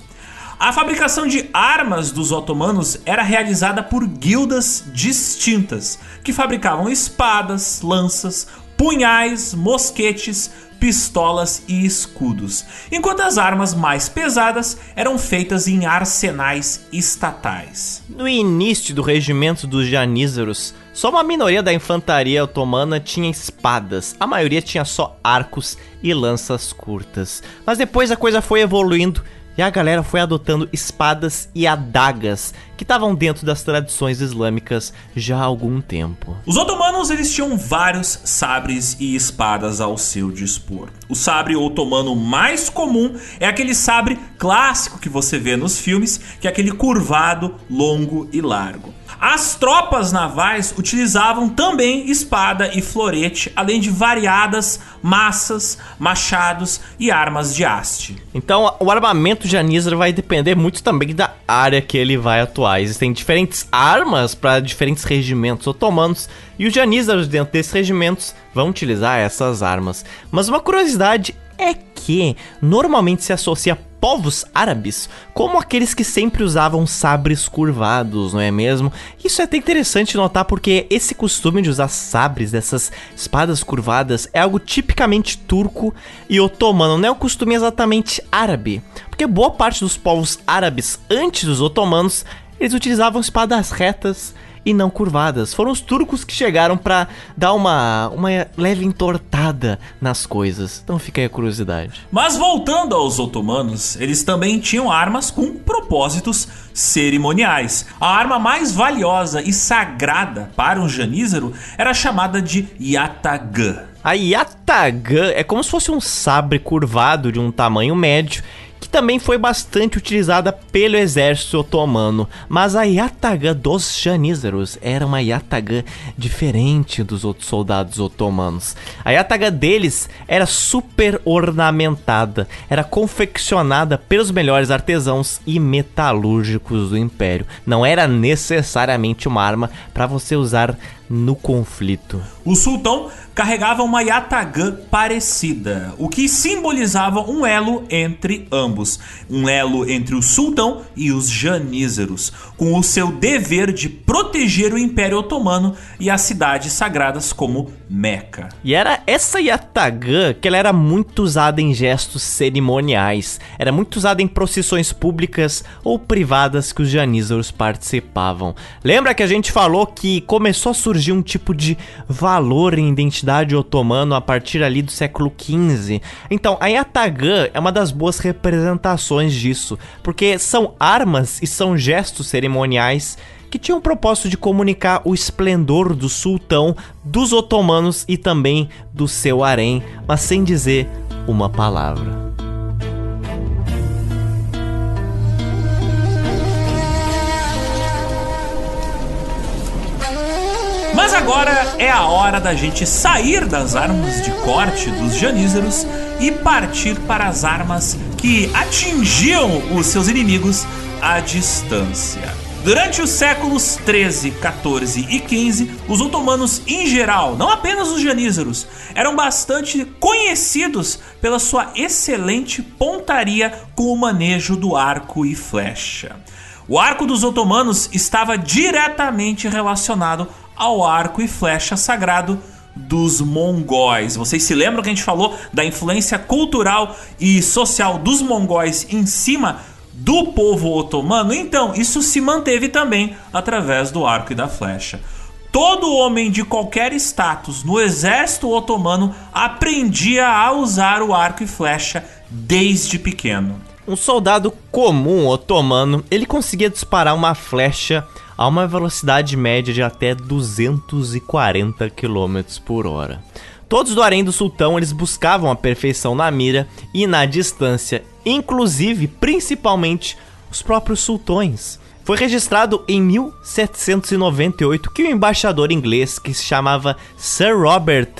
A fabricação de armas dos otomanos era realizada por guildas distintas, que fabricavam espadas, lanças, punhais, mosquetes, pistolas e escudos, enquanto as armas mais pesadas eram feitas em arsenais estatais. No início do regimento dos Janízaros, Só uma minoria da infantaria otomana tinha espadas, a maioria tinha só arcos e lanças curtas. Mas depois a coisa foi evoluindo e a galera foi adotando espadas e adagas que estavam dentro das tradições islâmicas já há algum tempo. Os otomanos eles tinham vários sabres e espadas ao seu dispor. O sabre otomano mais comum é aquele sabre clássico que você vê nos filmes, que é aquele curvado, longo e largo. As tropas navais utilizavam também espada e florete, além de variadas massas, machados e armas de haste. Então, o armamento de Anísar vai depender muito também da área que ele vai atuar. Existem diferentes armas para diferentes regimentos otomanos e os Janízaros dentro desses regimentos vão utilizar essas armas. Mas uma curiosidade é que normalmente se associa povos árabes como aqueles que sempre usavam sabres curvados, não é mesmo? Isso é até interessante notar porque esse costume de usar sabres, dessas espadas curvadas, é algo tipicamente turco e otomano, não é um costume exatamente árabe. Porque boa parte dos povos árabes antes dos otomanos, eles utilizavam espadas retas e não curvadas. Foram os turcos que chegaram para dar uma, uma leve entortada nas coisas. Então fica aí a curiosidade. Mas voltando aos otomanos, eles também tinham armas com propósitos cerimoniais. A arma mais valiosa e sagrada para um janízaro era chamada de yatagã. A yatagã é como se fosse um sabre curvado de um tamanho médio que também foi bastante utilizada pelo exército otomano, mas a yatagã dos janízaros era uma yatagã diferente dos outros soldados otomanos. A yatagã deles era super ornamentada, era confeccionada pelos melhores artesãos e metalúrgicos do império. Não era necessariamente uma arma para você usar no conflito. O sultão carregava uma yatagã parecida, o que simbolizava um elo entre ambos, um elo entre o sultão e os janízaros, com o seu dever de proteger o Império Otomano e as cidades sagradas como Meca. E era essa yatagã que ela era muito usada em gestos cerimoniais, era muito usada em procissões públicas ou privadas que os janízaros participavam. Lembra que a gente falou que começou a surgir um tipo de valor em identidade otomano a partir ali do século XV? Então, a yatagã é uma das boas representações disso, porque são armas e são gestos cerimoniais que tinha o propósito de comunicar o esplendor do sultão, dos otomanos e também do seu harém, mas sem dizer uma palavra. Mas agora é a hora da gente sair das armas de corte dos janízaros e partir para as armas que atingiam os seus inimigos à distância. Durante os séculos 13, 14 e 15, os otomanos em geral, não apenas os janízaros, eram bastante conhecidos pela sua excelente pontaria com o manejo do arco e flecha. O arco dos otomanos estava diretamente relacionado ao arco e flecha sagrado dos mongóis. Vocês se lembram que a gente falou da influência cultural e social dos mongóis em cima do povo otomano, então isso se manteve também através do arco e da flecha. Todo homem de qualquer status no exército otomano aprendia a usar o arco e flecha desde pequeno. Um soldado comum otomano, ele conseguia disparar uma flecha a uma velocidade média de até 240 km por hora. Todos do harém do sultão eles buscavam a perfeição na mira e na distância, inclusive, principalmente, os próprios sultões. Foi registrado em 1798 que o embaixador inglês, que se chamava Sir Robert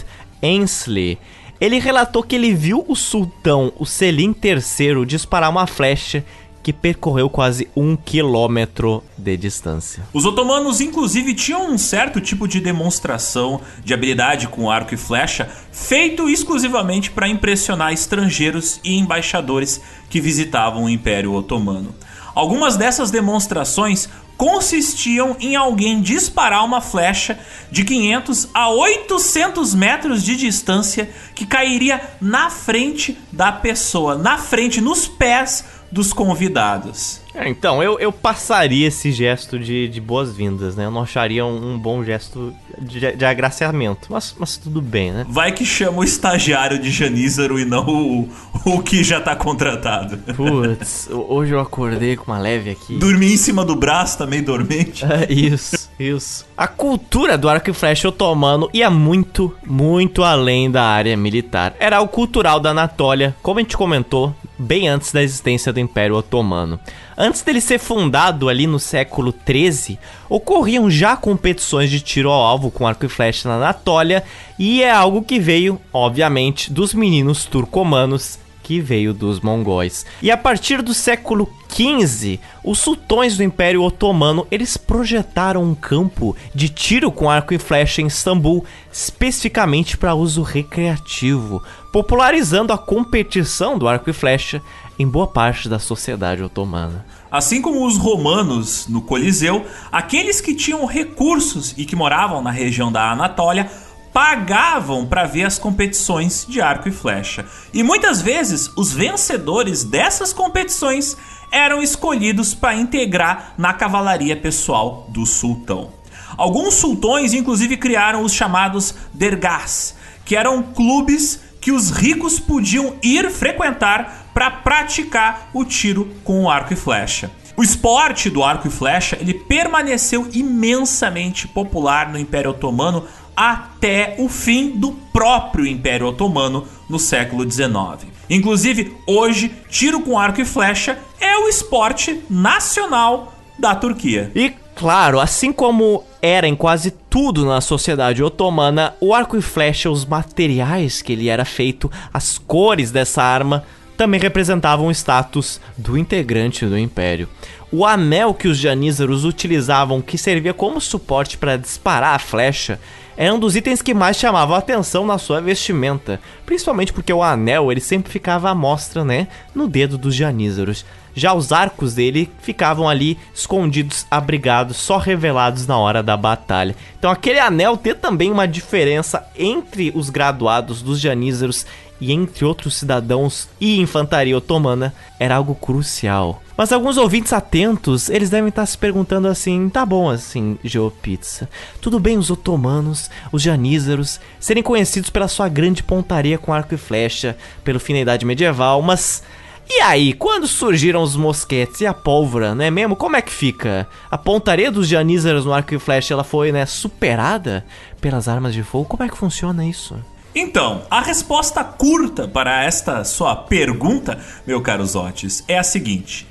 Ainsley, ele relatou que ele viu o sultão, o Selim III, disparar uma flecha que percorreu quase um quilômetro de distância. Os otomanos, inclusive, tinham um certo tipo de demonstração de habilidade com arco e flecha, feito exclusivamente para impressionar estrangeiros e embaixadores que visitavam o Império Otomano. Algumas dessas demonstrações consistiam em alguém disparar uma flecha de 500 a 800 metros de distância que cairia na frente da pessoa, na frente, nos pés dos convidados. É, então, eu, eu passaria esse gesto de, de boas-vindas, né? Eu não acharia um, um bom gesto de, de agraciamento. Mas, mas tudo bem, né? Vai que chama o estagiário de Janízaro e não o, o que já tá contratado. Putz, hoje eu acordei com uma leve aqui. Dormi em cima do braço, também tá dormente. É, isso, isso. A cultura do arco e flecha otomano ia muito, muito além da área militar. Era o cultural da Anatólia, como a gente comentou, bem antes da existência do Império Otomano. Antes dele ser fundado ali no século 13, ocorriam já competições de tiro ao alvo com arco e flecha na Anatólia, e é algo que veio, obviamente, dos meninos turcomanos que veio dos mongóis. E a partir do século XV, os sultões do Império Otomano eles projetaram um campo de tiro com arco e flecha em Istambul, especificamente para uso recreativo, popularizando a competição do arco e flecha em boa parte da sociedade otomana. Assim como os romanos no Coliseu, aqueles que tinham recursos e que moravam na região da Anatólia pagavam para ver as competições de arco e flecha. E muitas vezes os vencedores dessas competições eram escolhidos para integrar na cavalaria pessoal do sultão. Alguns sultões inclusive criaram os chamados dergás, que eram clubes que os ricos podiam ir frequentar para praticar o tiro com o arco e flecha. O esporte do arco e flecha ele permaneceu imensamente popular no Império Otomano até o fim do próprio Império Otomano no século XIX. Inclusive, hoje, tiro com arco e flecha é o esporte nacional da Turquia. E claro, assim como era em quase tudo na sociedade otomana, o arco e flecha, os materiais que ele era feito, as cores dessa arma também representavam o status do integrante do império. O anel que os janízaros utilizavam, que servia como suporte para disparar a flecha, era um dos itens que mais chamavam a atenção na sua vestimenta, principalmente porque o anel ele sempre ficava à mostra, né, no dedo dos janízaros. Já os arcos dele ficavam ali escondidos, abrigados, só revelados na hora da batalha. Então aquele anel tem também uma diferença entre os graduados dos janízaros e entre outros cidadãos e infantaria otomana era algo crucial. Mas alguns ouvintes atentos, eles devem estar se perguntando assim: tá bom assim, Geopizza. Tudo bem os otomanos, os janízaros, serem conhecidos pela sua grande pontaria com arco e flecha, pelo fim da Idade Medieval, mas. E aí, quando surgiram os mosquetes e a pólvora, não é mesmo? Como é que fica? A pontaria dos janízaros no arco e flecha, ela foi, né, superada pelas armas de fogo? Como é que funciona isso? Então, a resposta curta para esta sua pergunta, meu caro Zotes, é a seguinte: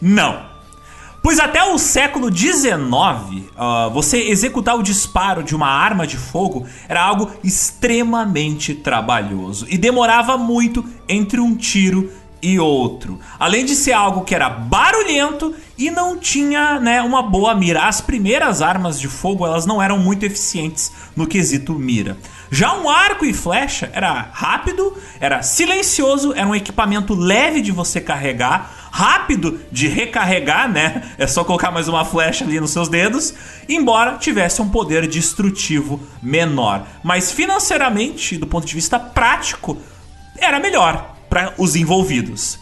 não. Pois até o século XIX, uh, você executar o disparo de uma arma de fogo era algo extremamente trabalhoso e demorava muito entre um tiro e outro. Além de ser algo que era barulhento e não tinha né, uma boa mira. As primeiras armas de fogo elas não eram muito eficientes no quesito mira. Já um arco e flecha era rápido, era silencioso, era um equipamento leve de você carregar, rápido de recarregar, né? É só colocar mais uma flecha ali nos seus dedos, embora tivesse um poder destrutivo menor. Mas financeiramente, do ponto de vista prático, era melhor para os envolvidos.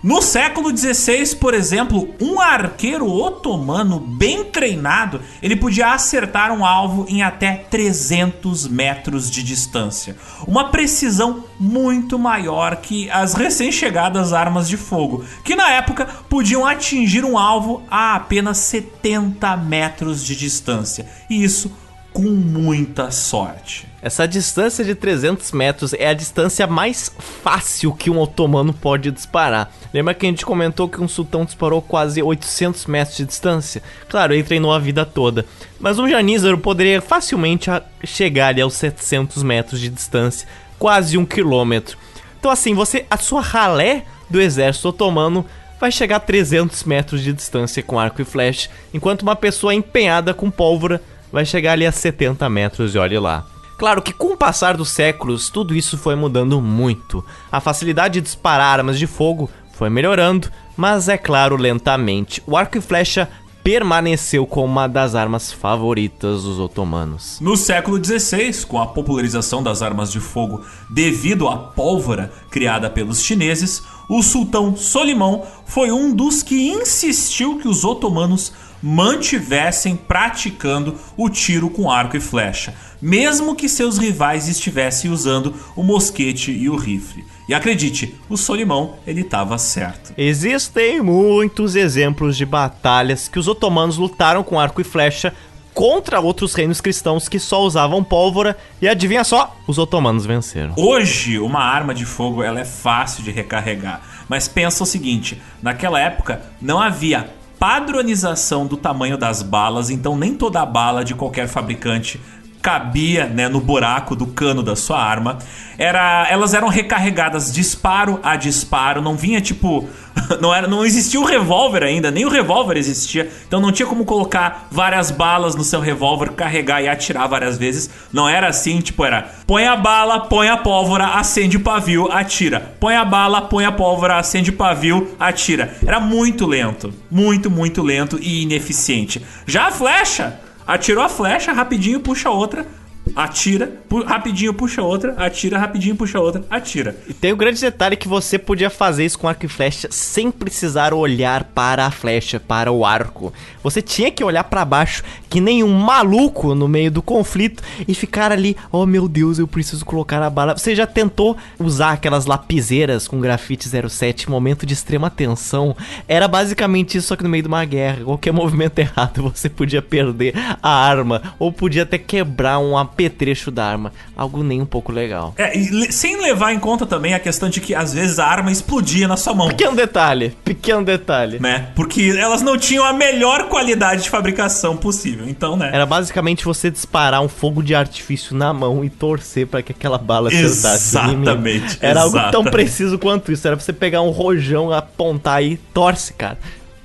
No século XVI, por exemplo, um arqueiro otomano bem treinado, ele podia acertar um alvo em até 300 metros de distância. Uma precisão muito maior que as recém-chegadas armas de fogo, que na época podiam atingir um alvo a apenas 70 metros de distância. E isso com muita sorte. Essa distância de 300 metros é a distância mais fácil que um otomano pode disparar. Lembra que a gente comentou que um sultão disparou quase 800 metros de distância? Claro, ele treinou a vida toda. Mas um janízaro poderia facilmente chegar ali aos 700 metros de distância, quase um quilômetro. Então assim, você, a sua ralé do exército otomano vai chegar a 300 metros de distância com arco e flecha, enquanto uma pessoa empenhada com pólvora vai chegar ali a 70 metros e olhe lá. Claro que com o passar dos séculos, tudo isso foi mudando muito. A facilidade de disparar armas de fogo foi melhorando, mas é claro, lentamente. O arco e flecha permaneceu como uma das armas favoritas dos otomanos. No século XVI, com a popularização das armas de fogo devido à pólvora criada pelos chineses, o sultão Solimão foi um dos que insistiu que os otomanos mantivessem praticando o tiro com arco e flecha, mesmo que seus rivais estivessem usando o mosquete e o rifle. E acredite, o Solimão ele estava certo. Existem muitos exemplos de batalhas que os otomanos lutaram com arco e flecha contra outros reinos cristãos que só usavam pólvora e adivinha só, os otomanos venceram. Hoje, uma arma de fogo ela é fácil de recarregar, mas pensa o seguinte, naquela época não havia padronização do tamanho das balas, então nem toda bala de qualquer fabricante cabia né, no buraco do cano da sua arma. Era, elas eram recarregadas disparo a disparo, não vinha tipo. Não, era, não existia o revólver ainda, nem o revólver existia. Então não tinha como colocar várias balas no seu revólver, carregar e atirar várias vezes. Não era assim, tipo, era põe a bala, põe a pólvora, acende o pavio, atira. Põe a bala, põe a pólvora, acende o pavio, atira. Era muito lento. Muito, muito lento e ineficiente. Já a flecha Atirou a flecha, rapidinho puxa outra atira, pu rapidinho puxa outra, atira, rapidinho puxa outra, atira. E tem o grande detalhe que você podia fazer isso com arco e flecha sem precisar olhar para a flecha, para o arco. Você tinha que olhar para baixo, que nem um maluco no meio do conflito e ficar ali, oh meu Deus, eu preciso colocar a bala. Você já tentou usar aquelas lapiseiras com grafite 07, momento de extrema tensão? Era basicamente isso, só que no meio de uma guerra. Qualquer movimento errado você podia perder a arma, ou podia até quebrar um apetrecho da arma. Algo nem um pouco legal. É, e sem levar em conta também a questão de que às vezes a arma explodia na sua mão. Pequeno detalhe, pequeno detalhe. Né? Porque elas não tinham a melhor qualidade de fabricação possível. Então, né? Era basicamente você disparar um fogo de artifício na mão e torcer para que aquela bala acertasse. Exatamente. Era exatamente. algo tão preciso quanto isso. Era você pegar um rojão, apontar e torce, cara.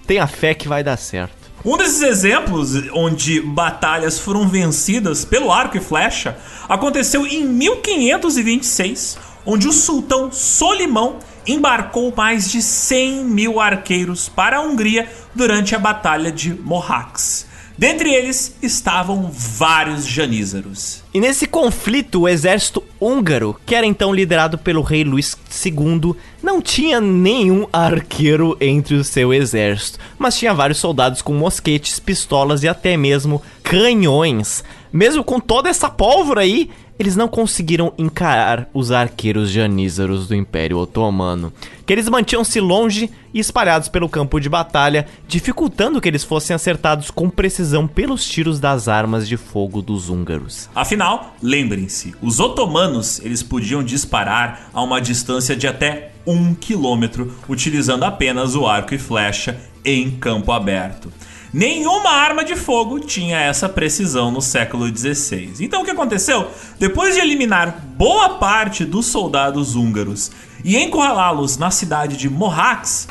Tenha fé que vai dar certo. Um desses exemplos onde batalhas foram vencidas pelo arco e flecha aconteceu em 1526, onde o sultão Solimão embarcou mais de 100 mil arqueiros para a Hungria durante a Batalha de Mohacs. Dentre eles estavam vários janízaros. E nesse conflito, o exército húngaro, que era então liderado pelo rei Luís II, não tinha nenhum arqueiro entre o seu exército, mas tinha vários soldados com mosquetes, pistolas e até mesmo canhões. Mesmo com toda essa pólvora aí, eles não conseguiram encarar os arqueiros janízaros do Império Otomano, que eles mantinham-se longe e espalhados pelo campo de batalha, dificultando que eles fossem acertados com precisão pelos tiros das armas de fogo dos húngaros. Afinal, lembrem-se, os otomanos eles podiam disparar a uma distância de até um quilômetro, utilizando apenas o arco e flecha em campo aberto. Nenhuma arma de fogo tinha essa precisão no século XVI. Então o que aconteceu? Depois de eliminar boa parte dos soldados húngaros e encurralá-los na cidade de Mohacs,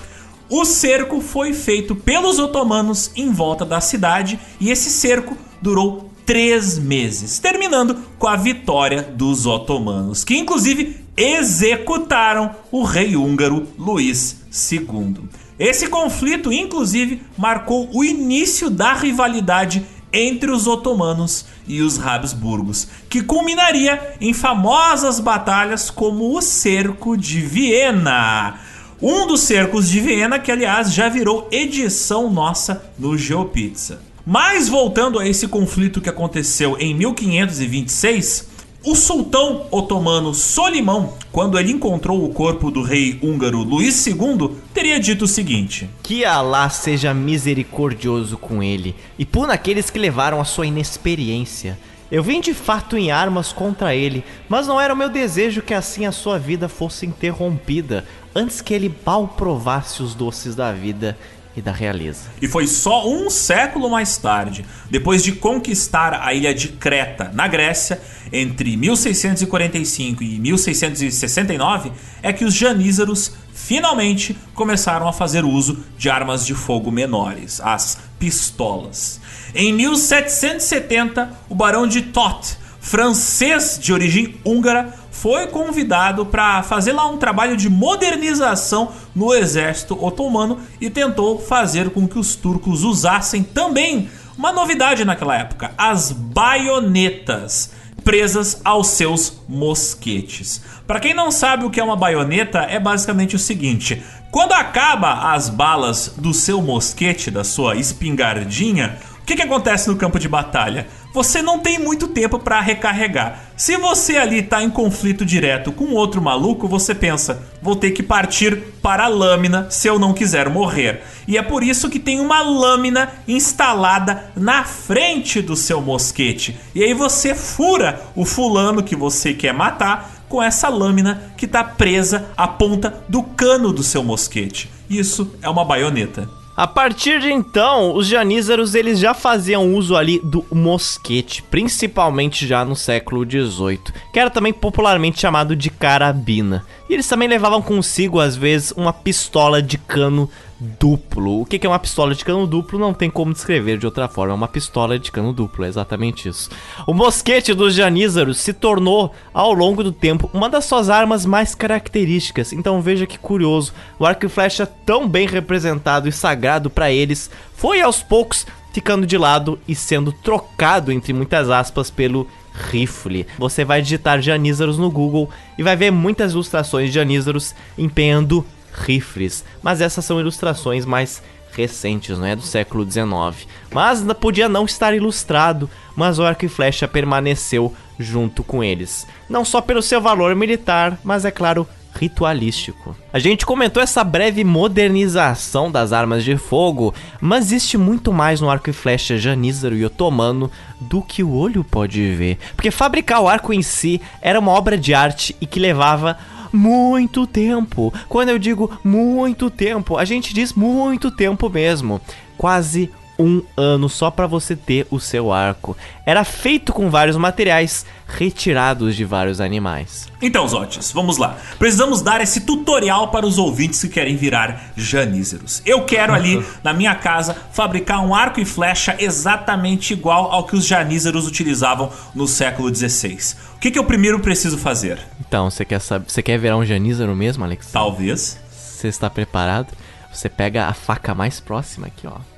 o cerco foi feito pelos otomanos em volta da cidade e esse cerco durou três meses, terminando com a vitória dos otomanos, que inclusive executaram o rei húngaro Luís II. Esse conflito, inclusive, marcou o início da rivalidade entre os otomanos e os Habsburgos, que culminaria em famosas batalhas como o Cerco de Viena. Um dos cercos de Viena que, aliás, já virou edição nossa no GeoPizza. Mas voltando a esse conflito que aconteceu em 1526, o sultão otomano Solimão, quando ele encontrou o corpo do rei húngaro Luís II, teria dito o seguinte: Que Alá seja misericordioso com ele e puna aqueles que levaram a sua inexperiência. Eu vim de fato em armas contra ele, mas não era o meu desejo que assim a sua vida fosse interrompida, antes que ele mal provasse os doces da vida e da realeza. E foi só um século mais tarde, depois de conquistar a ilha de Creta, na Grécia, entre 1645 e 1669, é que os janízaros finalmente começaram a fazer uso de armas de fogo menores, as pistolas. Em 1770, o barão de Tot, francês de origem húngara, foi convidado para fazer lá um trabalho de modernização no exército otomano e tentou fazer com que os turcos usassem também uma novidade naquela época, as baionetas presas aos seus mosquetes. Para quem não sabe o que é uma baioneta, é basicamente o seguinte: quando acaba as balas do seu mosquete, da sua espingardinha, que, que acontece no campo de batalha? Você não tem muito tempo para recarregar. Se você ali está em conflito direto com outro maluco, você pensa: vou ter que partir para a lâmina se eu não quiser morrer. E é por isso que tem uma lâmina instalada na frente do seu mosquete. E aí você fura o fulano que você quer matar com essa lâmina que está presa à ponta do cano do seu mosquete. Isso é uma baioneta. A partir de então, os janízaros eles já faziam uso ali do mosquete, principalmente já no século XVIII, que era também popularmente chamado de carabina. E eles também levavam consigo, às vezes, uma pistola de cano duplo. O que é uma pistola de cano duplo? Não tem como descrever de outra forma. É uma pistola de cano duplo, é exatamente isso. O mosquete dos janízaros se tornou, ao longo do tempo, uma das suas armas mais características. Então veja que curioso, o arco e flecha tão bem representado e sagrado para eles foi aos poucos ficando de lado e sendo trocado entre muitas aspas pelo rifle. Você vai digitar janízaros no Google e vai ver muitas ilustrações de janízaros empenhando rifles, mas essas são ilustrações mais recentes, não é do século XIX. Mas podia não estar ilustrado, mas o arco e flecha permaneceu junto com eles. Não só pelo seu valor militar, mas é claro, ritualístico. A gente comentou essa breve modernização das armas de fogo, mas existe muito mais no arco e flecha janízaro e otomano do que o olho pode ver. Porque fabricar o arco em si era uma obra de arte e que levava muito tempo. Quando eu digo muito tempo, a gente diz muito tempo mesmo. Quase um ano só para você ter o seu arco. Era feito com vários materiais retirados de vários animais. Então, Zotes, vamos lá. Precisamos dar esse tutorial para os ouvintes que querem virar janízeros. Eu quero ali na minha casa fabricar um arco e flecha exatamente igual ao que os janízeros utilizavam no século XVI. O que, que eu primeiro preciso fazer? Então, você quer saber, você quer virar um janízero mesmo, Alex? Talvez. Você está preparado? Você pega a faca mais próxima aqui, ó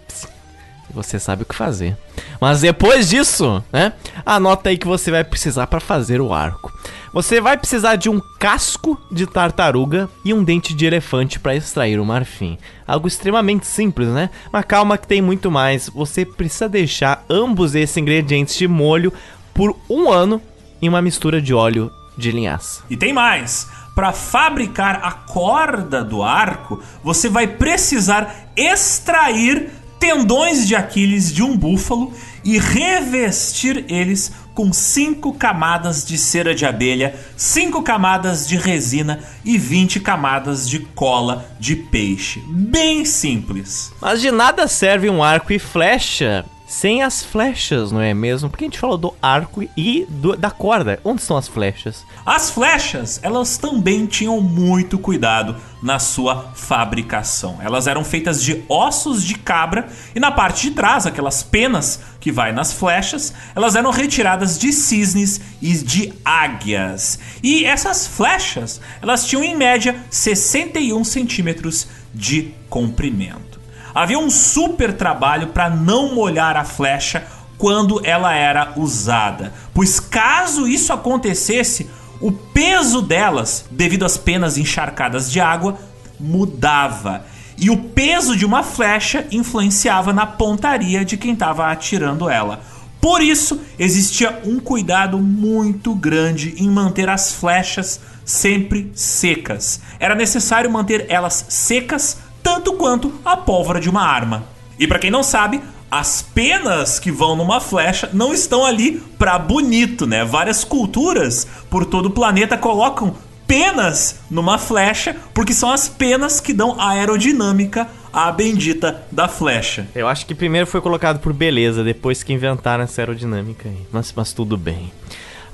você sabe o que fazer. Mas depois disso, né? Anota aí que você vai precisar para fazer o arco. Você vai precisar de um casco de tartaruga e um dente de elefante para extrair o marfim. Algo extremamente simples, né? Mas calma que tem muito mais. Você precisa deixar ambos esses ingredientes de molho por um ano em uma mistura de óleo de linhaça. E tem mais! Para fabricar a corda do arco, você vai precisar extrair tendões de Aquiles de um búfalo e revestir eles com cinco camadas de cera de abelha, cinco camadas de resina e 20 camadas de cola de peixe. Bem simples. Mas de nada serve um arco e flecha sem as flechas, não é mesmo? Porque a gente falou do arco e do, da corda. Onde estão as flechas? As flechas, elas também tinham muito cuidado na sua fabricação. Elas eram feitas de ossos de cabra e na parte de trás, aquelas penas que vai nas flechas, elas eram retiradas de cisnes e de águias. E essas flechas, elas tinham em média 61 centímetros de comprimento. Havia um super trabalho para não molhar a flecha quando ela era usada, pois caso isso acontecesse, o peso delas, devido às penas encharcadas de água, mudava. E o peso de uma flecha influenciava na pontaria de quem estava atirando ela. Por isso, existia um cuidado muito grande em manter as flechas sempre secas. Era necessário manter elas secas tanto quanto a pólvora de uma arma. E para quem não sabe, as penas que vão numa flecha não estão ali para bonito, né? Várias culturas por todo o planeta colocam penas numa flecha, porque são as penas que dão aerodinâmica à bendita da flecha. Eu acho que primeiro foi colocado por beleza, depois que inventaram essa aerodinâmica aí. Mas, mas tudo bem.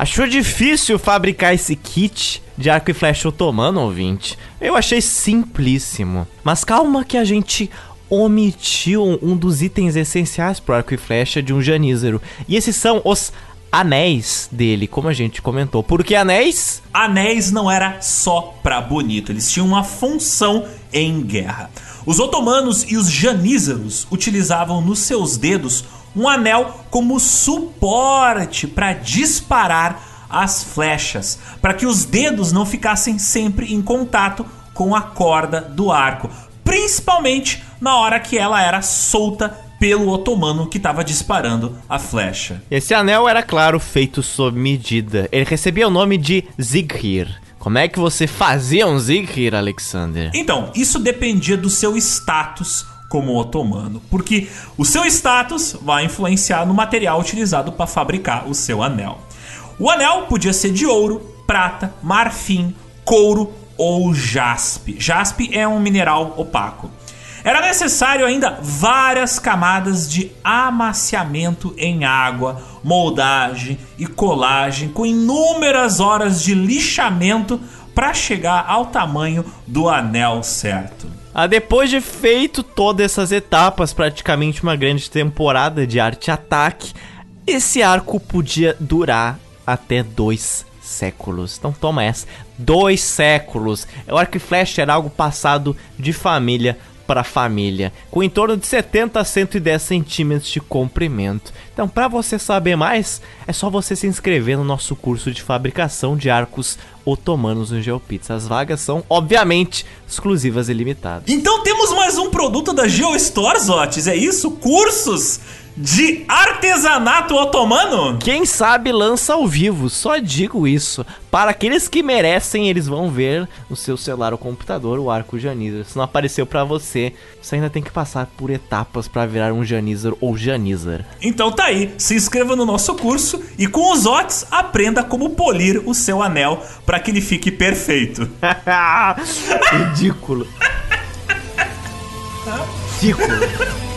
Achou difícil fabricar esse kit de arco e flecha otomano, ouvinte? Eu achei simplíssimo. Mas calma que a gente omitiu um dos itens essenciais pro arco e flecha de um janízero. E esses são os anéis dele, como a gente comentou. Por que anéis? Anéis não era só pra bonito, eles tinham uma função em guerra. Os otomanos e os janízaros utilizavam nos seus dedos um anel como suporte para disparar as flechas, para que os dedos não ficassem sempre em contato com a corda do arco, principalmente na hora que ela era solta pelo otomano que estava disparando a flecha. Esse anel era, claro, feito sob medida. Ele recebia o nome de Zighir. Como é que você fazia um Zighir, Alexander? Então, isso dependia do seu status como otomano, porque o seu status vai influenciar no material utilizado para fabricar o seu anel. O anel podia ser de ouro, prata, marfim, couro ou jaspe. Jaspe é um mineral opaco. Era necessário ainda várias camadas de amaciamento em água, moldagem e colagem, com inúmeras horas de lixamento para chegar ao tamanho do anel certo. Ah, depois de feito todas essas etapas, praticamente uma grande temporada de arte-ataque, esse arco podia durar até dois séculos. Então toma essa. Dois séculos. O arco e flecha era algo passado de família para família, com em torno de 70 a 110 centímetros de comprimento. Então, para você saber mais, é só você se inscrever no nosso curso de fabricação de arcos otomanos no GeoPizza. As vagas são, obviamente, exclusivas e limitadas. Então temos mais um produto da GeoStore, Zotes, é isso? Cursos de artesanato otomano? Quem sabe lança ao vivo, só digo isso. Para aqueles que merecem, eles vão ver no seu celular ou computador o arco Janizer. Se não apareceu para você, você ainda tem que passar por etapas para virar um Janizer ou Janizer. Então tá aí, se inscreva no nosso curso e com os OTS aprenda como polir o seu anel para que ele fique perfeito. Ridículo. Ridículo.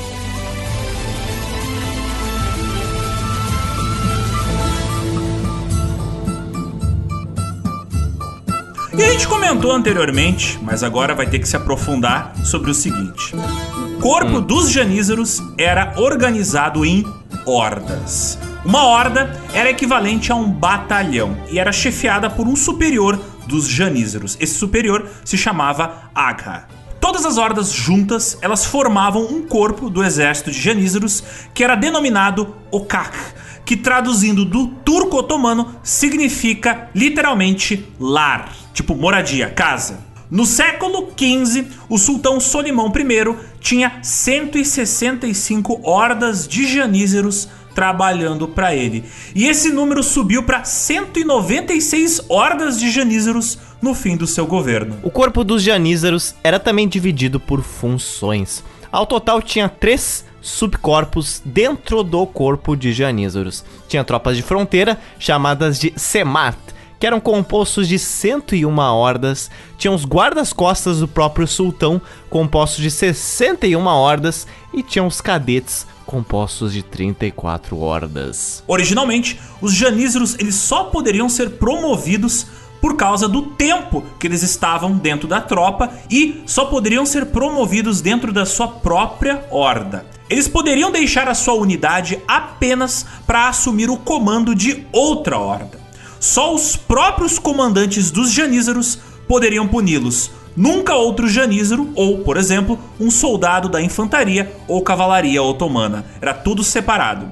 E a gente comentou anteriormente, mas agora vai ter que se aprofundar sobre o seguinte: o corpo hum. dos Janízaros era organizado em hordas. Uma horda era equivalente a um batalhão e era chefiada por um superior dos Janízaros. Esse superior se chamava Agha. Todas as hordas juntas, elas formavam um corpo do exército de Janízaros que era denominado Okak, que traduzindo do turco otomano significa literalmente lar, tipo moradia, casa. No século XV, o sultão Solimão I tinha 165 hordas de janízeros trabalhando para ele. E esse número subiu para 196 hordas de janízeros no fim do seu governo. O corpo dos janízeros era também dividido por funções. Ao total tinha três subcorpos dentro do corpo de Janízaros. Tinha tropas de fronteira, chamadas de Semat, que eram compostos de 101 hordas, tinha os guardas-costas do próprio sultão, compostos de 61 hordas, e tinha os cadetes, compostos de 34 hordas. Originalmente, os Janízaros eles só poderiam ser promovidos por causa do tempo que eles estavam dentro da tropa e só poderiam ser promovidos dentro da sua própria horda. Eles poderiam deixar a sua unidade apenas para assumir o comando de outra horda. Só os próprios comandantes dos Janízaros poderiam puni-los. Nunca outro Janízaro ou, por exemplo, um soldado da infantaria ou cavalaria otomana. Era tudo separado.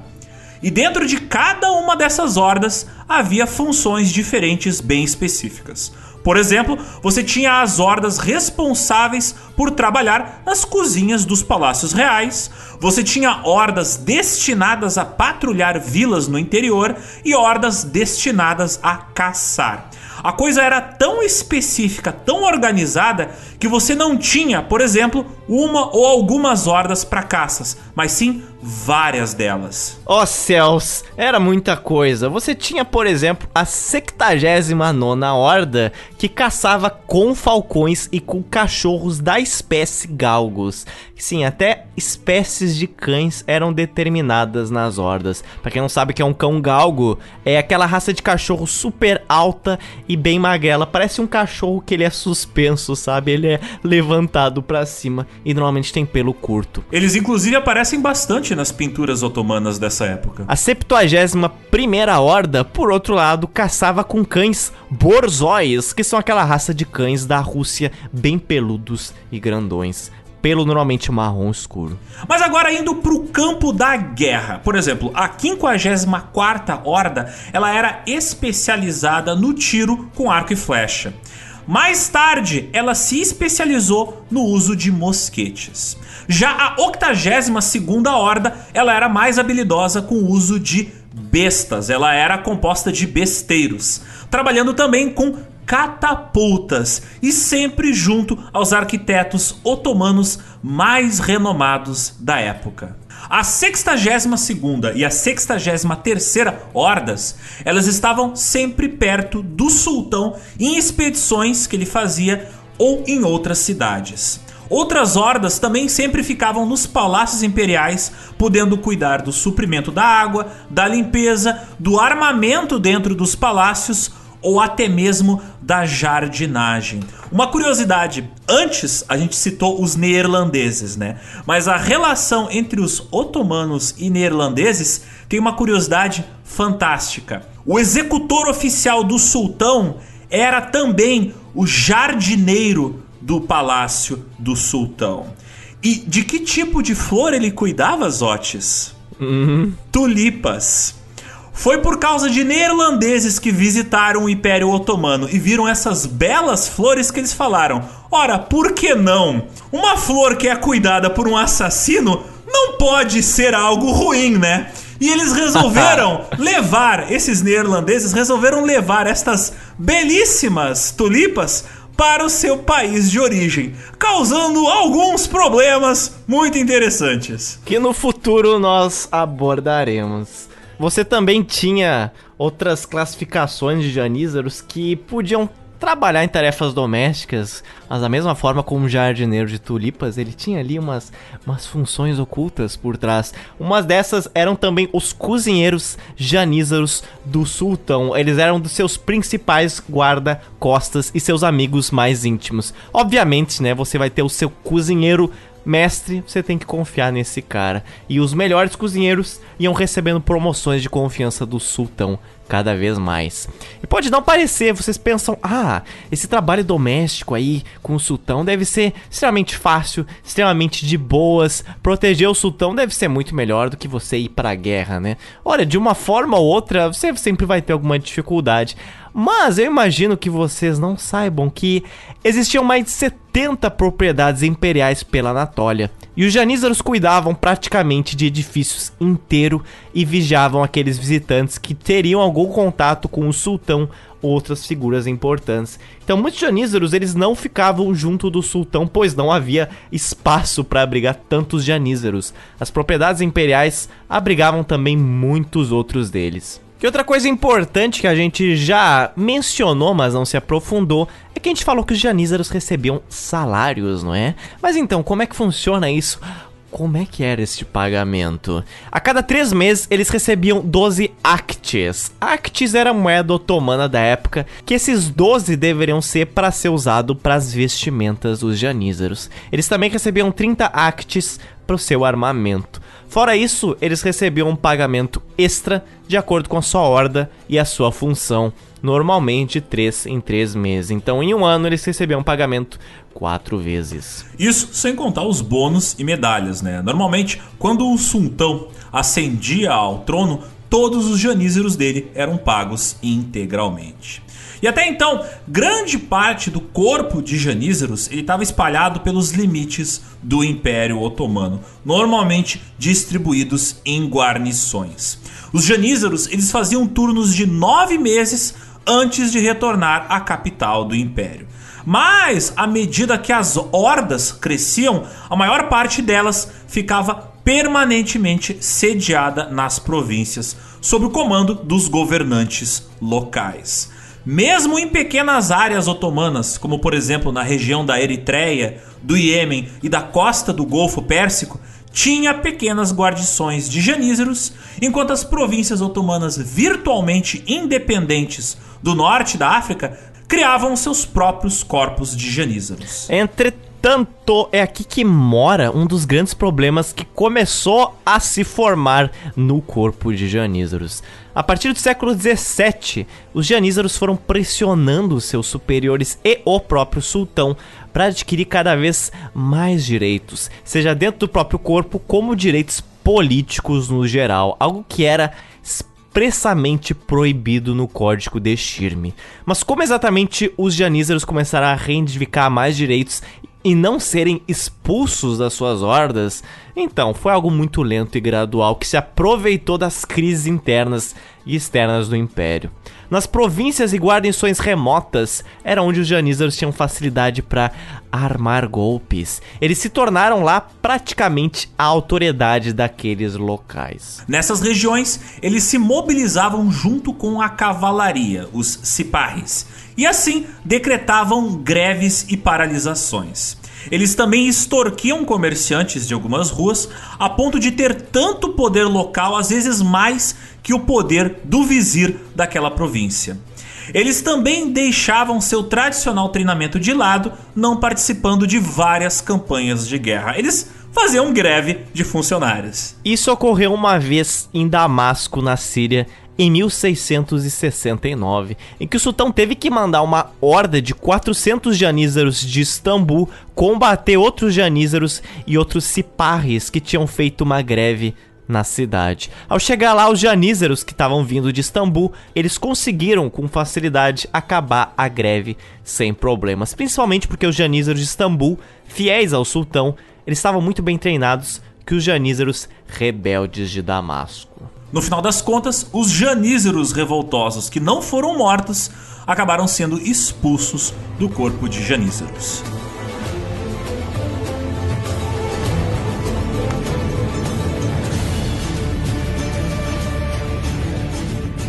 E dentro de cada uma dessas hordas havia funções diferentes bem específicas. Por exemplo, você tinha as hordas responsáveis por trabalhar nas cozinhas dos palácios reais, você tinha hordas destinadas a patrulhar vilas no interior e hordas destinadas a caçar. A coisa era tão específica, tão organizada, que você não tinha, por exemplo, uma ou algumas hordas para caças, mas sim várias delas. Ó oh, céus, era muita coisa. Você tinha, por exemplo, a 79 Horda, que caçava com falcões e com cachorros da espécie galgos. Sim, até espécies de cães eram determinadas nas hordas. Para quem não sabe o que é um cão galgo, é aquela raça de cachorro super alta e bem magrela. Parece um cachorro que ele é suspenso, sabe? Ele é levantado para cima e normalmente tem pelo curto. Eles inclusive aparecem bastante nas pinturas otomanas dessa época. A 71 primeira horda, por outro lado, caçava com cães borzóis, que são aquela raça de cães da Rússia bem peludos e grandões pelo normalmente marrom escuro. Mas agora indo pro campo da guerra. Por exemplo, a 54ª Horda, ela era especializada no tiro com arco e flecha. Mais tarde, ela se especializou no uso de mosquetes. Já a 82ª Horda, ela era mais habilidosa com o uso de bestas. Ela era composta de besteiros, trabalhando também com catapultas e sempre junto aos arquitetos otomanos mais renomados da época. A 62ª e a 63ª hordas, elas estavam sempre perto do sultão em expedições que ele fazia ou em outras cidades. Outras hordas também sempre ficavam nos palácios imperiais, podendo cuidar do suprimento da água, da limpeza, do armamento dentro dos palácios ou até mesmo da jardinagem. Uma curiosidade, antes a gente citou os neerlandeses, né? Mas a relação entre os otomanos e neerlandeses tem uma curiosidade fantástica. O executor oficial do sultão era também o jardineiro do palácio do sultão. E de que tipo de flor ele cuidava, Zotes? Uhum. Tulipas. Foi por causa de neerlandeses que visitaram o Império Otomano e viram essas belas flores que eles falaram: ora, por que não? Uma flor que é cuidada por um assassino não pode ser algo ruim, né? E eles resolveram levar, esses neerlandeses resolveram levar estas belíssimas tulipas para o seu país de origem, causando alguns problemas muito interessantes. Que no futuro nós abordaremos. Você também tinha outras classificações de janízaros que podiam trabalhar em tarefas domésticas, mas da mesma forma como o jardineiro de tulipas, ele tinha ali umas, umas funções ocultas por trás. Umas dessas eram também os cozinheiros janízaros do sultão. Eles eram dos seus principais guarda-costas e seus amigos mais íntimos. Obviamente, né, você vai ter o seu cozinheiro mestre, você tem que confiar nesse cara. E os melhores cozinheiros iam recebendo promoções de confiança do sultão cada vez mais. E pode não parecer, vocês pensam, ah, esse trabalho doméstico aí com o sultão deve ser extremamente fácil, extremamente de boas. Proteger o sultão deve ser muito melhor do que você ir para a guerra, né? Olha, de uma forma ou outra, você sempre vai ter alguma dificuldade. Mas eu imagino que vocês não saibam que existiam mais de 70 propriedades imperiais pela Anatólia. E os janízaros cuidavam praticamente de edifícios inteiro e vigiavam aqueles visitantes que teriam algum contato com o sultão ou outras figuras importantes. Então muitos janízaros eles não ficavam junto do sultão, pois não havia espaço para abrigar tantos janízaros. As propriedades imperiais abrigavam também muitos outros deles. Que outra coisa importante que a gente já mencionou, mas não se aprofundou, é que a gente falou que os janízaros recebiam salários, não é? Mas então, como é que funciona isso? Como é que era este pagamento? A cada três meses eles recebiam 12 actes. Actes era a moeda otomana da época, que esses 12 deveriam ser para ser usado para as vestimentas dos janízaros. Eles também recebiam 30 actes para o seu armamento. Fora isso, eles recebiam um pagamento extra de acordo com a sua horda e a sua função, normalmente 3 em 3 meses. Então, em um ano, eles recebiam um pagamento quatro vezes. Isso sem contar os bônus e medalhas, né? Normalmente, quando o sultão ascendia ao trono, todos os janízeros dele eram pagos integralmente. E até então, grande parte do corpo de janízaros estava espalhado pelos limites do Império Otomano, normalmente distribuídos em guarnições. Os janízaros eles faziam turnos de nove meses antes de retornar à capital do Império. Mas, à medida que as hordas cresciam, a maior parte delas ficava permanentemente sediada nas províncias, sob o comando dos governantes locais. Mesmo em pequenas áreas otomanas, como por exemplo na região da Eritreia, do Iêmen e da costa do Golfo Pérsico, tinha pequenas guarnições de janízaros, enquanto as províncias otomanas virtualmente independentes do norte da África criavam seus próprios corpos de janízaros. Entre entanto, é aqui que mora um dos grandes problemas que começou a se formar no corpo de Janízaros. A partir do século XVII, os Janízaros foram pressionando seus superiores e o próprio sultão para adquirir cada vez mais direitos, seja dentro do próprio corpo como direitos políticos no geral, algo que era expressamente proibido no código de Shirme. Mas como exatamente os janízaros começaram a reivindicar mais direitos e não serem expulsos das suas hordas, então foi algo muito lento e gradual que se aproveitou das crises internas e externas do império. Nas províncias e guarnições remotas era onde os janízaros tinham facilidade para armar golpes. Eles se tornaram lá praticamente a autoridade daqueles locais. Nessas regiões, eles se mobilizavam junto com a cavalaria, os ciparres, e assim decretavam greves e paralisações. Eles também extorquiam comerciantes de algumas ruas a ponto de ter tanto poder local, às vezes mais que o poder do vizir daquela província. Eles também deixavam seu tradicional treinamento de lado, não participando de várias campanhas de guerra. Eles faziam greve de funcionários. Isso ocorreu uma vez em Damasco, na Síria, em 1669, em que o sultão teve que mandar uma horda de 400 janízaros de Istambul combater outros janízaros e outros ciparres que tinham feito uma greve na cidade. Ao chegar lá, os janízaros que estavam vindo de Istambul, eles conseguiram com facilidade acabar a greve sem problemas, principalmente porque os janízaros de Istambul, fiéis ao sultão, eles estavam muito bem treinados que os janízaros rebeldes de Damasco. No final das contas, os janízeros revoltosos que não foram mortos acabaram sendo expulsos do corpo de janízeros.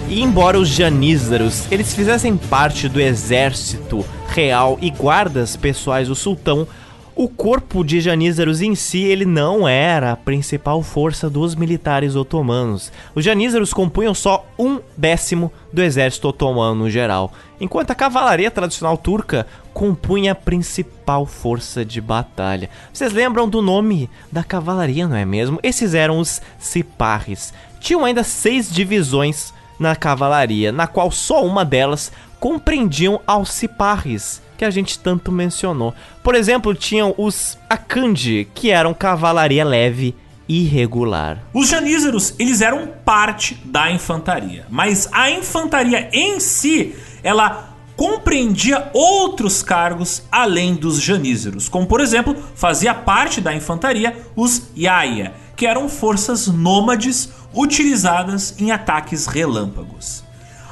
E embora os janízaros eles fizessem parte do exército real e guardas pessoais do sultão, o corpo de janízaros em si ele não era a principal força dos militares otomanos. Os janízaros compunham só um décimo do exército otomano no geral, enquanto a cavalaria tradicional turca compunha a principal força de batalha. Vocês lembram do nome da cavalaria, não é mesmo? Esses eram os ciparres. Tinham ainda seis divisões na cavalaria, na qual só uma delas compreendiam aos ciparres que a gente tanto mencionou. Por exemplo, tinham os Akandi, que eram cavalaria leve irregular. Os janízaros, eles eram parte da infantaria, mas a infantaria em si, ela compreendia outros cargos além dos janízaros, como por exemplo, fazia parte da infantaria os Yaya, que eram forças nômades utilizadas em ataques relâmpagos.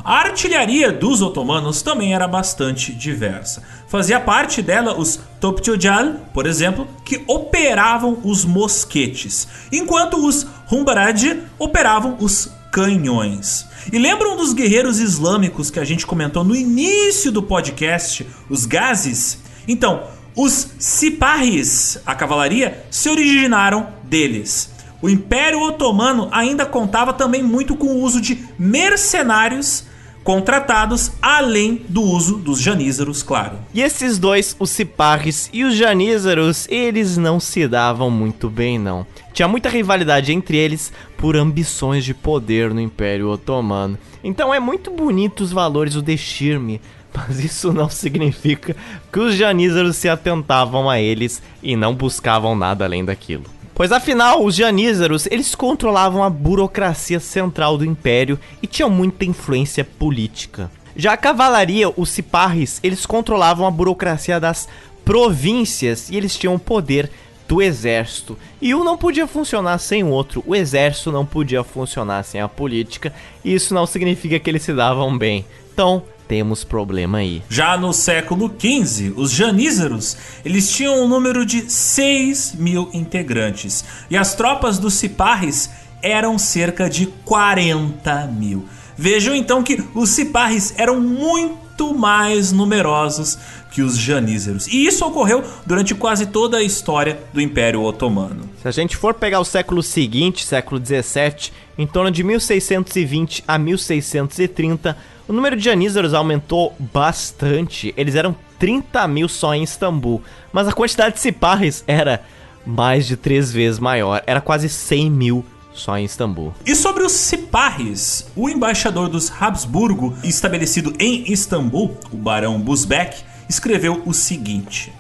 A artilharia dos otomanos também era bastante diversa. Fazia parte dela os Topçojal, por exemplo, que operavam os mosquetes, enquanto os Humbarad operavam os canhões. E lembram dos guerreiros islâmicos que a gente comentou no início do podcast, os Gazis? Então, os Siparis, a cavalaria, se originaram deles. O Império Otomano ainda contava também muito com o uso de mercenários contratados, além do uso dos janízaros, claro. E esses dois, os ciparres e os janízaros, eles não se davam muito bem, não. Tinha muita rivalidade entre eles por ambições de poder no Império Otomano. Então é muito bonito os valores do Deshirme, mas isso não significa que os janízaros se atentavam a eles e não buscavam nada além daquilo. Pois afinal, os janízaros, eles controlavam a burocracia central do império e tinham muita influência política. Já a cavalaria, os ciparres, eles controlavam a burocracia das províncias e eles tinham o poder do exército. E um não podia funcionar sem o outro. O exército não podia funcionar sem a política. E isso não significa que eles se davam bem. Então, temos problema aí. Já no século XV, os janízaros eles tinham um número de 6 mil integrantes e as tropas dos ciparres eram cerca de 40 mil. Vejam então que os ciparres eram muito mais numerosos que os janízaros. E isso ocorreu durante quase toda a história do Império Otomano. Se a gente for pegar o século seguinte, século 17, em torno de 1620 a 1630, o número de janízaros aumentou bastante. Eles eram 30 mil só em Istambul, mas a quantidade de ciparres era mais de três vezes maior, era quase 100 mil só em Istambul. E sobre os ciparres, o embaixador dos Habsburgo, estabelecido em Istambul, o barão Buzbek, escreveu o seguinte: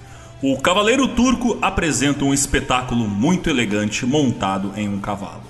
O cavaleiro turco apresenta um espetáculo muito elegante montado em um cavalo,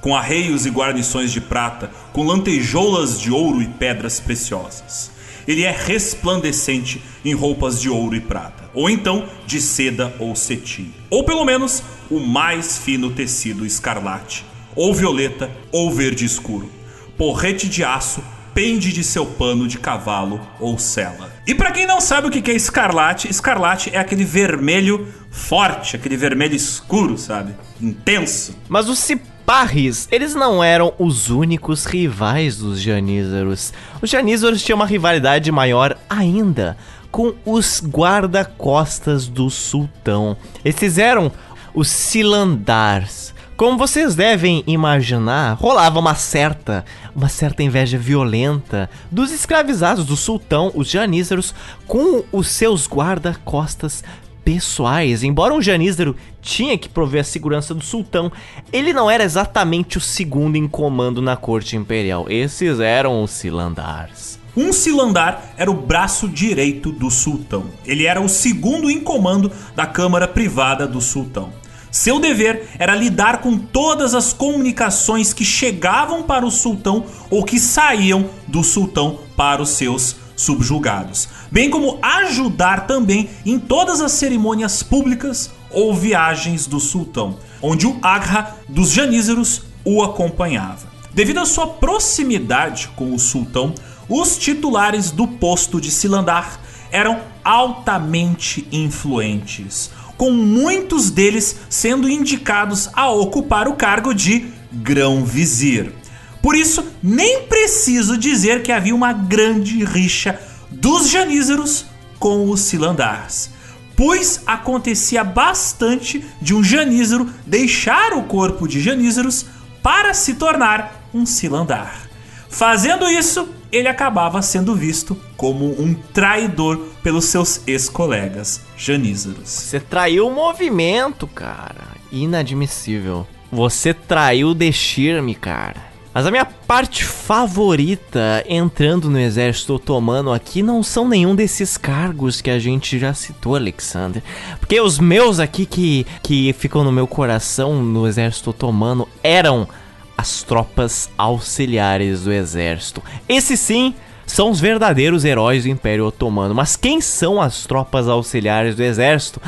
com arreios e guarnições de prata, com lantejoulas de ouro e pedras preciosas. Ele é resplandecente em roupas de ouro e prata, ou então de seda ou cetim, ou pelo menos o mais fino tecido escarlate, ou violeta ou verde escuro. Porrete de aço pende de seu pano de cavalo ou sela. E para quem não sabe o que é escarlate, escarlate é aquele vermelho forte, aquele vermelho escuro, sabe? Intenso. Mas os ciparres, eles não eram os únicos rivais dos janízaros. Os janízaros tinham uma rivalidade maior ainda com os guarda-costas do sultão. Esses eram os cilandars. Como vocês devem imaginar, rolava uma certa, uma certa inveja violenta dos escravizados do sultão, os janízaros, com os seus guarda-costas pessoais. Embora um janízaro tinha que prover a segurança do sultão, ele não era exatamente o segundo em comando na corte imperial. Esses eram os cilandars. Um cilandar era o braço direito do sultão. Ele era o segundo em comando da câmara privada do sultão. Seu dever era lidar com todas as comunicações que chegavam para o sultão ou que saíam do sultão para os seus subjugados, bem como ajudar também em todas as cerimônias públicas ou viagens do sultão, onde o Agra dos Janízaros o acompanhava. Devido à sua proximidade com o sultão, os titulares do posto de Silandar eram altamente influentes, com muitos deles sendo indicados a ocupar o cargo de grão-vizir. Por isso, nem preciso dizer que havia uma grande rixa dos janízaros com os cilandars, pois acontecia bastante de um janízaro deixar o corpo de janízaros para se tornar um cilandar. Fazendo isso, ele acabava sendo visto como um traidor pelos seus ex-colegas janízaros. Você traiu o movimento, cara. Inadmissível. Você traiu o Deshirme, cara. Mas a minha parte favorita entrando no exército otomano aqui não são nenhum desses cargos que a gente já citou, Alexander. Porque os meus aqui que, que ficam no meu coração no exército otomano eram as tropas auxiliares do exército. Esses sim são os verdadeiros heróis do Império Otomano. Mas quem são as tropas auxiliares do exército?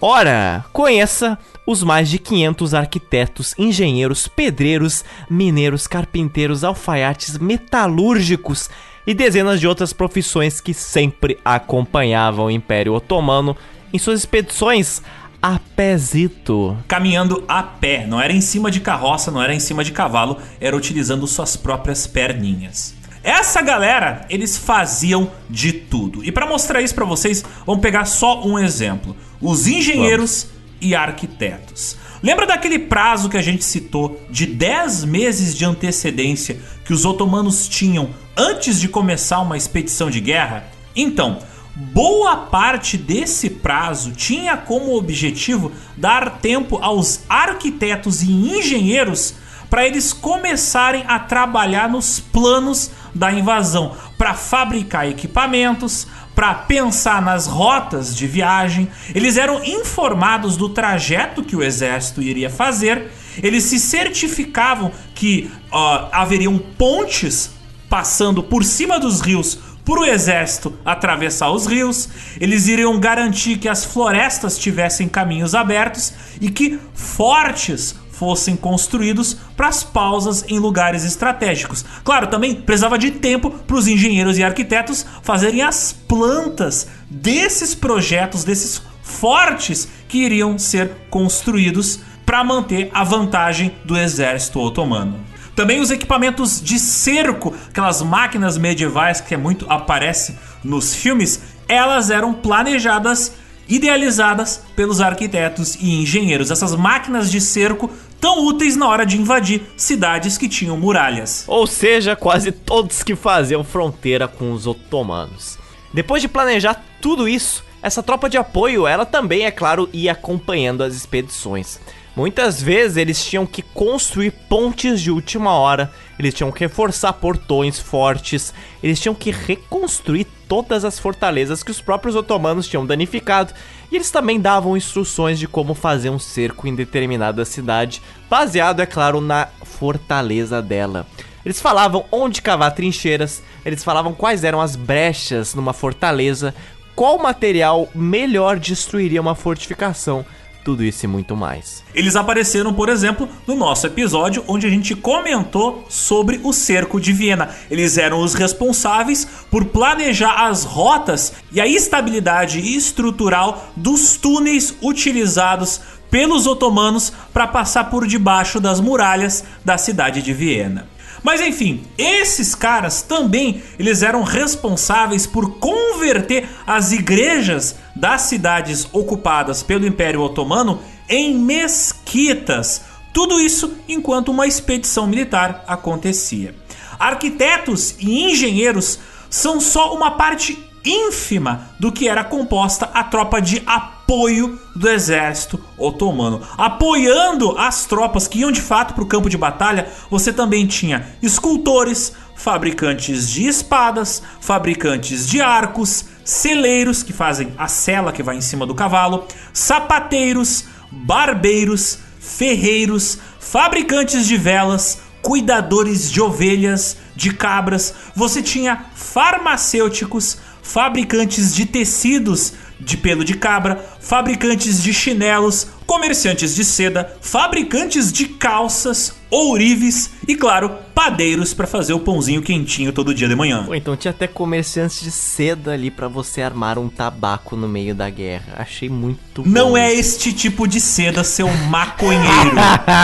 Ora, conheça os mais de 500 arquitetos, engenheiros, pedreiros, mineiros, carpinteiros, alfaiates, metalúrgicos e dezenas de outras profissões que sempre acompanhavam o Império Otomano em suas expedições a pézito. Caminhando a pé, não era em cima de carroça, não era em cima de cavalo, era utilizando suas próprias perninhas. Essa galera, eles faziam de tudo. E para mostrar isso para vocês, vamos pegar só um exemplo: os engenheiros vamos. e arquitetos. Lembra daquele prazo que a gente citou de 10 meses de antecedência que os otomanos tinham antes de começar uma expedição de guerra? Então, Boa parte desse prazo tinha como objetivo dar tempo aos arquitetos e engenheiros para eles começarem a trabalhar nos planos da invasão, para fabricar equipamentos, para pensar nas rotas de viagem. Eles eram informados do trajeto que o exército iria fazer, eles se certificavam que uh, haveriam pontes passando por cima dos rios para o exército atravessar os rios, eles iriam garantir que as florestas tivessem caminhos abertos e que fortes fossem construídos para as pausas em lugares estratégicos. Claro, também precisava de tempo para os engenheiros e arquitetos fazerem as plantas desses projetos, desses fortes que iriam ser construídos para manter a vantagem do exército otomano. Também os equipamentos de cerco, aquelas máquinas medievais que é muito aparece nos filmes, elas eram planejadas, idealizadas pelos arquitetos e engenheiros. Essas máquinas de cerco tão úteis na hora de invadir cidades que tinham muralhas. Ou seja, quase todos que faziam fronteira com os otomanos. Depois de planejar tudo isso, essa tropa de apoio, ela também, é claro, ia acompanhando as expedições. Muitas vezes eles tinham que construir pontes de última hora, eles tinham que reforçar portões fortes, eles tinham que reconstruir todas as fortalezas que os próprios otomanos tinham danificado, e eles também davam instruções de como fazer um cerco em determinada cidade, baseado, é claro, na fortaleza dela. Eles falavam onde cavar trincheiras, eles falavam quais eram as brechas numa fortaleza, qual material melhor destruiria uma fortificação tudo isso e muito mais. Eles apareceram, por exemplo, no nosso episódio onde a gente comentou sobre o cerco de Viena. Eles eram os responsáveis por planejar as rotas e a estabilidade estrutural dos túneis utilizados pelos otomanos para passar por debaixo das muralhas da cidade de Viena. Mas enfim, esses caras também eles eram responsáveis por converter as igrejas das cidades ocupadas pelo Império Otomano em mesquitas. Tudo isso enquanto uma expedição militar acontecia. Arquitetos e engenheiros são só uma parte ínfima do que era composta a tropa de apoio do exército otomano. Apoiando as tropas que iam de fato para o campo de batalha, você também tinha escultores, fabricantes de espadas, fabricantes de arcos, celeiros que fazem a sela que vai em cima do cavalo, sapateiros, barbeiros, ferreiros, fabricantes de velas, cuidadores de ovelhas, de cabras, você tinha farmacêuticos, fabricantes de tecidos de pelo de cabra, fabricantes de chinelos, comerciantes de seda, fabricantes de calças, ourives e, claro, padeiros para fazer o pãozinho quentinho todo dia de manhã. Pô, então tinha até comerciantes de seda ali para você armar um tabaco no meio da guerra. Achei muito Não bom. é este tipo de seda, seu maconheiro.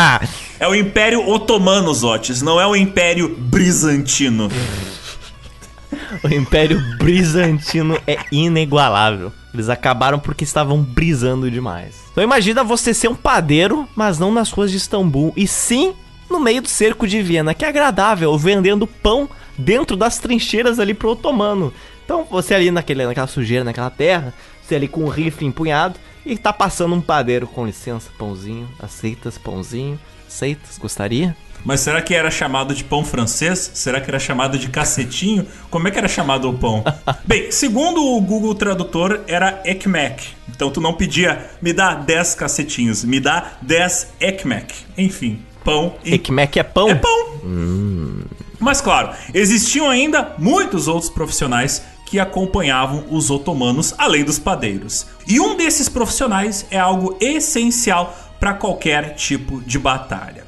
é o Império Otomano, Zotes, não é o Império Bizantino. O Império Bizantino é inigualável. Eles acabaram porque estavam brisando demais. Então imagina você ser um padeiro, mas não nas ruas de Istambul, e sim no meio do cerco de Viena, que é agradável, vendendo pão dentro das trincheiras ali pro otomano. Então você ali naquele, naquela sujeira, naquela terra, você ali com o rifle empunhado e tá passando um padeiro, com licença, pãozinho, aceitas pãozinho, aceitas, gostaria? Mas será que era chamado de pão francês? Será que era chamado de cacetinho? Como é que era chamado o pão? Bem, segundo o Google Tradutor, era ekmek. Então tu não pedia, me dá 10 cacetinhos, me dá 10 ekmek. Enfim, pão e... Ekmek é pão? É pão. Hum. Mas claro, existiam ainda muitos outros profissionais que acompanhavam os otomanos, além dos padeiros. E um desses profissionais é algo essencial para qualquer tipo de batalha.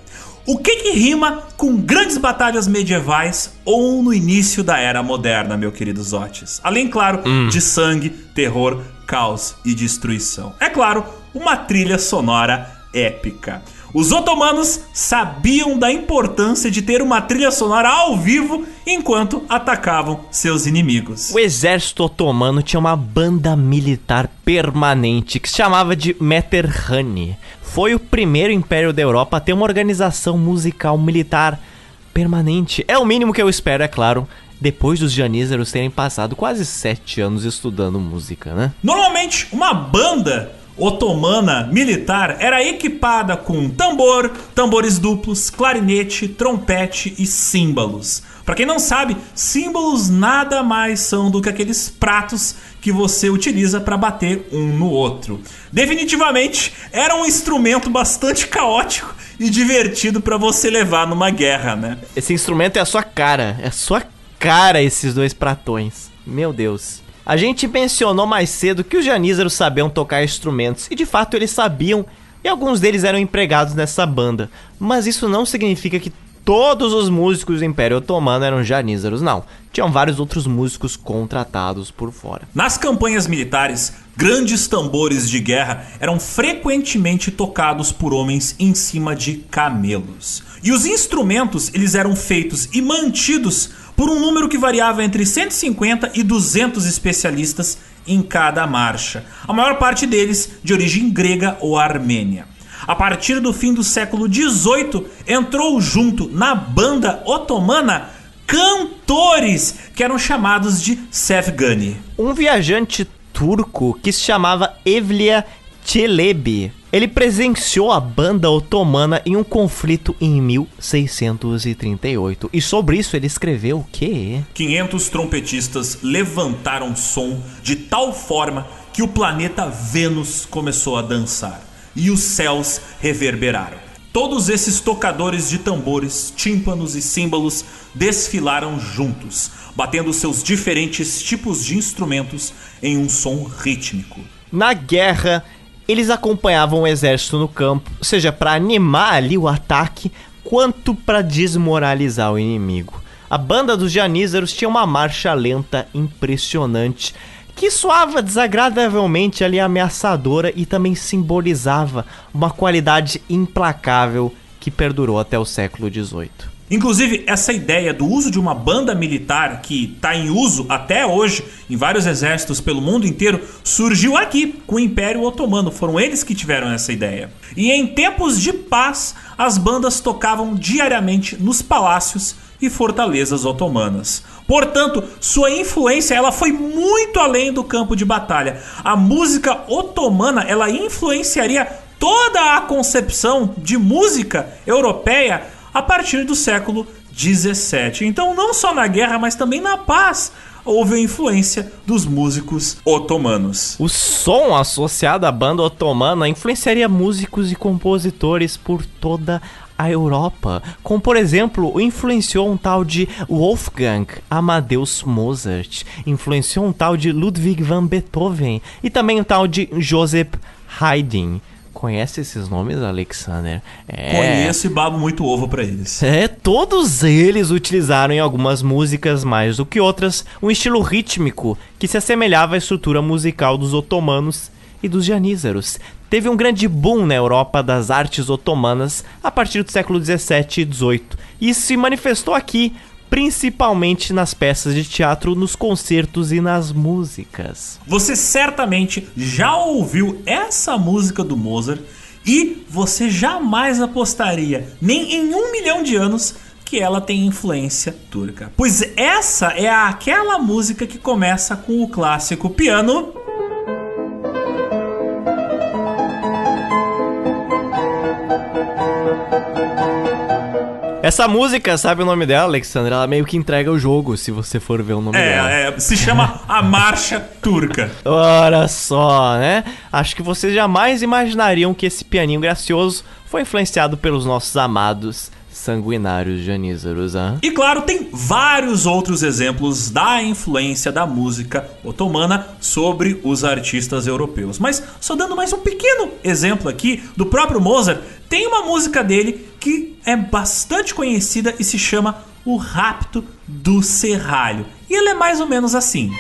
O que, que rima com grandes batalhas medievais ou no início da era moderna, meu querido Zotes? Além, claro, hum. de sangue, terror, caos e destruição. É claro, uma trilha sonora épica. Os otomanos sabiam da importância de ter uma trilha sonora ao vivo enquanto atacavam seus inimigos. O exército otomano tinha uma banda militar permanente que se chamava de Meterhane. Foi o primeiro império da Europa a ter uma organização musical militar permanente. É o mínimo que eu espero, é claro, depois dos janízaros terem passado quase sete anos estudando música, né? Normalmente, uma banda otomana militar era equipada com tambor, tambores duplos, clarinete, trompete e símbolos. Para quem não sabe, símbolos nada mais são do que aqueles pratos que você utiliza para bater um no outro. Definitivamente era um instrumento bastante caótico e divertido para você levar numa guerra, né? Esse instrumento é a sua cara, é a sua cara esses dois pratões. Meu Deus. A gente mencionou mais cedo que os janízaros sabiam tocar instrumentos, e de fato eles sabiam, e alguns deles eram empregados nessa banda. Mas isso não significa que todos os músicos do Império Otomano eram janízaros, não. Tinham vários outros músicos contratados por fora. Nas campanhas militares, grandes tambores de guerra eram frequentemente tocados por homens em cima de camelos. E os instrumentos, eles eram feitos e mantidos por um número que variava entre 150 e 200 especialistas em cada marcha, a maior parte deles de origem grega ou armênia. A partir do fim do século XVIII, entrou junto na banda otomana cantores que eram chamados de Sefgani. Um viajante turco que se chamava Evlia Çelebi. Ele presenciou a banda otomana em um conflito em 1638. E sobre isso ele escreveu o quê? 500 trompetistas levantaram som de tal forma que o planeta Vênus começou a dançar e os céus reverberaram. Todos esses tocadores de tambores, tímpanos e símbolos desfilaram juntos, batendo seus diferentes tipos de instrumentos em um som rítmico. Na guerra, eles acompanhavam o exército no campo, seja para animar ali o ataque, quanto para desmoralizar o inimigo. A banda dos Janízaros tinha uma marcha lenta impressionante, que soava desagradavelmente ali ameaçadora e também simbolizava uma qualidade implacável que perdurou até o século XVIII. Inclusive, essa ideia do uso de uma banda militar que está em uso até hoje em vários exércitos pelo mundo inteiro surgiu aqui com o Império Otomano. Foram eles que tiveram essa ideia. E em tempos de paz, as bandas tocavam diariamente nos palácios e fortalezas otomanas. Portanto, sua influência ela foi muito além do campo de batalha. A música otomana ela influenciaria toda a concepção de música europeia a partir do século 17. Então, não só na guerra, mas também na paz, houve a influência dos músicos otomanos. O som associado à banda otomana influenciaria músicos e compositores por toda a Europa, como por exemplo, influenciou um tal de Wolfgang Amadeus Mozart, influenciou um tal de Ludwig van Beethoven e também um tal de Joseph Haydn. Conhece esses nomes, Alexander? É... Conheço e babo muito ovo para eles. É, todos eles utilizaram em algumas músicas mais do que outras um estilo rítmico que se assemelhava à estrutura musical dos otomanos e dos janízaros. Teve um grande boom na Europa das artes otomanas a partir do século 17 e 18 e se manifestou aqui principalmente nas peças de teatro, nos concertos e nas músicas. Você certamente já ouviu essa música do Mozart e você jamais apostaria, nem em um milhão de anos, que ela tem influência turca. Pois essa é aquela música que começa com o clássico piano. Essa música, sabe o nome dela, Alexandre? Ela meio que entrega o jogo, se você for ver o nome é, dela. É, se chama A Marcha Turca. Olha só, né? Acho que vocês jamais imaginariam que esse pianinho gracioso foi influenciado pelos nossos amados sanguinários janízaros, hein? E claro, tem vários outros exemplos da influência da música otomana sobre os artistas europeus. Mas só dando mais um pequeno exemplo aqui do próprio Mozart, tem uma música dele que é bastante conhecida e se chama O Rapto do Serralho. E ele é mais ou menos assim.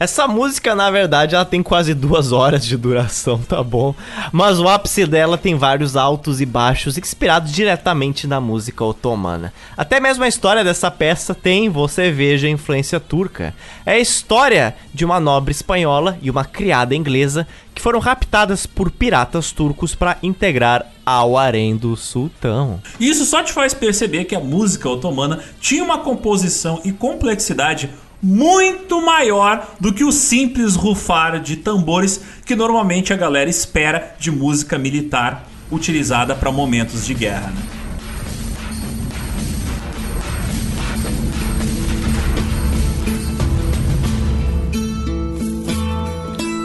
Essa música, na verdade, ela tem quase duas horas de duração, tá bom? Mas o ápice dela tem vários altos e baixos inspirados diretamente na música otomana. Até mesmo a história dessa peça tem, você veja, influência turca. É a história de uma nobre espanhola e uma criada inglesa que foram raptadas por piratas turcos para integrar ao harém do sultão. Isso só te faz perceber que a música otomana tinha uma composição e complexidade muito maior do que o simples rufar de tambores que normalmente a galera espera de música militar utilizada para momentos de guerra. Né?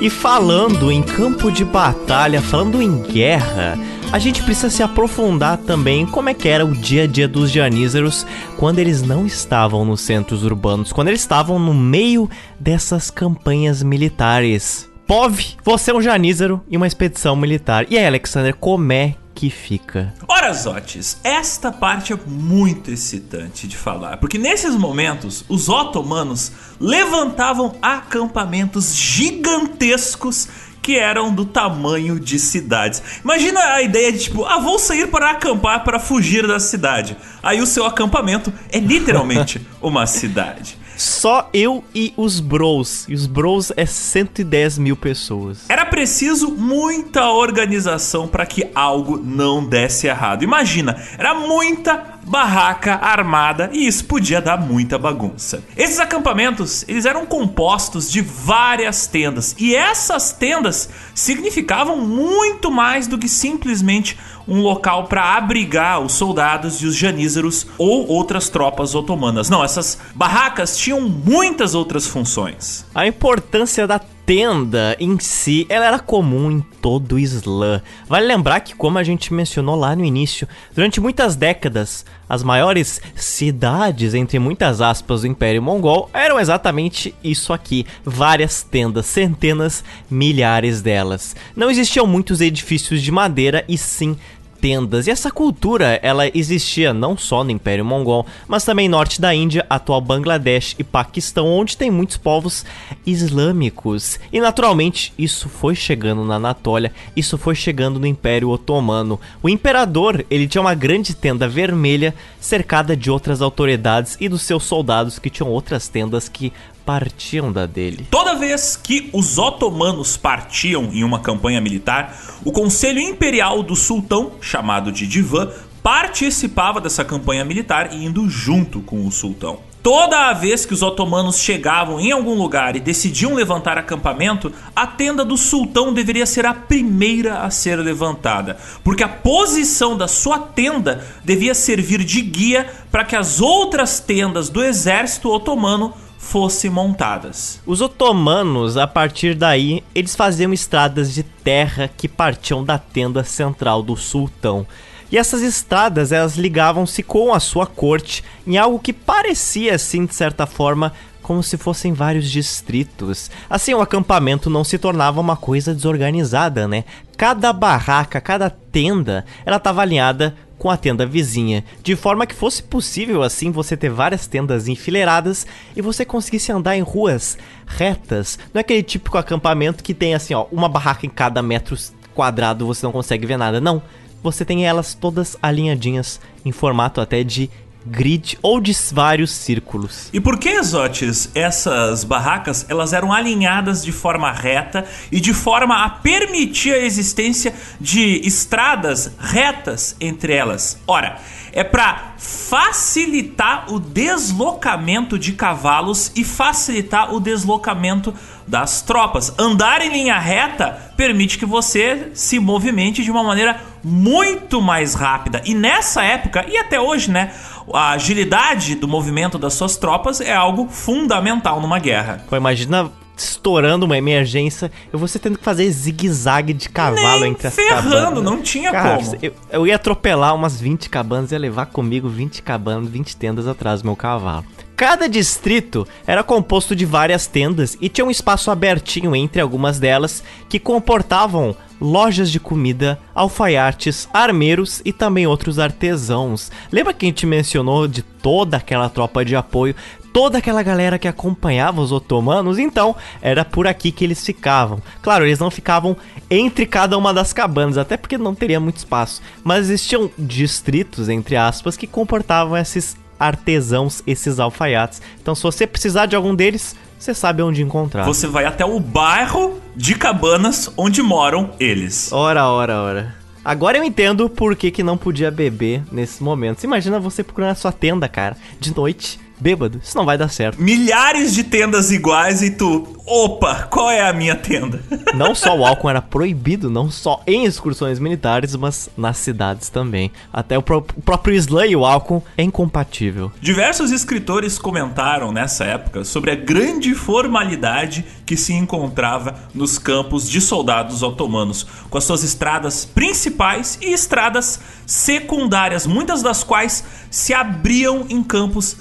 E falando em campo de batalha, falando em guerra, a gente precisa se aprofundar também como é que era o dia a dia dos janízaros quando eles não estavam nos centros urbanos, quando eles estavam no meio dessas campanhas militares. Pov, você é um janízaro e uma expedição militar. E aí, Alexander, como é que fica. Ora, Zotes, esta parte é muito excitante de falar, porque nesses momentos os otomanos levantavam acampamentos gigantescos que eram do tamanho de cidades. Imagina a ideia de tipo, ah, vou sair para acampar para fugir da cidade. Aí o seu acampamento é literalmente uma cidade. Só eu e os bros. E os bros é 110 mil pessoas. Era preciso muita organização para que algo não desse errado. Imagina, era muita barraca armada e isso podia dar muita bagunça. Esses acampamentos, eles eram compostos de várias tendas e essas tendas significavam muito mais do que simplesmente um local para abrigar os soldados e os janízaros ou outras tropas otomanas. Não, essas barracas tinham muitas outras funções. A importância da tenda em si, ela era comum em todo o Islã. Vale lembrar que, como a gente mencionou lá no início, durante muitas décadas, as maiores cidades, entre muitas aspas, do Império Mongol eram exatamente isso aqui: várias tendas, centenas, milhares delas. Não existiam muitos edifícios de madeira e sim tendas. E essa cultura, ela existia não só no Império Mongol, mas também no norte da Índia, atual Bangladesh e Paquistão, onde tem muitos povos islâmicos. E naturalmente, isso foi chegando na Anatólia, isso foi chegando no Império Otomano. O imperador, ele tinha uma grande tenda vermelha cercada de outras autoridades e dos seus soldados que tinham outras tendas que partiam da dele. Toda vez que os otomanos partiam em uma campanha militar, o Conselho Imperial do Sultão, chamado de Divan, participava dessa campanha militar indo junto com o sultão. Toda a vez que os otomanos chegavam em algum lugar e decidiam levantar acampamento, a tenda do sultão deveria ser a primeira a ser levantada, porque a posição da sua tenda devia servir de guia para que as outras tendas do exército otomano fossem montadas. Os otomanos, a partir daí, eles faziam estradas de terra que partiam da tenda central do sultão. E essas estradas, elas ligavam-se com a sua corte em algo que parecia, assim, de certa forma, como se fossem vários distritos. Assim, o acampamento não se tornava uma coisa desorganizada, né? Cada barraca, cada tenda, ela estava alinhada com a tenda vizinha, de forma que fosse possível assim você ter várias tendas enfileiradas e você conseguisse andar em ruas retas. Não é aquele típico acampamento que tem assim, ó, uma barraca em cada metro quadrado, você não consegue ver nada. Não, você tem elas todas alinhadinhas em formato até de grid ou de vários círculos. E por que, Exotes, essas barracas elas eram alinhadas de forma reta e de forma a permitir a existência de estradas retas entre elas? Ora, é para facilitar o deslocamento de cavalos e facilitar o deslocamento das tropas. Andar em linha reta permite que você se movimente de uma maneira muito mais rápida. E nessa época, e até hoje, né? A agilidade do movimento das suas tropas é algo fundamental numa guerra. Pô, imagina estourando uma emergência, eu vou tendo que fazer zigue-zague de cavalo Nem entre as ferrando, cabanas. não tinha Cara, como. Eu, eu ia atropelar umas 20 cabanas, ia levar comigo 20 cabanas, 20 tendas atrás do meu cavalo. Cada distrito era composto de várias tendas e tinha um espaço abertinho entre algumas delas que comportavam lojas de comida, alfaiates, armeiros e também outros artesãos. Lembra que a gente mencionou de toda aquela tropa de apoio, toda aquela galera que acompanhava os otomanos? Então, era por aqui que eles ficavam. Claro, eles não ficavam entre cada uma das cabanas, até porque não teria muito espaço, mas existiam distritos, entre aspas, que comportavam esses artesãos, esses alfaiates. Então, se você precisar de algum deles, você sabe onde encontrar. Você vai até o bairro de cabanas onde moram eles. Ora, ora, ora. Agora eu entendo por que, que não podia beber nesses momentos. Imagina você procurando a sua tenda, cara, de noite, bêbado. Isso não vai dar certo. Milhares de tendas iguais e tu, opa, qual é a minha tenda? Não só o álcool era proibido, não só em excursões militares, mas nas cidades também. Até o, pró o próprio Islã e o álcool é incompatível. Diversos escritores comentaram nessa época sobre a grande formalidade que se encontrava nos campos de soldados otomanos, com as suas estradas principais e estradas secundárias, muitas das quais se abriam em campos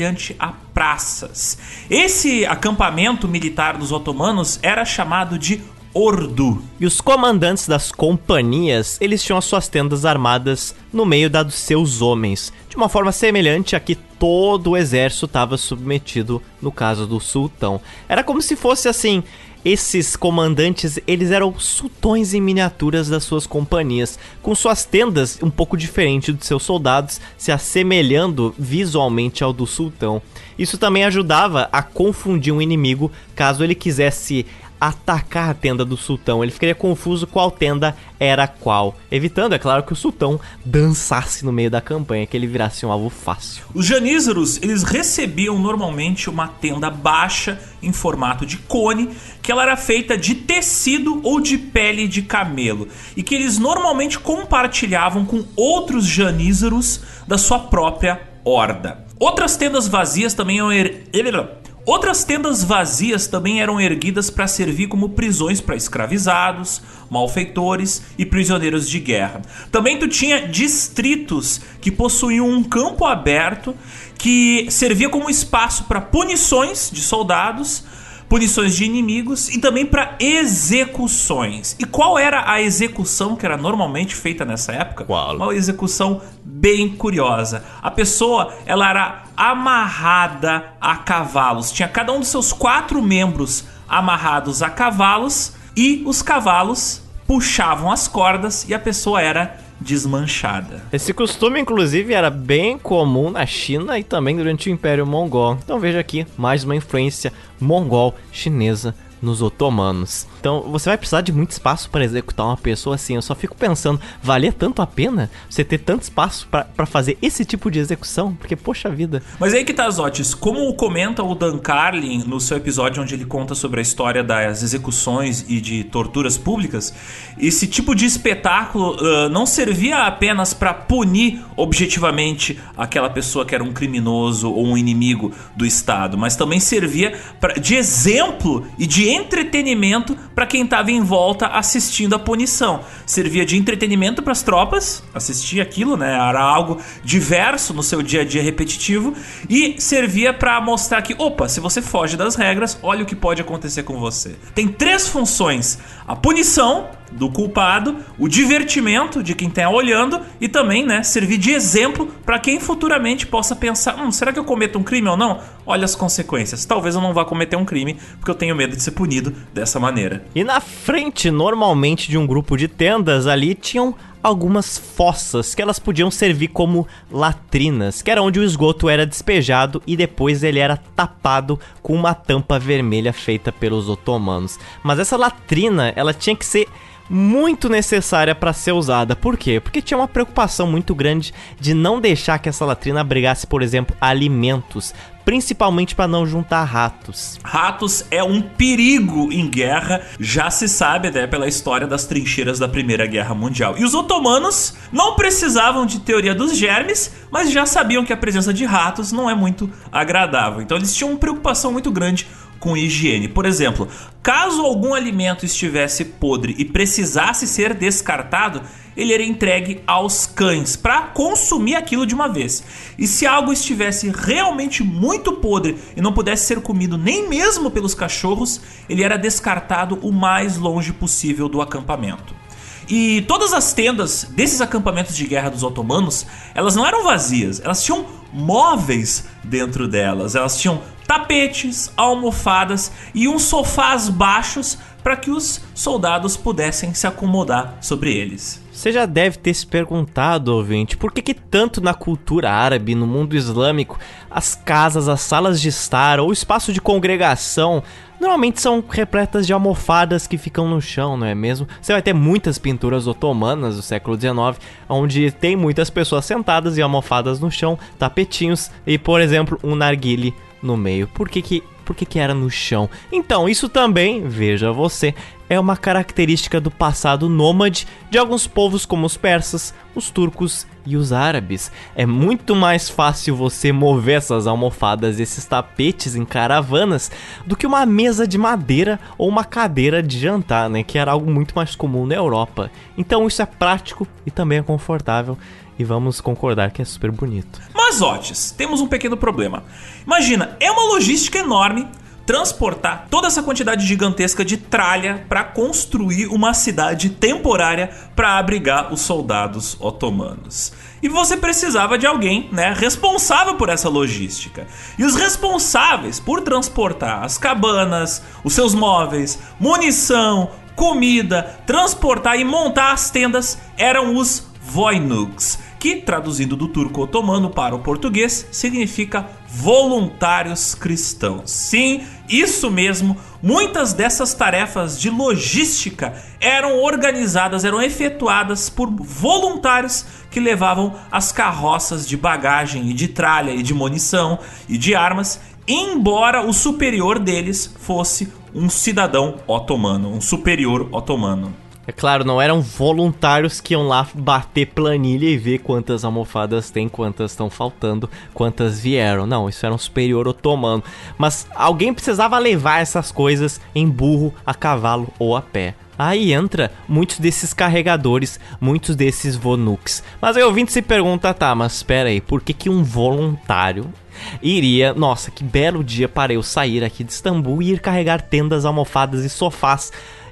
semelhante a praças. Esse acampamento militar dos otomanos era chamado de Ordu. E os comandantes das companhias, eles tinham as suas tendas armadas no meio da dos seus homens, de uma forma semelhante a que todo o exército estava submetido no caso do sultão. Era como se fosse assim, esses comandantes, eles eram sultões em miniaturas das suas companhias, com suas tendas um pouco diferente dos seus soldados, se assemelhando visualmente ao do sultão. Isso também ajudava a confundir um inimigo caso ele quisesse atacar a tenda do sultão. Ele ficaria confuso qual tenda era qual, evitando, é claro, que o sultão dançasse no meio da campanha, que ele virasse um alvo fácil. Os janízaros, eles recebiam normalmente uma tenda baixa em formato de cone, que ela era feita de tecido ou de pele de camelo, e que eles normalmente compartilhavam com outros janízaros da sua própria horda. Outras tendas vazias também eram er... Outras tendas vazias também eram erguidas para servir como prisões para escravizados, malfeitores e prisioneiros de guerra. Também tu tinha distritos que possuíam um campo aberto que servia como espaço para punições de soldados, punições de inimigos e também para execuções. E qual era a execução que era normalmente feita nessa época? Qual? Uma execução bem curiosa. A pessoa, ela era amarrada a cavalos. Tinha cada um dos seus quatro membros amarrados a cavalos e os cavalos puxavam as cordas e a pessoa era desmanchada. Esse costume, inclusive, era bem comum na China e também durante o Império Mongol. Então veja aqui mais uma influência mongol-chinesa nos otomanos. Então você vai precisar de muito espaço para executar uma pessoa assim. Eu só fico pensando, valia tanto a pena você ter tanto espaço para fazer esse tipo de execução? Porque, poxa vida. Mas aí que tá, Zotis, como comenta o Dan Carlin no seu episódio onde ele conta sobre a história das execuções e de torturas públicas, esse tipo de espetáculo uh, não servia apenas para punir objetivamente aquela pessoa que era um criminoso ou um inimigo do Estado, mas também servia pra, de exemplo e de entretenimento para quem estava em volta assistindo a punição. Servia de entretenimento para as tropas, assistir aquilo, né? Era algo diverso no seu dia a dia repetitivo e servia para mostrar que, opa, se você foge das regras, olha o que pode acontecer com você. Tem três funções: a punição, do culpado, o divertimento de quem está olhando e também, né, servir de exemplo para quem futuramente possa pensar: hum, será que eu cometo um crime ou não? Olha as consequências. Talvez eu não vá cometer um crime porque eu tenho medo de ser punido dessa maneira. E na frente, normalmente, de um grupo de tendas ali tinham algumas fossas que elas podiam servir como latrinas, que era onde o esgoto era despejado e depois ele era tapado com uma tampa vermelha feita pelos otomanos. Mas essa latrina, ela tinha que ser muito necessária para ser usada. Por quê? Porque tinha uma preocupação muito grande de não deixar que essa latrina abrigasse, por exemplo, alimentos, principalmente para não juntar ratos. Ratos é um perigo em guerra, já se sabe né, pela história das trincheiras da Primeira Guerra Mundial. E os otomanos não precisavam de teoria dos germes, mas já sabiam que a presença de ratos não é muito agradável. Então eles tinham uma preocupação muito grande com higiene. Por exemplo, caso algum alimento estivesse podre e precisasse ser descartado, ele era entregue aos cães para consumir aquilo de uma vez. E se algo estivesse realmente muito podre e não pudesse ser comido nem mesmo pelos cachorros, ele era descartado o mais longe possível do acampamento. E todas as tendas desses acampamentos de guerra dos otomanos, elas não eram vazias, elas tinham móveis dentro delas. Elas tinham tapetes, almofadas e uns sofás baixos para que os soldados pudessem se acomodar sobre eles. Você já deve ter se perguntado, ouvinte, por que, que tanto na cultura árabe, no mundo islâmico, as casas, as salas de estar ou espaço de congregação normalmente são repletas de almofadas que ficam no chão, não é mesmo? Você vai ter muitas pinturas otomanas do século XIX, onde tem muitas pessoas sentadas e almofadas no chão, tapetinhos e, por exemplo, um narguile no meio. Por que que, por que que era no chão? Então, isso também, veja você, é uma característica do passado nômade de alguns povos como os persas, os turcos e os árabes. É muito mais fácil você mover essas almofadas, esses tapetes em caravanas, do que uma mesa de madeira ou uma cadeira de jantar, né, que era algo muito mais comum na Europa. Então isso é prático e também é confortável e vamos concordar que é super bonito. Mas, Otis, temos um pequeno problema. Imagina, é uma logística enorme transportar toda essa quantidade gigantesca de tralha para construir uma cidade temporária para abrigar os soldados otomanos. E você precisava de alguém, né, responsável por essa logística. E os responsáveis por transportar as cabanas, os seus móveis, munição, comida, transportar e montar as tendas eram os Voinuks, que traduzindo do turco otomano para o português significa voluntários cristãos. Sim, isso mesmo. Muitas dessas tarefas de logística eram organizadas, eram efetuadas por voluntários que levavam as carroças de bagagem e de tralha e de munição e de armas, embora o superior deles fosse um cidadão otomano, um superior otomano. É claro, não eram voluntários que iam lá bater planilha e ver quantas almofadas tem, quantas estão faltando, quantas vieram. Não, isso era um superior otomano. Mas alguém precisava levar essas coisas em burro, a cavalo ou a pé. Aí entra muitos desses carregadores, muitos desses Vonuks. Mas aí o ouvinte se pergunta, tá, mas espera aí, por que, que um voluntário iria, nossa, que belo dia para eu sair aqui de Istambul e ir carregar tendas, almofadas e sofás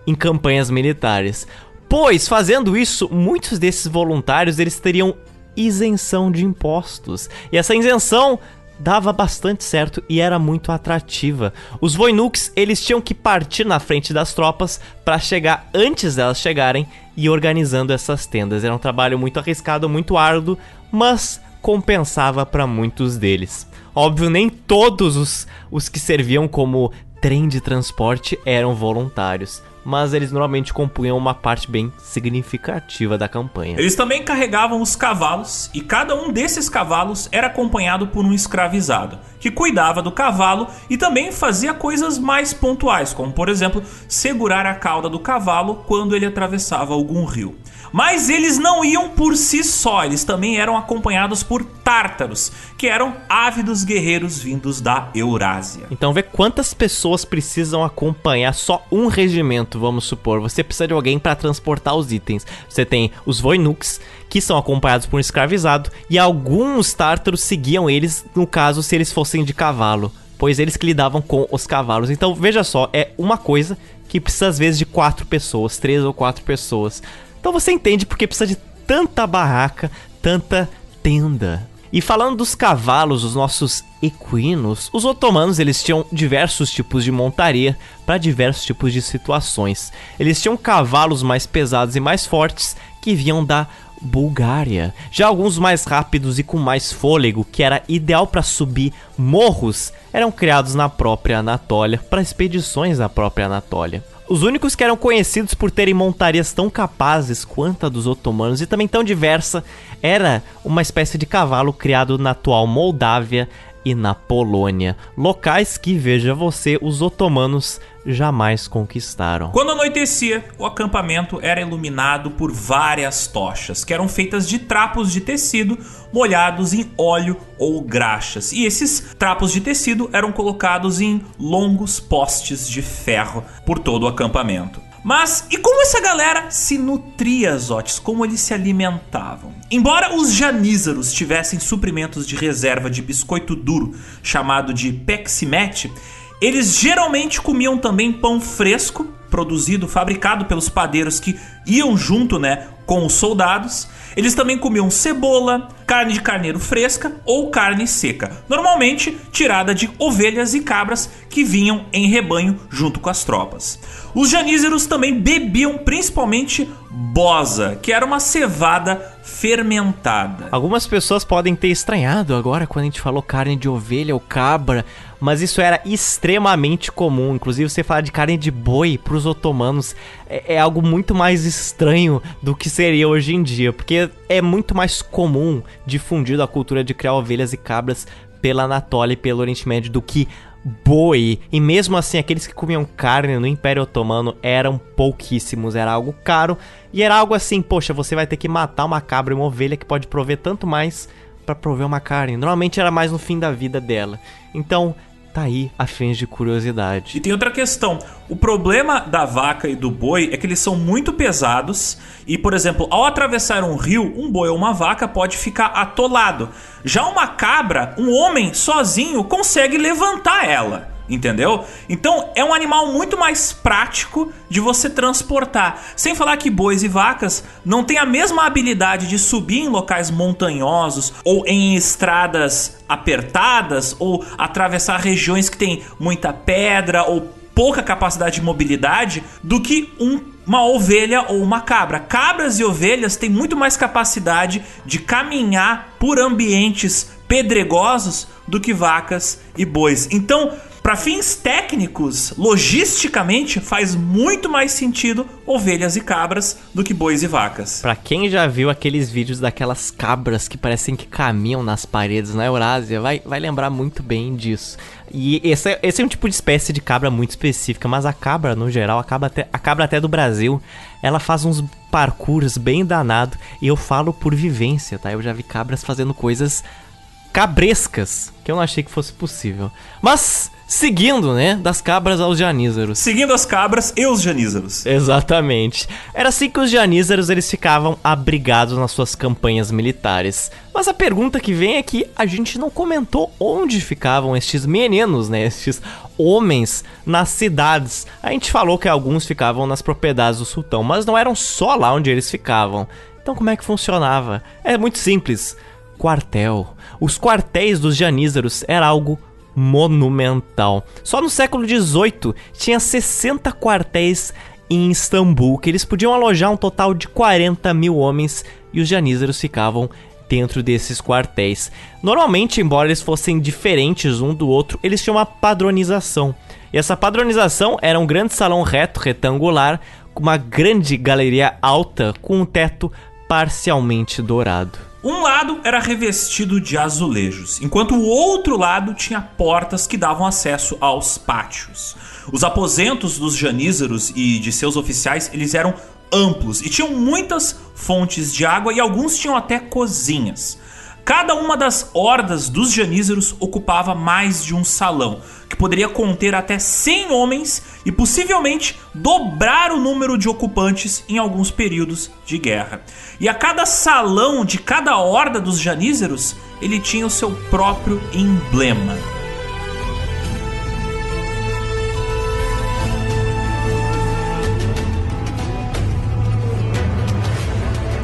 em campanhas militares. Pois, fazendo isso, muitos desses voluntários eles teriam isenção de impostos. E essa isenção dava bastante certo e era muito atrativa. Os Voinuks, eles tinham que partir na frente das tropas para chegar antes delas chegarem e organizando essas tendas. Era um trabalho muito arriscado, muito árduo, mas compensava para muitos deles. Óbvio, nem todos os, os que serviam como trem de transporte eram voluntários mas eles normalmente compunham uma parte bem significativa da campanha. Eles também carregavam os cavalos e cada um desses cavalos era acompanhado por um escravizado, que cuidava do cavalo e também fazia coisas mais pontuais, como por exemplo, segurar a cauda do cavalo quando ele atravessava algum rio. Mas eles não iam por si só, eles também eram acompanhados por tártaros, que eram ávidos guerreiros vindos da Eurásia. Então vê quantas pessoas precisam acompanhar só um regimento, vamos supor. Você precisa de alguém para transportar os itens. Você tem os Voinuks, que são acompanhados por um escravizado, e alguns tártaros seguiam eles, no caso, se eles fossem de cavalo, pois eles que lidavam com os cavalos. Então veja só, é uma coisa que precisa às vezes de quatro pessoas, três ou quatro pessoas. Então você entende porque precisa de tanta barraca, tanta tenda. E falando dos cavalos, os nossos equinos, os otomanos eles tinham diversos tipos de montaria para diversos tipos de situações. Eles tinham cavalos mais pesados e mais fortes que vinham da Bulgária. Já alguns mais rápidos e com mais fôlego, que era ideal para subir morros, eram criados na própria Anatólia, para expedições na própria Anatólia. Os únicos que eram conhecidos por terem montarias tão capazes quanto a dos otomanos e também tão diversa era uma espécie de cavalo criado na atual Moldávia e na Polônia, locais que, veja você, os otomanos jamais conquistaram. Quando anoitecia, o acampamento era iluminado por várias tochas, que eram feitas de trapos de tecido molhados em óleo ou graxas. E esses trapos de tecido eram colocados em longos postes de ferro por todo o acampamento. Mas e como essa galera se nutria, Zotes? Como eles se alimentavam? Embora os janízaros tivessem suprimentos de reserva de biscoito duro, chamado de peximete, eles geralmente comiam também pão fresco, produzido, fabricado pelos padeiros que iam junto, né, com os soldados. Eles também comiam cebola, carne de carneiro fresca ou carne seca, normalmente tirada de ovelhas e cabras que vinham em rebanho junto com as tropas. Os janízeros também bebiam principalmente bosa, que era uma cevada fermentada. Algumas pessoas podem ter estranhado agora quando a gente falou carne de ovelha ou cabra, mas isso era extremamente comum. Inclusive, você falar de carne de boi para os otomanos é, é, algo muito mais estranho do que seria hoje em dia, porque é muito mais comum difundido a cultura de criar ovelhas e cabras pela Anatólia e pelo Oriente Médio do que boi. E mesmo assim, aqueles que comiam carne no Império Otomano eram pouquíssimos, era algo caro e era algo assim, poxa, você vai ter que matar uma cabra e uma ovelha que pode prover tanto mais para prover uma carne. Normalmente era mais no fim da vida dela. Então, tá aí a fins de curiosidade. E tem outra questão. O problema da vaca e do boi é que eles são muito pesados e, por exemplo, ao atravessar um rio, um boi ou uma vaca pode ficar atolado. Já uma cabra, um homem sozinho consegue levantar ela. Entendeu? Então é um animal muito mais prático de você transportar. Sem falar que bois e vacas não têm a mesma habilidade de subir em locais montanhosos ou em estradas apertadas ou atravessar regiões que tem muita pedra ou pouca capacidade de mobilidade do que um, uma ovelha ou uma cabra. Cabras e ovelhas têm muito mais capacidade de caminhar por ambientes pedregosos do que vacas e bois. Então, para fins técnicos, logisticamente, faz muito mais sentido ovelhas e cabras do que bois e vacas. Para quem já viu aqueles vídeos daquelas cabras que parecem que caminham nas paredes na Eurásia, vai, vai lembrar muito bem disso. E esse é, esse é um tipo de espécie de cabra muito específica, mas a cabra, no geral, a cabra até, a cabra até do Brasil, ela faz uns parkours bem danado. E eu falo por vivência, tá? Eu já vi cabras fazendo coisas cabrescas que eu não achei que fosse possível. Mas seguindo, né, das cabras aos janízaros. Seguindo as cabras e os janízaros. Exatamente. Era assim que os janízaros eles ficavam abrigados nas suas campanhas militares. Mas a pergunta que vem é que a gente não comentou onde ficavam estes meninos, né, estes homens nas cidades. A gente falou que alguns ficavam nas propriedades do sultão, mas não eram só lá onde eles ficavam. Então como é que funcionava? É muito simples. Quartel. Os quartéis dos janízaros era algo monumental. Só no século XVIII tinha 60 quartéis em Istambul, que eles podiam alojar um total de 40 mil homens e os janízaros ficavam dentro desses quartéis. Normalmente, embora eles fossem diferentes um do outro, eles tinham uma padronização. E essa padronização era um grande salão reto, retangular, com uma grande galeria alta com um teto parcialmente dourado. Um lado era revestido de azulejos, enquanto o outro lado tinha portas que davam acesso aos pátios. Os aposentos dos janízaros e de seus oficiais, eles eram amplos e tinham muitas fontes de água e alguns tinham até cozinhas. Cada uma das hordas dos janízaros ocupava mais de um salão, poderia conter até 100 homens e possivelmente dobrar o número de ocupantes em alguns períodos de guerra. E a cada salão de cada horda dos janízaros, ele tinha o seu próprio emblema.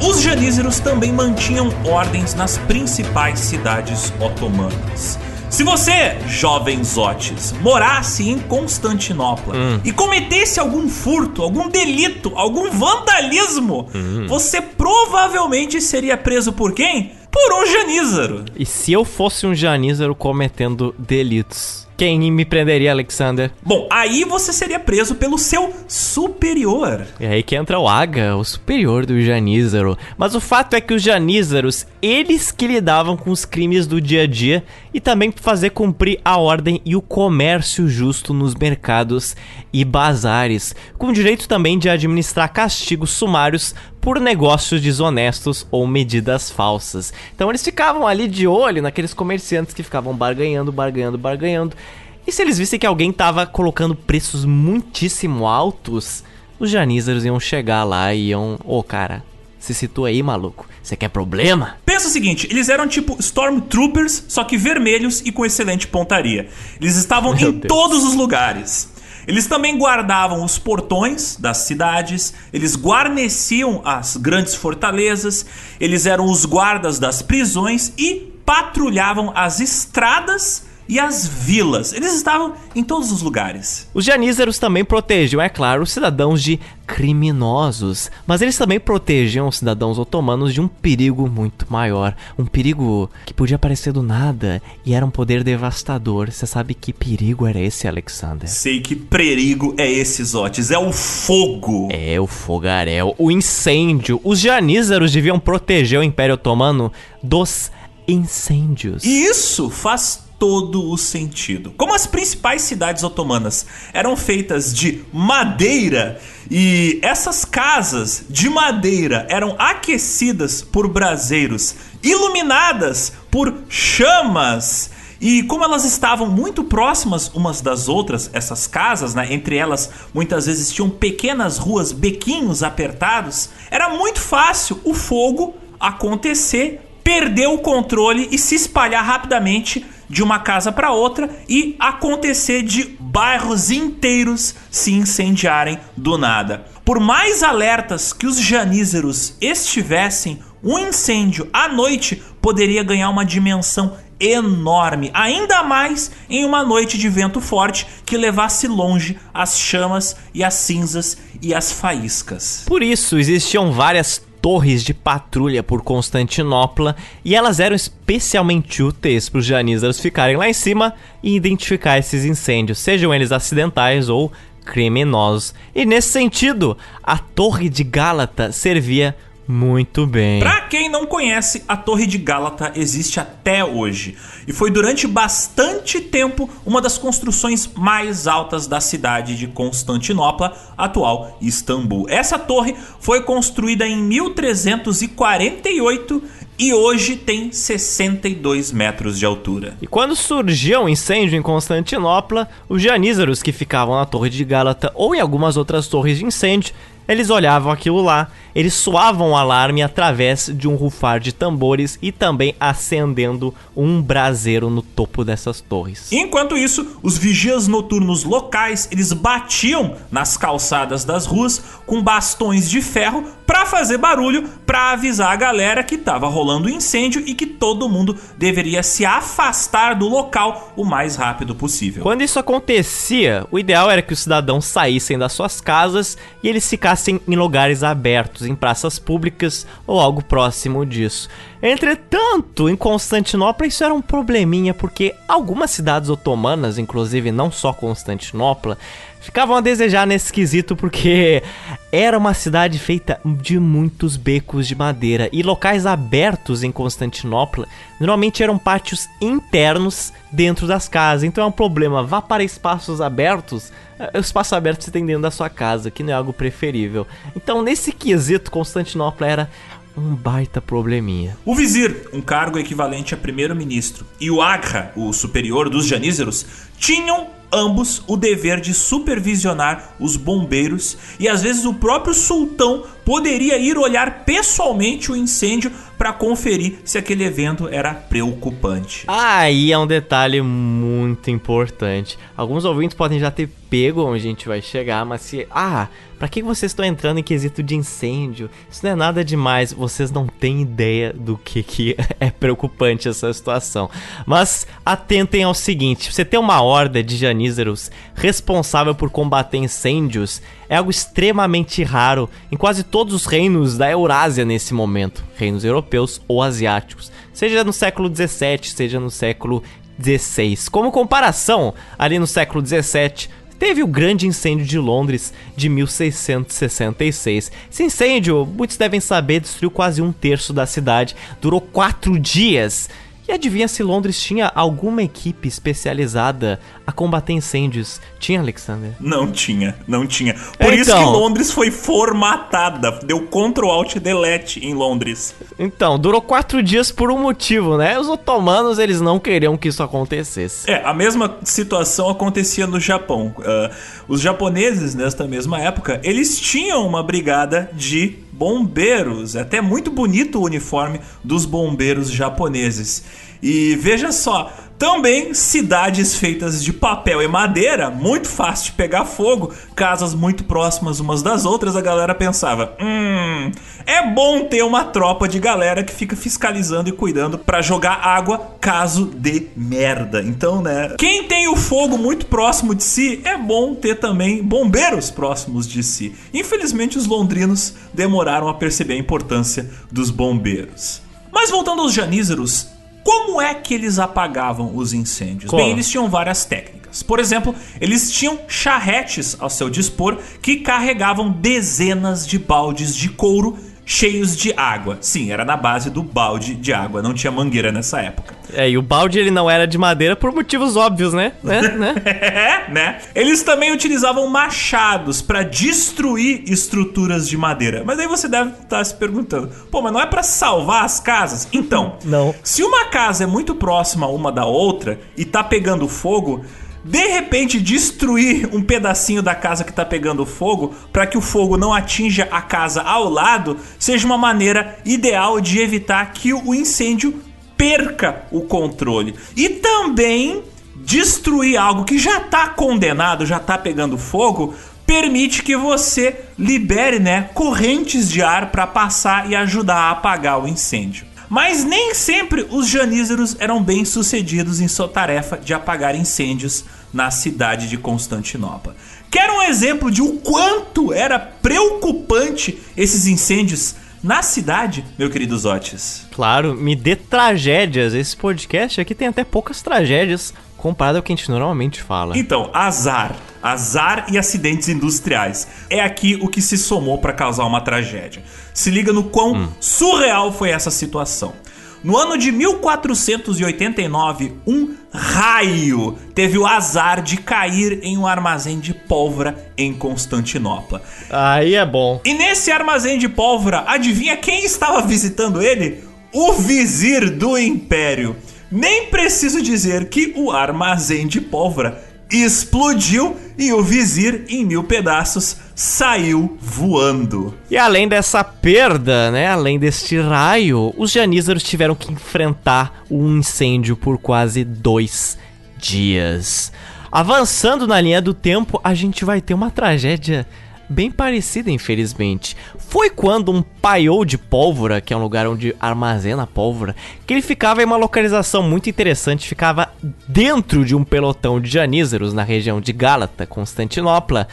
Os janízaros também mantinham ordens nas principais cidades otomanas. Se você, jovem Zotes, morasse em Constantinopla Hum. e cometesse algum furto, algum delito, algum vandalismo, Hum. você provavelmente seria preso por quem? Por um janízaro. E se eu fosse um janízaro cometendo delitos? Quem me prenderia, Alexander? Bom, aí você seria preso pelo seu superior. É aí que entra o Aga, o superior do Janízaro. Mas o fato é que os Janízaros, eles que lidavam com os crimes do dia a dia e também fazer cumprir a ordem e o comércio justo nos mercados e bazares, com direito também de administrar castigos sumários por negócios desonestos ou medidas falsas. Então eles ficavam ali de olho naqueles comerciantes que ficavam barganhando, barganhando, barganhando. E se eles vissem que alguém tava colocando preços muitíssimo altos, os janízaros iam chegar lá e iam, ô cara, se situa aí, maluco. Você quer problema? Pensa o seguinte, eles eram tipo Stormtroopers, só que vermelhos e com excelente pontaria. Eles estavam Meu em Deus. todos os lugares. Eles também guardavam os portões das cidades, eles guarneciam as grandes fortalezas, eles eram os guardas das prisões e patrulhavam as estradas e as vilas. Eles estavam em todos os lugares. Os janízaros também protegiam, é claro, os cidadãos de criminosos, mas eles também protegiam os cidadãos otomanos de um perigo muito maior, um perigo que podia aparecer do nada e era um poder devastador. Você sabe que perigo era esse, Alexander? Sei que perigo é esse, Zotes, é o fogo. É, o fogaréu, o incêndio. Os janízaros deviam proteger o Império Otomano dos incêndios. E isso faz todo o sentido. Como as principais cidades otomanas eram feitas de madeira e essas casas de madeira eram aquecidas por braseiros, iluminadas por chamas, e como elas estavam muito próximas umas das outras, essas casas, né, entre elas muitas vezes tinham pequenas ruas, bequinhos apertados, era muito fácil o fogo acontecer perder o controle e se espalhar rapidamente de uma casa para outra e acontecer de bairros inteiros se incendiarem do nada. Por mais alertas que os janízeros estivessem, um incêndio à noite poderia ganhar uma dimensão enorme, ainda mais em uma noite de vento forte que levasse longe as chamas e as cinzas e as faíscas. Por isso existiam várias torres de patrulha por Constantinopla e elas eram especialmente úteis para os janízaros ficarem lá em cima e identificar esses incêndios, sejam eles acidentais ou criminosos. E nesse sentido, a Torre de Gálata servia muito bem. Pra quem não conhece, a Torre de Gálata existe até hoje e foi durante bastante tempo uma das construções mais altas da cidade de Constantinopla, atual Istambul. Essa torre foi construída em 1348 e hoje tem 62 metros de altura. E quando surgiu um incêndio em Constantinopla, os janízaros que ficavam na Torre de Gálata ou em algumas outras torres de incêndio eles olhavam aquilo lá, eles soavam o alarme através de um rufar de tambores e também acendendo um braseiro no topo dessas torres. Enquanto isso, os vigias noturnos locais, eles batiam nas calçadas das ruas com bastões de ferro para fazer barulho, para avisar a galera que estava rolando incêndio e que todo mundo deveria se afastar do local o mais rápido possível. Quando isso acontecia, o ideal era que os cidadãos saíssem das suas casas e eles ficassem em lugares abertos, em praças públicas ou algo próximo disso. Entretanto, em Constantinopla isso era um probleminha porque algumas cidades otomanas, inclusive não só Constantinopla, ficavam a desejar nesse quesito porque era uma cidade feita de muitos becos de madeira e locais abertos em Constantinopla normalmente eram pátios internos dentro das casas. Então é um problema, vá para espaços abertos, o espaço aberto você tem dentro da sua casa, que não é algo preferível. Então nesse quesito Constantinopla era um baita probleminha. O vizir, um cargo equivalente a primeiro-ministro, e o Agra, o superior dos janízeros, tinham ambos o dever de supervisionar os bombeiros e às vezes o próprio sultão poderia ir olhar pessoalmente o incêndio para conferir se aquele evento era preocupante. Aí é um detalhe muito importante. Alguns ouvintes podem já ter pego onde a gente vai chegar, mas se ah, para que vocês estão entrando em quesito de incêndio? Isso não é nada demais, vocês não têm ideia do que, que é preocupante essa situação. Mas atentem ao seguinte: você tem uma horda de janízeros responsável por combater incêndios é algo extremamente raro em quase todos os reinos da Eurásia nesse momento, reinos europeus ou asiáticos, seja no século 17, seja no século 16. Como comparação, ali no século 17 teve o grande incêndio de Londres de 1666. Esse incêndio, muitos devem saber, destruiu quase um terço da cidade, durou quatro dias e adivinha se Londres tinha alguma equipe especializada a combater incêndios? Tinha, Alexander? Não tinha, não tinha. Por então, isso que Londres foi formatada. Deu Ctrl Alt Delete em Londres. Então, durou quatro dias por um motivo, né? Os otomanos, eles não queriam que isso acontecesse. É, a mesma situação acontecia no Japão. Uh, os japoneses, nesta mesma época, eles tinham uma brigada de bombeiros. É até muito bonito o uniforme dos bombeiros japoneses. E veja só, também cidades feitas de papel e madeira, muito fácil de pegar fogo, casas muito próximas umas das outras, a galera pensava: "Hum, é bom ter uma tropa de galera que fica fiscalizando e cuidando para jogar água caso dê merda". Então, né, quem tem o fogo muito próximo de si, é bom ter também bombeiros próximos de si. Infelizmente, os londrinos demoraram a perceber a importância dos bombeiros. Mas voltando aos janízeros, como é que eles apagavam os incêndios? Como? Bem, eles tinham várias técnicas. Por exemplo, eles tinham charretes ao seu dispor que carregavam dezenas de baldes de couro cheios de água. Sim, era na base do balde de água, não tinha mangueira nessa época. É, e o balde ele não era de madeira por motivos óbvios, né? né? né? é, né? Eles também utilizavam machados para destruir estruturas de madeira. Mas aí você deve estar tá se perguntando: "Pô, mas não é para salvar as casas?" Então, não. Se uma casa é muito próxima uma da outra e tá pegando fogo, de repente destruir um pedacinho da casa que está pegando fogo para que o fogo não atinja a casa ao lado seja uma maneira ideal de evitar que o incêndio perca o controle. E também destruir algo que já está condenado, já está pegando fogo, permite que você libere, né, correntes de ar para passar e ajudar a apagar o incêndio. Mas nem sempre os janízaros eram bem sucedidos em sua tarefa de apagar incêndios na cidade de Constantinopla. Quer um exemplo de o quanto era preocupante esses incêndios na cidade, meu querido Zotes? Claro, me dê tragédias. Esse podcast aqui tem até poucas tragédias comparado ao que a gente normalmente fala. Então, azar. Azar e acidentes industriais. É aqui o que se somou para causar uma tragédia. Se liga no quão hum. surreal foi essa situação. No ano de 1489, um raio teve o azar de cair em um armazém de pólvora em Constantinopla. Aí é bom. E nesse armazém de pólvora, adivinha quem estava visitando ele? O vizir do império. Nem preciso dizer que o armazém de pólvora explodiu e o vizir, em mil pedaços, saiu voando. E além dessa perda, né, além deste raio, os janízaros tiveram que enfrentar um incêndio por quase dois dias. Avançando na linha do tempo, a gente vai ter uma tragédia bem parecida, infelizmente. Foi quando um paiol de pólvora, que é um lugar onde armazena pólvora, que ele ficava em uma localização muito interessante, ficava dentro de um pelotão de janízaros na região de Gálata, Constantinopla,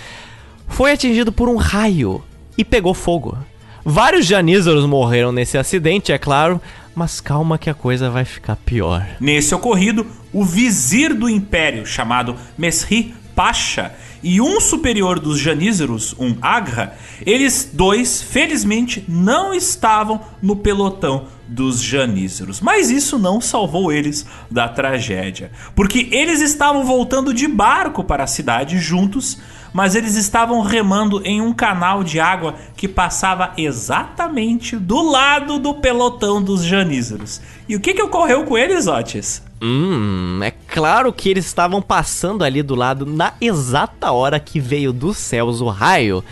foi atingido por um raio e pegou fogo. Vários janízaros morreram nesse acidente, é claro, mas calma que a coisa vai ficar pior. Nesse ocorrido, o vizir do império, chamado Mesri Pasha, e um superior dos janízaros, um Agra, eles dois, felizmente, não estavam no pelotão dos janízaros. Mas isso não salvou eles da tragédia, porque eles estavam voltando de barco para a cidade juntos, mas eles estavam remando em um canal de água que passava exatamente do lado do pelotão dos janízaros. E o que, que ocorreu com eles, Otis? Hum, é claro que eles estavam passando ali do lado na exata hora que veio dos céus o raio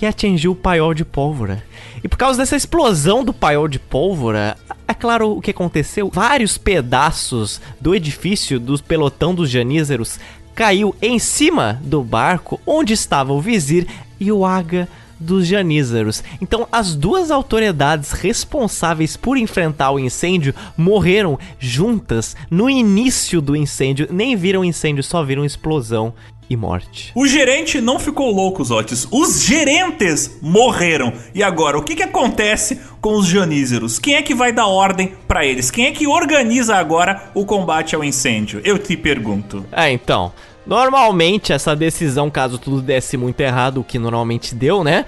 e atingiu o paiol de pólvora. E por causa dessa explosão do paiol de pólvora, é claro o que aconteceu. Vários pedaços do edifício do pelotão dos janízaros caiu em cima do barco onde estava o vizir e o Aga dos janízaros. Então, as duas autoridades responsáveis por enfrentar o incêndio morreram juntas no início do incêndio. Nem viram incêndio, só viram explosão e morte. O gerente não ficou louco, Zotis. Os gerentes morreram. E agora, o que, que acontece com os janízeros? Quem é que vai dar ordem para eles? Quem é que organiza agora o combate ao incêndio? Eu te pergunto. É, então. Normalmente, essa decisão, caso tudo desse muito errado, o que normalmente deu, né?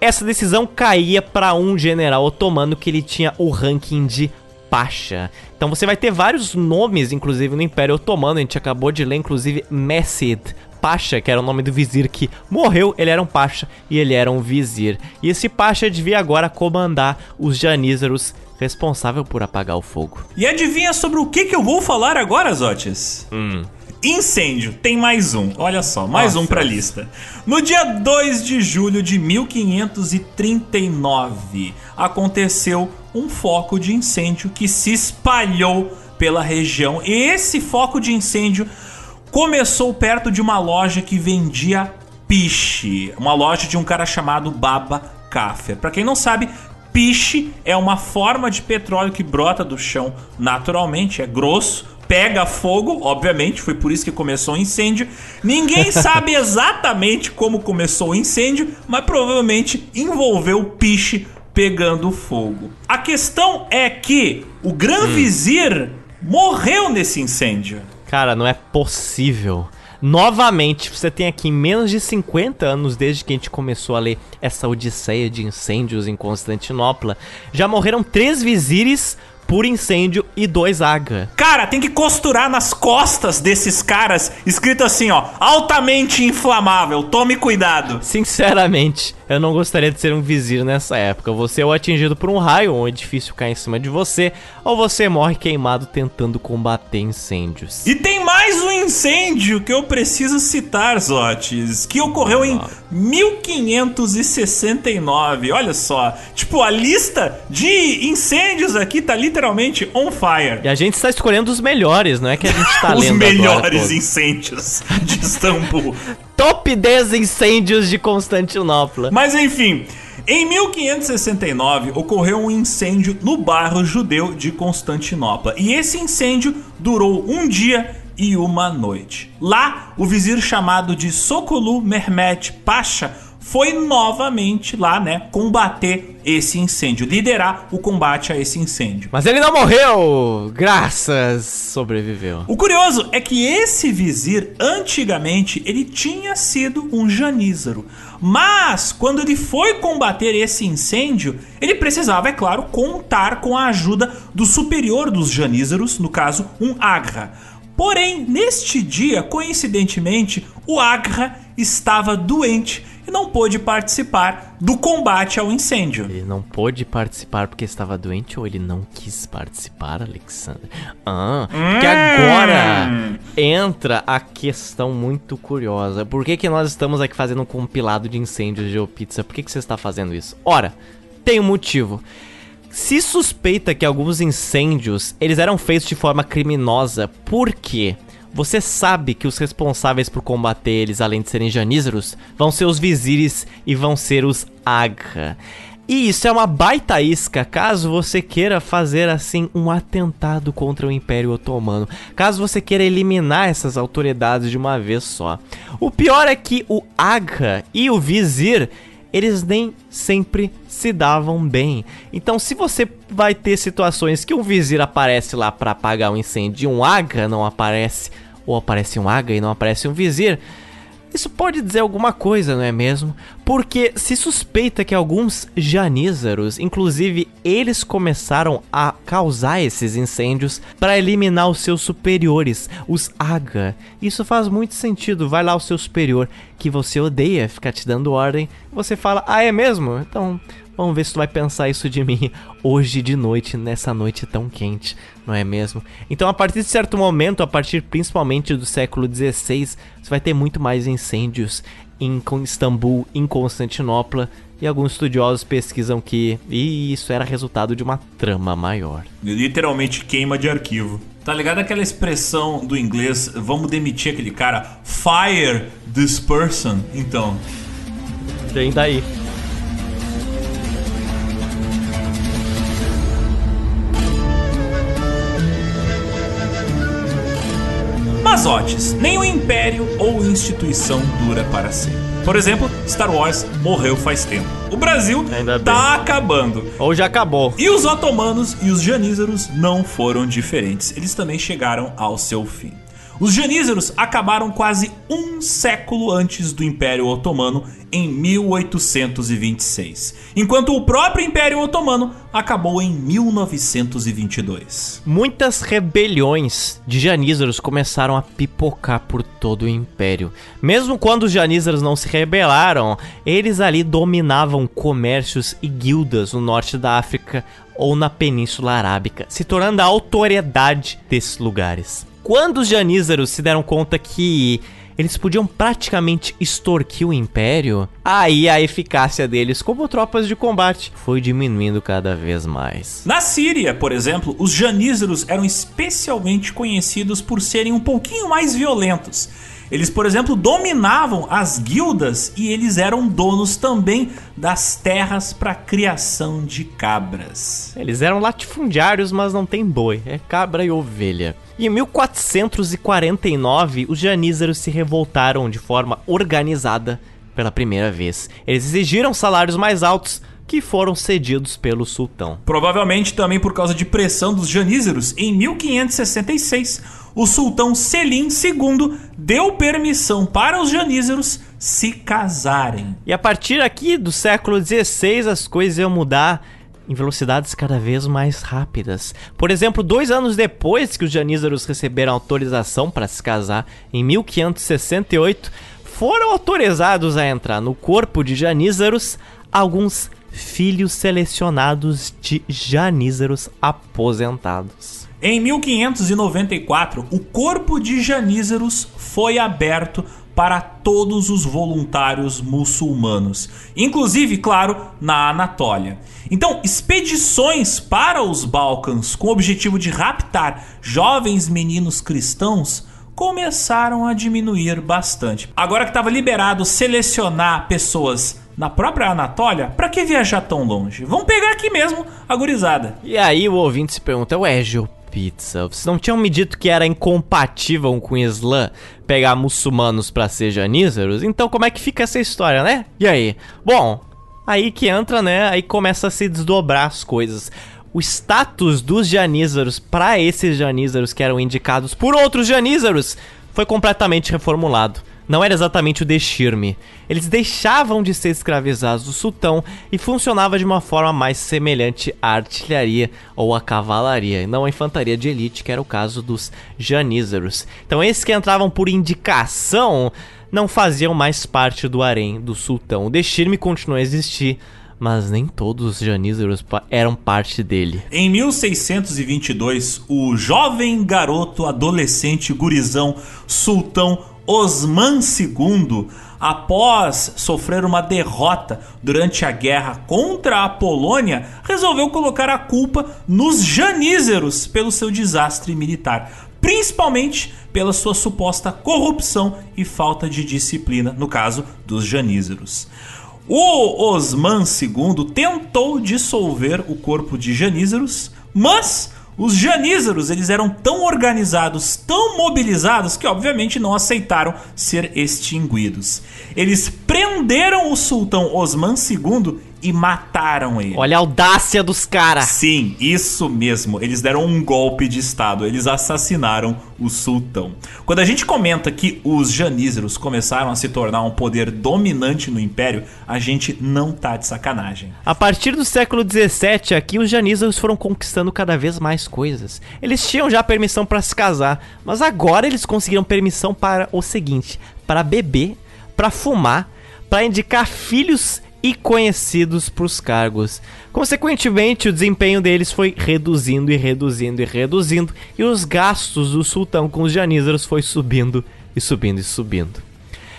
Essa decisão caía para um general otomano que ele tinha o ranking de Pasha. Então você vai ter vários nomes, inclusive, no Império Otomano. A gente acabou de ler, inclusive, Messid Pasha, que era o nome do vizir que morreu. Ele era um Pasha e ele era um vizir. E esse Pasha devia agora comandar os janízaros responsável por apagar o fogo. E adivinha sobre o que, que eu vou falar agora, Zotes? Hum. Incêndio, tem mais um. Olha só, mais Nossa. um pra lista. No dia 2 de julho de 1539, aconteceu um foco de incêndio que se espalhou pela região. E esse foco de incêndio começou perto de uma loja que vendia piche, uma loja de um cara chamado Baba Kaffer. Para quem não sabe, piche é uma forma de petróleo que brota do chão naturalmente, é grosso, pega fogo, obviamente, foi por isso que começou o incêndio. Ninguém sabe exatamente como começou o incêndio, mas provavelmente envolveu o piche pegando fogo. A questão é que o Gran hum. Vizir morreu nesse incêndio. Cara, não é possível. Novamente, você tem aqui menos de 50 anos desde que a gente começou a ler essa odisseia de incêndios em Constantinopla, já morreram três vizires por incêndio e dois Aga. Cara, tem que costurar nas costas desses caras escrito assim, ó, altamente inflamável, tome cuidado. Sinceramente, eu não gostaria de ser um vizir nessa época. Você é atingido por um raio, ou um edifício cai em cima de você, ou você morre queimado tentando combater incêndios. E tem mais um incêndio que eu preciso citar, Zotes, que ocorreu em 1569. Olha só, tipo, a lista de incêndios aqui tá literalmente on fire. E a gente está escolhendo os melhores, não é que a gente tá Os melhores incêndios de Istambul. Top 10 incêndios de Constantinopla. Mas enfim, em 1569 ocorreu um incêndio no bairro judeu de Constantinopla. E esse incêndio durou um dia e uma noite. Lá, o vizir chamado de Sokolu Mehmet Pasha foi novamente lá, né, combater esse incêndio, liderar o combate a esse incêndio. Mas ele não morreu! Graças! Sobreviveu. O curioso é que esse vizir, antigamente, ele tinha sido um janízaro. Mas, quando ele foi combater esse incêndio, ele precisava, é claro, contar com a ajuda do superior dos janízaros, no caso, um Agra. Porém, neste dia, coincidentemente, o Agra estava doente e não pôde participar do combate ao incêndio. Ele não pôde participar porque estava doente ou ele não quis participar, Alexander? Ah, porque agora entra a questão muito curiosa. Por que, que nós estamos aqui fazendo um compilado de incêndios de Pizza? Por que, que você está fazendo isso? Ora, tem um motivo. Se suspeita que alguns incêndios eles eram feitos de forma criminosa, por quê? Você sabe que os responsáveis por combater eles, além de serem janízaros, vão ser os vizires e vão ser os Agha. E isso é uma baita isca caso você queira fazer assim um atentado contra o Império Otomano, caso você queira eliminar essas autoridades de uma vez só. O pior é que o Agha e o vizir eles nem sempre se davam bem. Então, se você vai ter situações que um vizir aparece lá para apagar um incêndio e um Aga não aparece, ou aparece um Aga e não aparece um vizir, isso pode dizer alguma coisa, não é mesmo? Porque se suspeita que alguns janízaros, inclusive eles começaram a causar esses incêndios para eliminar os seus superiores, os Aga. Isso faz muito sentido. Vai lá o seu superior que você odeia ficar te dando ordem, você fala: "Ah, é mesmo? Então, Vamos ver se tu vai pensar isso de mim hoje de noite, nessa noite tão quente, não é mesmo? Então, a partir de certo momento, a partir principalmente do século XVI, você vai ter muito mais incêndios em Istambul, em Constantinopla, e alguns estudiosos pesquisam que isso era resultado de uma trama maior. Literalmente queima de arquivo. Tá ligado aquela expressão do inglês, vamos demitir aquele cara, fire this person? Então. Vem daí. Mazotes, nem o império ou instituição dura para sempre. Por exemplo, Star Wars morreu faz tempo. O Brasil tá acabando. Ou já acabou. E os otomanos e os janízaros não foram diferentes. Eles também chegaram ao seu fim. Os janízaros acabaram quase um século antes do Império Otomano, em 1826, enquanto o próprio Império Otomano acabou em 1922. Muitas rebeliões de janízaros começaram a pipocar por todo o império. Mesmo quando os janízaros não se rebelaram, eles ali dominavam comércios e guildas no norte da África ou na Península Arábica, se tornando a autoridade desses lugares. Quando os janízaros se deram conta que eles podiam praticamente extorquir o império, aí a eficácia deles como tropas de combate foi diminuindo cada vez mais. Na Síria, por exemplo, os janízaros eram especialmente conhecidos por serem um pouquinho mais violentos. Eles, por exemplo, dominavam as guildas e eles eram donos também das terras para criação de cabras. Eles eram latifundiários, mas não tem boi, é cabra e ovelha. E em 1449, os janízaros se revoltaram de forma organizada pela primeira vez. Eles exigiram salários mais altos que foram cedidos pelo sultão. Provavelmente também por causa de pressão dos janízaros, em 1566, o sultão Selim II deu permissão para os janízaros se casarem. E a partir aqui do século XVI, as coisas iam mudar em velocidades cada vez mais rápidas. Por exemplo, dois anos depois que os janízaros receberam autorização para se casar, em 1568, foram autorizados a entrar no corpo de Janízaros alguns filhos selecionados de Janízaros aposentados. Em 1594, o corpo de Janízaros foi aberto para todos os voluntários muçulmanos, inclusive, claro, na Anatólia. Então, expedições para os Balcãs com o objetivo de raptar jovens meninos cristãos começaram a diminuir bastante. Agora que estava liberado selecionar pessoas na própria Anatólia, para que viajar tão longe? Vamos pegar aqui mesmo a gurizada. E aí o ouvinte se pergunta, ué, Gil, pizza. Vocês não tinham me dito que era incompatível com o Islã pegar muçulmanos para ser janízaros? Então como é que fica essa história, né? E aí? Bom, aí que entra, né? Aí começa a se desdobrar as coisas. O status dos janízaros para esses janízaros que eram indicados por outros janízaros foi completamente reformulado não era exatamente o deshirme. Eles deixavam de ser escravizados do sultão e funcionava de uma forma mais semelhante à artilharia ou à cavalaria, e não à infantaria de elite, que era o caso dos janízaros. Então esses que entravam por indicação não faziam mais parte do harém do sultão. O deshirme continuou a existir, mas nem todos os janízaros eram parte dele. Em 1622, o jovem garoto adolescente gurizão sultão Osman II, após sofrer uma derrota durante a guerra contra a Polônia, resolveu colocar a culpa nos janízeros pelo seu desastre militar, principalmente pela sua suposta corrupção e falta de disciplina, no caso dos janízeros. O Osman II tentou dissolver o corpo de janízeros, mas os janízaros, eles eram tão organizados, tão mobilizados, que obviamente não aceitaram ser extinguidos. Eles prenderam o sultão Osman II e mataram ele. Olha a audácia dos caras. Sim, isso mesmo. Eles deram um golpe de estado. Eles assassinaram o sultão. Quando a gente comenta que os janízaros começaram a se tornar um poder dominante no império, a gente não tá de sacanagem. A partir do século 17 aqui os janízaros foram conquistando cada vez mais coisas. Eles tinham já permissão para se casar, mas agora eles conseguiram permissão para o seguinte: para beber, para fumar, para indicar filhos e conhecidos para os cargos. Consequentemente, o desempenho deles foi reduzindo e reduzindo e reduzindo, e os gastos do sultão com os janízaros foi subindo e subindo e subindo.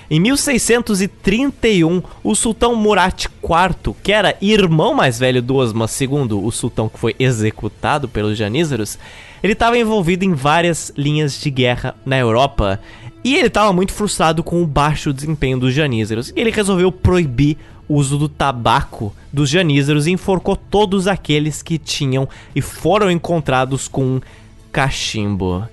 Em 1631, o sultão Murat IV, que era irmão mais velho do Osman II, o sultão que foi executado pelos janízaros, ele estava envolvido em várias linhas de guerra na Europa e ele estava muito frustrado com o baixo desempenho dos janízaros. E ele resolveu proibir uso do tabaco dos janízaros e enforcou todos aqueles que tinham e foram encontrados com cachimbo.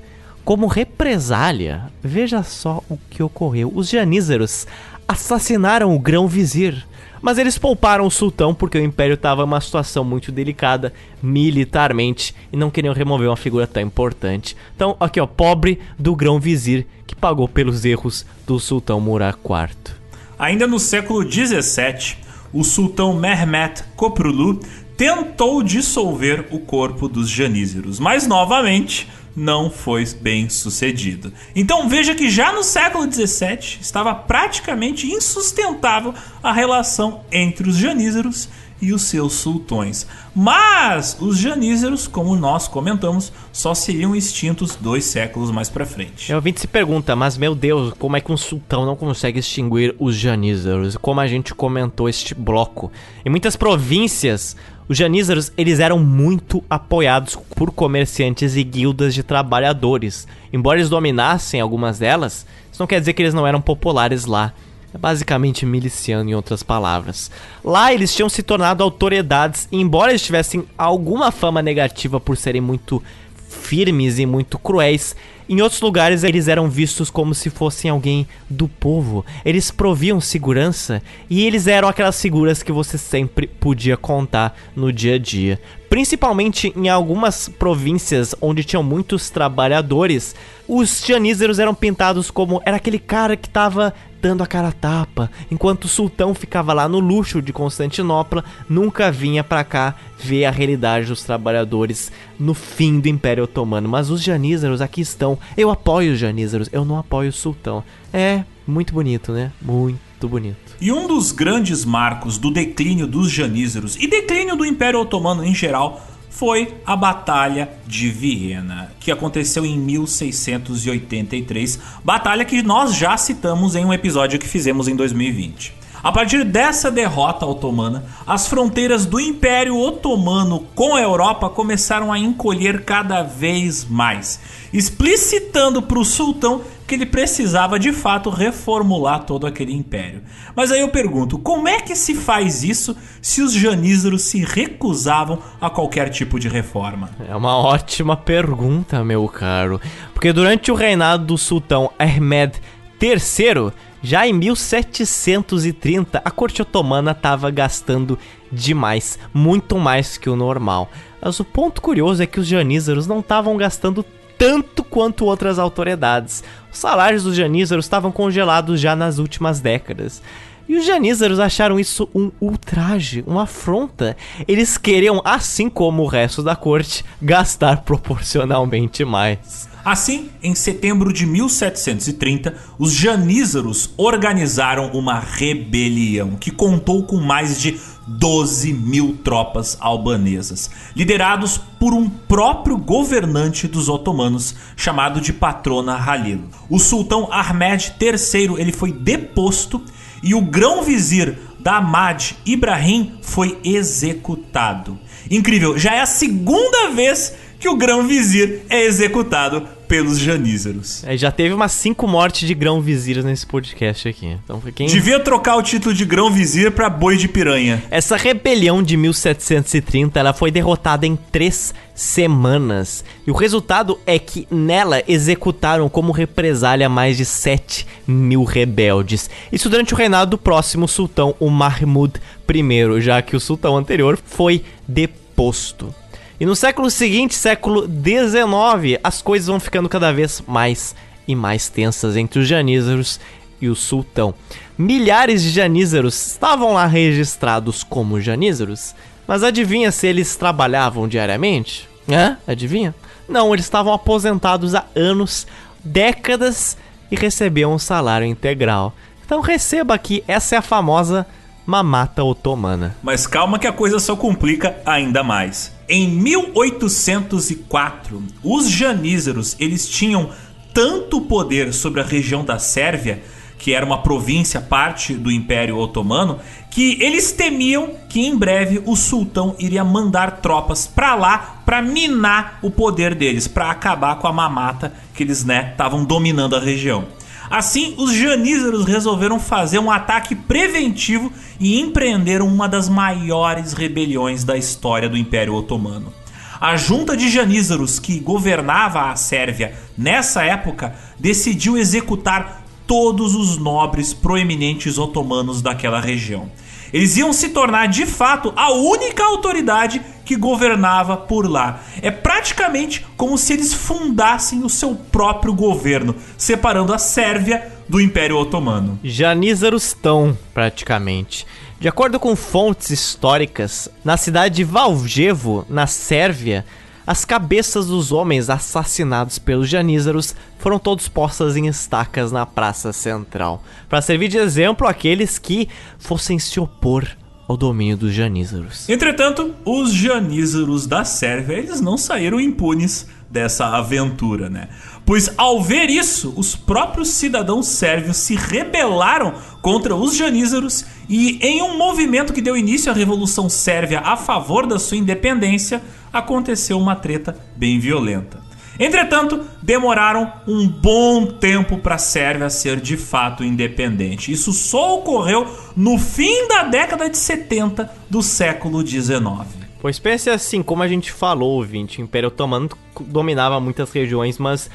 Como represália, veja só o que ocorreu. Os janízaros assassinaram o grão-vizir, mas eles pouparam o sultão porque o império estava em uma situação muito delicada militarmente e não queriam remover uma figura tão importante. Então, aqui ó, pobre do grão-vizir que pagou pelos erros do sultão Murat IV. Ainda no século XVII, o sultão Mehmet Koprulu tentou dissolver o corpo dos janízeros, mas novamente não foi bem sucedido. Então veja que já no século XVII estava praticamente insustentável a relação entre os janízeros e os seus sultões. Mas os janízeros, como nós comentamos, só seriam extintos dois séculos mais para frente. O ouvinte se pergunta, mas meu Deus, como é que um sultão não consegue extinguir os janízeros? Como a gente comentou este bloco. Em muitas províncias, os janízaros eles eram muito apoiados por comerciantes e guildas de trabalhadores. Embora eles dominassem algumas delas, isso não quer dizer que eles não eram populares lá. É basicamente miliciano, em outras palavras. Lá eles tinham se tornado autoridades, e embora eles tivessem alguma fama negativa por serem muito firmes e muito cruéis, em outros lugares eles eram vistos como se fossem alguém do povo. Eles proviam segurança e eles eram aquelas figuras que você sempre podia contar no dia a dia. Principalmente em algumas províncias onde tinham muitos trabalhadores, os janízeros eram pintados como era aquele cara que estava dando a cara a tapa, enquanto o sultão ficava lá no luxo de Constantinopla, nunca vinha para cá ver a realidade dos trabalhadores no fim do Império Otomano. Mas os janízaros aqui estão. Eu apoio os janízaros, eu não apoio o sultão. É, Muito bonito, né? Muito bonito. E um dos grandes marcos do declínio dos janízaros e declínio do Império Otomano em geral foi a Batalha de Viena, que aconteceu em 1683, batalha que nós já citamos em um episódio que fizemos em 2020. A partir dessa derrota otomana, as fronteiras do Império Otomano com a Europa começaram a encolher cada vez mais, explicitando para o sultão que ele precisava de fato reformular todo aquele império. Mas aí eu pergunto, como é que se faz isso se os janízaros se recusavam a qualquer tipo de reforma? É uma ótima pergunta, meu caro. Porque durante o reinado do sultão Ahmed III, já em 1730, a corte otomana estava gastando demais, muito mais que o normal. Mas o ponto curioso é que os janízaros não estavam gastando tanto quanto outras autoridades. Os salários dos janízaros estavam congelados já nas últimas décadas. E os janízaros acharam isso um ultraje, uma afronta. Eles queriam, assim como o resto da corte, gastar proporcionalmente mais. Assim, em setembro de 1730, os janízaros organizaram uma rebelião que contou com mais de 12 mil tropas albanesas, liderados por um próprio governante dos otomanos, chamado de Patrona Halil. O sultão Ahmed III ele foi deposto e o grão-vizir Damad Ibrahim foi executado. Incrível, já é a segunda vez que o grão-vizir é executado pelos janízaros. É, já teve umas cinco mortes de grão-vizir nesse podcast aqui. Então, quem... Devia trocar o título de grão-vizir para boi de piranha. Essa rebelião de 1730 ela foi derrotada em três semanas. E o resultado é que nela executaram como represália mais de 7 mil rebeldes. Isso durante o reinado do próximo sultão, o Mahmud I, já que o sultão anterior foi deposto. E no século seguinte, século XIX, as coisas vão ficando cada vez mais e mais tensas entre os janízaros e o sultão. Milhares de janízaros estavam lá registrados como janízaros, mas adivinha se eles trabalhavam diariamente? Hã? Adivinha? Não, eles estavam aposentados há anos, décadas e recebiam um salário integral. Então receba aqui, essa é a famosa mamata otomana. Mas calma que a coisa só complica ainda mais. Em 1804, os janízaros eles tinham tanto poder sobre a região da Sérvia, que era uma província parte do Império Otomano, que eles temiam que em breve o sultão iria mandar tropas para lá para minar o poder deles, para acabar com a mamata que eles né estavam dominando a região. Assim, os janízaros resolveram fazer um ataque preventivo e empreenderam uma das maiores rebeliões da história do Império Otomano. A junta de janízaros que governava a Sérvia nessa época decidiu executar todos os nobres proeminentes otomanos daquela região. Eles iam se tornar de fato a única autoridade que governava por lá. É praticamente como se eles fundassem o seu próprio governo, separando a Sérvia do Império Otomano. Janízaros estão, praticamente. De acordo com fontes históricas, na cidade de Valjevo, na Sérvia, as cabeças dos homens assassinados pelos janízaros foram todos postas em estacas na praça central, para servir de exemplo àqueles que fossem se opor ao domínio dos janízaros. Entretanto, os janízaros da Sérvia, eles não saíram impunes dessa aventura, né? Pois ao ver isso, os próprios cidadãos sérvios se rebelaram contra os janízaros e em um movimento que deu início à Revolução Sérvia a favor da sua independência, aconteceu uma treta bem violenta. Entretanto, demoraram um bom tempo para a Sérvia ser de fato independente. Isso só ocorreu no fim da década de 70 do século 19. Pois pense assim, como a gente falou, ouvinte, o Império Otomano dominava muitas regiões, mas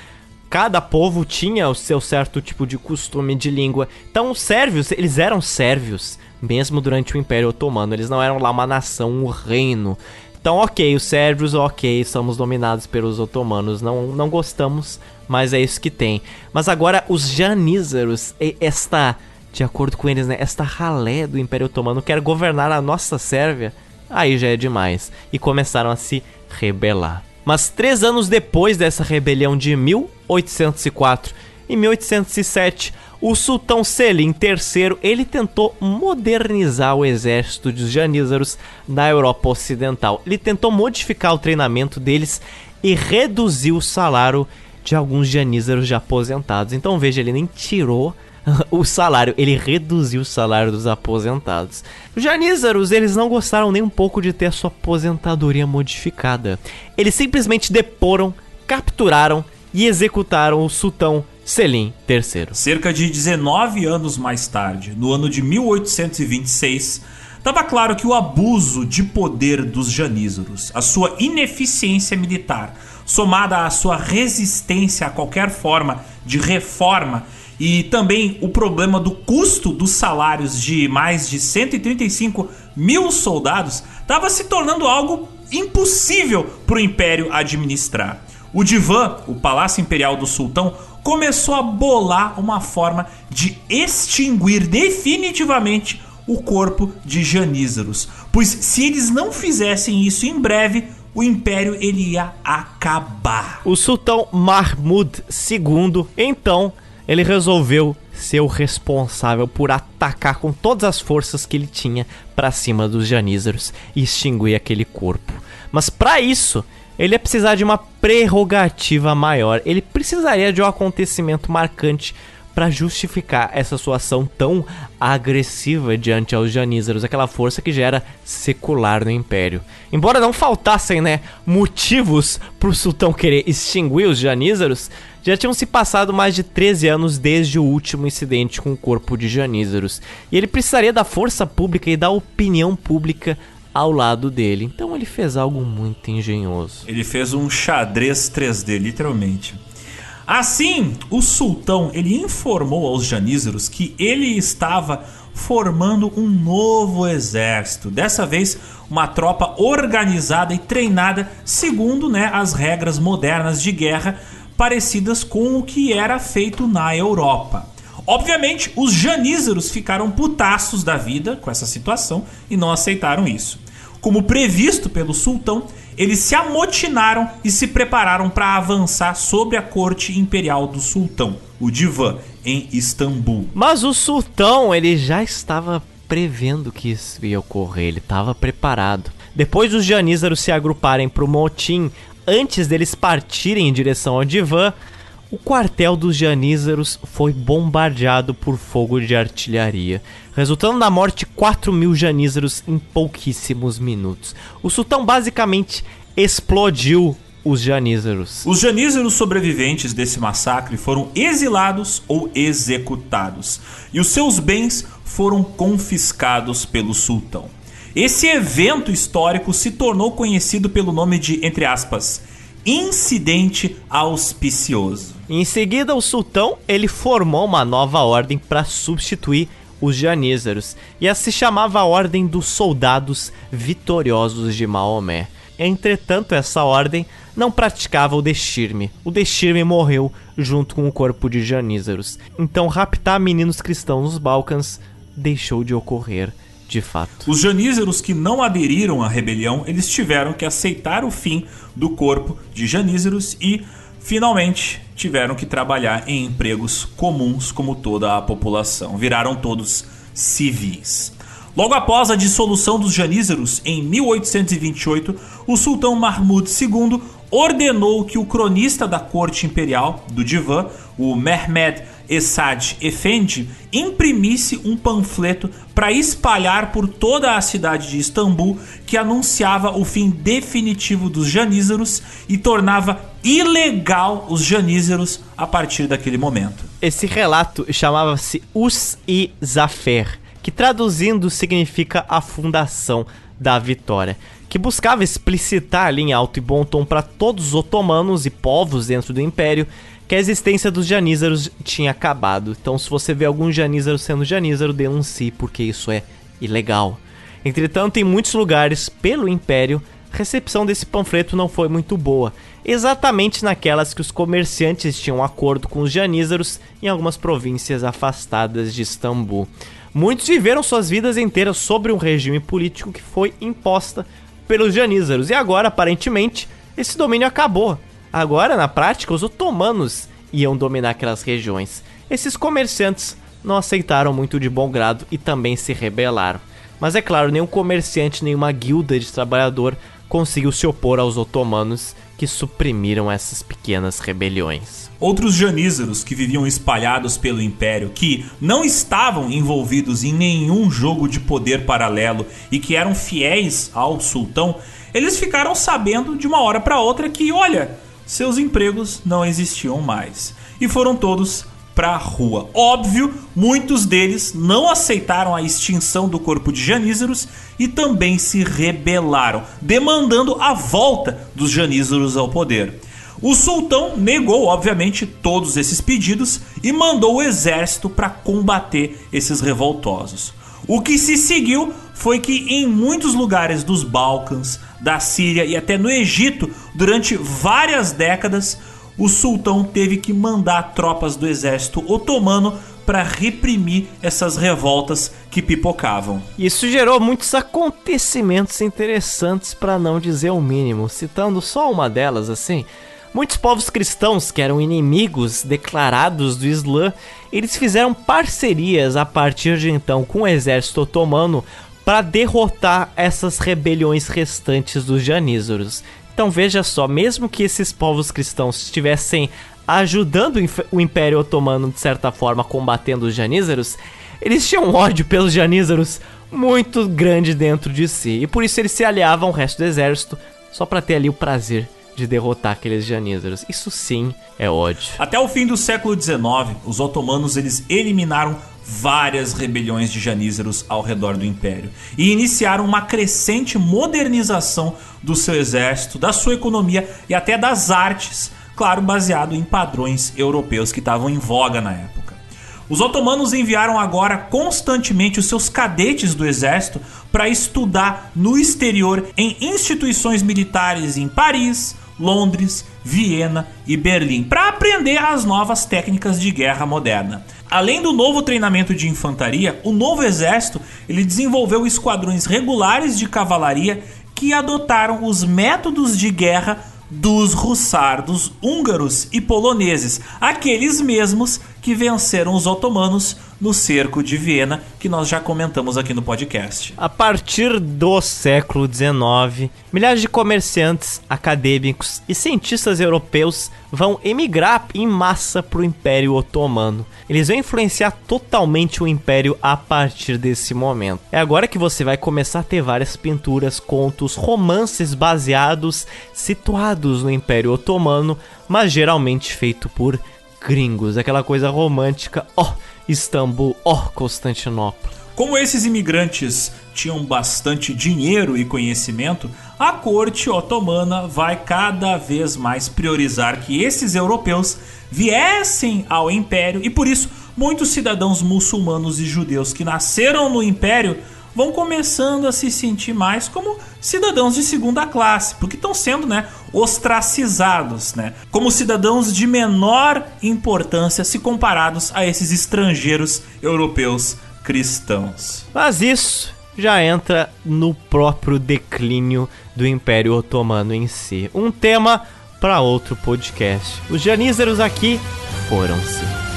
cada povo tinha o seu certo tipo de costume de língua. Então os sérvios, eles eram sérvios, mesmo durante o Império Otomano. Eles não eram lá uma nação, um reino. Então, ok, os sérvios, ok, somos dominados pelos otomanos, não, não gostamos, mas é isso que tem. Mas agora, os janízaros, esta, de acordo com eles, né, esta ralé do Império Otomano quer governar a nossa Sérvia, aí já é demais. E começaram a se rebelar. Mas três anos depois dessa rebelião de 1804, em 1807, O sultão Selim III, ele tentou modernizar o exército dos janízaros na Europa Ocidental. Ele tentou modificar o treinamento deles e reduzir o salário de alguns janízaros já aposentados. Então veja, ele nem tirou o salário, ele reduziu o salário dos aposentados. Os janízaros, eles não gostaram nem um pouco de ter a sua aposentadoria modificada. Eles simplesmente deporam, capturaram e executaram o sultão Selim III. Cerca de 19 anos mais tarde, no ano de 1826, estava claro que o abuso de poder dos janízaros, a sua ineficiência militar, somada à sua resistência a qualquer forma de reforma e também o problema do custo dos salários de mais de 135 mil soldados, estava se tornando algo impossível para o império administrar. O divã, o palácio imperial do sultão, começou a bolar uma forma de extinguir definitivamente o corpo de Janízaros, pois se eles não fizessem isso em breve, o império ele ia acabar. O sultão Mahmud II, então, ele resolveu ser o responsável por atacar com todas as forças que ele tinha para cima dos Janízaros e extinguir aquele corpo. Mas para isso, ele ia precisar de uma prerrogativa maior. Ele precisaria de um acontecimento marcante para justificar essa sua ação tão agressiva diante aos janízaros, aquela força que já era secular no império. Embora não faltassem, né, motivos para o sultão querer extinguir os janízaros, já tinham se passado mais de 13 anos desde o último incidente com o corpo de janízaros, e ele precisaria da força pública e da opinião pública ao lado dele. Então ele fez algo muito engenhoso. Ele fez um xadrez 3D, literalmente. Assim, o sultão ele informou aos janízaros que ele estava formando um novo exército. Dessa vez, uma tropa organizada e treinada segundo né, as regras modernas de guerra, parecidas com o que era feito na Europa. Obviamente, os janízaros ficaram putaços da vida com essa situação e não aceitaram isso. Como previsto pelo sultão, eles se amotinaram e se prepararam para avançar sobre a corte imperial do sultão, o divã, em Istambul. Mas o sultão, ele já estava prevendo que isso ia ocorrer, ele estava preparado. Depois dos janízaros se agruparem para o motim, antes deles partirem em direção ao divã, o quartel dos Janízaros foi bombardeado por fogo de artilharia, resultando na morte de 4 mil Janízaros em pouquíssimos minutos. O sultão basicamente explodiu os Janízaros. Os Janízaros sobreviventes desse massacre foram exilados ou executados, e os seus bens foram confiscados pelo sultão. Esse evento histórico se tornou conhecido pelo nome de, entre aspas, incidente auspicioso. Em seguida, o sultão ele formou uma nova ordem para substituir os janízaros, e essa se chamava a Ordem dos Soldados Vitoriosos de Maomé. Entretanto, essa ordem não praticava o Deshirme. O Deshirme morreu junto com o corpo de janízaros. Então, raptar meninos cristãos nos Balcãs deixou de ocorrer de fato. Os janízaros que não aderiram à rebelião, eles tiveram que aceitar o fim do corpo de janízaros e finalmente tiveram que trabalhar em empregos comuns como toda a população. Viraram todos civis. Logo após a dissolução dos janízaros em 1828, o sultão Mahmud II ordenou que o cronista da corte imperial do divã, o Mehmed Essad Efendi, imprimisse um panfleto para espalhar por toda a cidade de Istambul que anunciava o fim definitivo dos janízaros e tornava ilegal os janízaros a partir daquele momento. Esse relato chamava-se Us-i Zafer, que traduzindo significa a fundação da vitória que buscava explicitar ali em alto e bom tom para todos os otomanos e povos dentro do império que a existência dos janízaros tinha acabado. Então, se você vê algum janízaro sendo janízaro, denuncie, porque isso é ilegal. Entretanto, em muitos lugares pelo império, a recepção desse panfleto não foi muito boa, exatamente naquelas que os comerciantes tinham acordo com os janízaros em algumas províncias afastadas de Istambul. Muitos viveram suas vidas inteiras sobre um regime político que foi imposta pelos janízaros. E agora, aparentemente, esse domínio acabou. Agora, na prática, os otomanos iam dominar aquelas regiões. esses comerciantes não aceitaram muito de bom grado e também se rebelaram. Mas é claro, nenhum comerciante, nenhuma guilda de trabalhador conseguiu se opor aos otomanos que suprimiram essas pequenas rebeliões. Outros janízaros que viviam espalhados pelo império, que não estavam envolvidos em nenhum jogo de poder paralelo e que eram fiéis ao sultão, eles ficaram sabendo de uma hora para outra que, olha, seus empregos não existiam mais. E foram todos para a rua. Óbvio, muitos deles não aceitaram a extinção do corpo de janízaros e também se rebelaram, demandando a volta dos janízaros ao poder. O sultão negou, obviamente, todos esses pedidos e mandou o exército para combater esses revoltosos. O que se seguiu foi que em muitos lugares dos Balcãs, da Síria e até no Egito, durante várias décadas, o sultão teve que mandar tropas do exército otomano para reprimir essas revoltas que pipocavam. Isso gerou muitos acontecimentos interessantes, para não dizer o mínimo. Citando só uma delas, assim, muitos povos cristãos que eram inimigos declarados do Islã, eles fizeram parcerias a partir de então com o exército otomano para derrotar essas rebeliões restantes dos janízaros. Então veja só, mesmo que esses povos cristãos estivessem ajudando o Império Otomano de certa forma combatendo os janízaros, eles tinham ódio pelos janízaros muito grande dentro de si e por isso eles se aliavam ao resto do exército só para ter ali o prazer de derrotar aqueles janízaros. Isso sim é ódio. Até o fim do século XIX, os otomanos eles eliminaram várias rebeliões de janízaros ao redor do império e iniciaram uma crescente modernização do seu exército, da sua economia e até das artes, claro, baseado em padrões europeus que estavam em voga na época. Os otomanos enviaram agora constantemente os seus cadetes do exército para estudar no exterior em instituições militares em Paris, Londres, Viena e Berlim para aprender as novas técnicas de guerra moderna. Além do novo treinamento de infantaria, o novo exército ele desenvolveu esquadrões regulares de cavalaria que adotaram os métodos de guerra dos russardos húngaros e poloneses, aqueles mesmos que venceram os otomanos no cerco de Viena, que nós já comentamos aqui no podcast. A partir do século XIX, milhares de comerciantes, acadêmicos e cientistas europeus vão emigrar em massa para o Império Otomano. Eles vão influenciar totalmente o Império a partir desse momento. É agora que você vai começar a ter várias pinturas, contos, romances baseados, situados no Império Otomano, mas geralmente feito por gringos, aquela coisa romântica, oh, Istambul, oh, Constantinopla. Como esses imigrantes tinham bastante dinheiro e conhecimento, a corte otomana vai cada vez mais priorizar que esses europeus viessem ao império e por isso muitos cidadãos muçulmanos e judeus que nasceram no império vão começando a se sentir mais como cidadãos de segunda classe, porque estão sendo, né, ostracizados, né, como cidadãos de menor importância se comparados a esses estrangeiros europeus cristãos. Mas isso já entra no próprio declínio do Império Otomano em si. Um tema para outro podcast. Os janízaros aqui foram-se.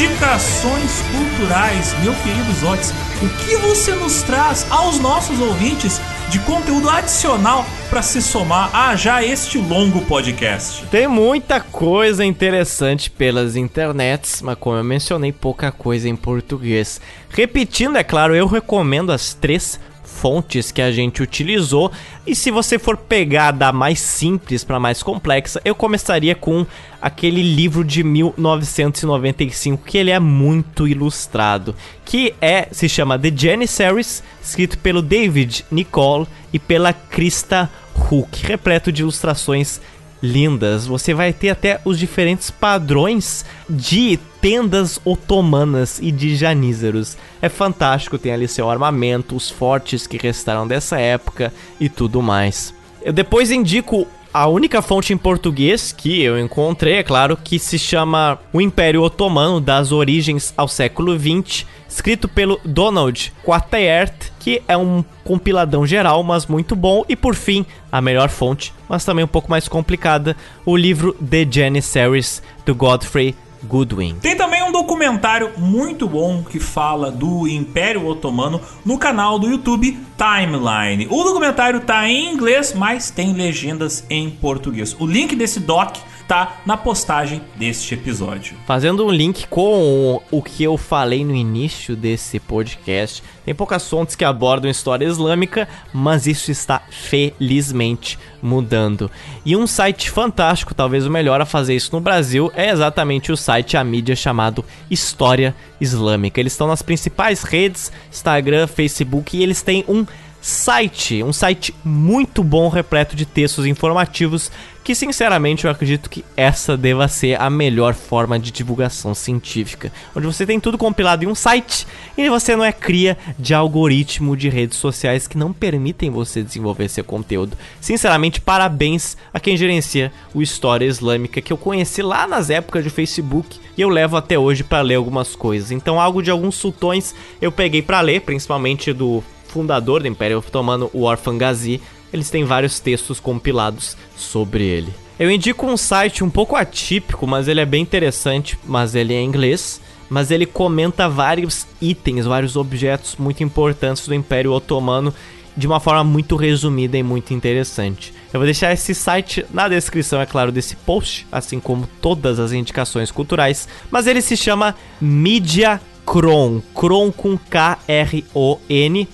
Indicações culturais, meu querido Zotes. O que você nos traz aos nossos ouvintes de conteúdo adicional para se somar a já este longo podcast? Tem muita coisa interessante pelas internets, mas como eu mencionei, pouca coisa em português. Repetindo, é claro, eu recomendo as três fontes que a gente utilizou. E se você for pegar da mais simples para mais complexa, eu começaria com aquele livro de 1995 que ele é muito ilustrado, que é se chama The Janissaries, escrito pelo David Nicole e pela Krista Hook, repleto de ilustrações lindas. Você vai ter até os diferentes padrões de tendas otomanas e de janízaros. É fantástico, tem ali seu armamento, os fortes que restaram dessa época e tudo mais. Eu depois indico a única fonte em português que eu encontrei, é claro, que se chama O Império Otomano das Origens ao Século XX, escrito pelo Donald Quaternary, que é um compiladão geral, mas muito bom. E por fim, a melhor fonte, mas também um pouco mais complicada, o livro The Janissaries, do Godfrey Goodwin. Tem também um documentário muito bom que fala do Império Otomano no canal do YouTube Timeline. O documentário tá em inglês, mas tem legendas em português. O link desse doc tá na postagem deste episódio. Fazendo um link com o que eu falei no início desse podcast, tem poucas fontes que abordam história islâmica, mas isso está felizmente mudando. E um site fantástico, talvez o melhor a fazer isso no Brasil, é exatamente o site a mídia chamado História Islâmica. Eles estão nas principais redes, Instagram, Facebook, e eles têm um site, um site muito bom, repleto de textos informativos, que sinceramente eu acredito que essa deva ser a melhor forma de divulgação científica, onde você tem tudo compilado em um site e você não é cria de algoritmo de redes sociais que não permitem você desenvolver seu conteúdo. Sinceramente, parabéns a quem gerencia o História Islâmica que eu conheci lá nas épocas de Facebook e eu levo até hoje para ler algumas coisas. Então, algo de alguns sultões eu peguei para ler, principalmente do fundador do Império Otomano, o Ghazi, eles têm vários textos compilados sobre ele. Eu indico um site um pouco atípico, mas ele é bem interessante, mas ele é em inglês, mas ele comenta vários itens, vários objetos muito importantes do Império Otomano de uma forma muito resumida e muito interessante. Eu vou deixar esse site na descrição, é claro, desse post, assim como todas as indicações culturais, mas ele se chama Media Cron, Cron com K-R-O-N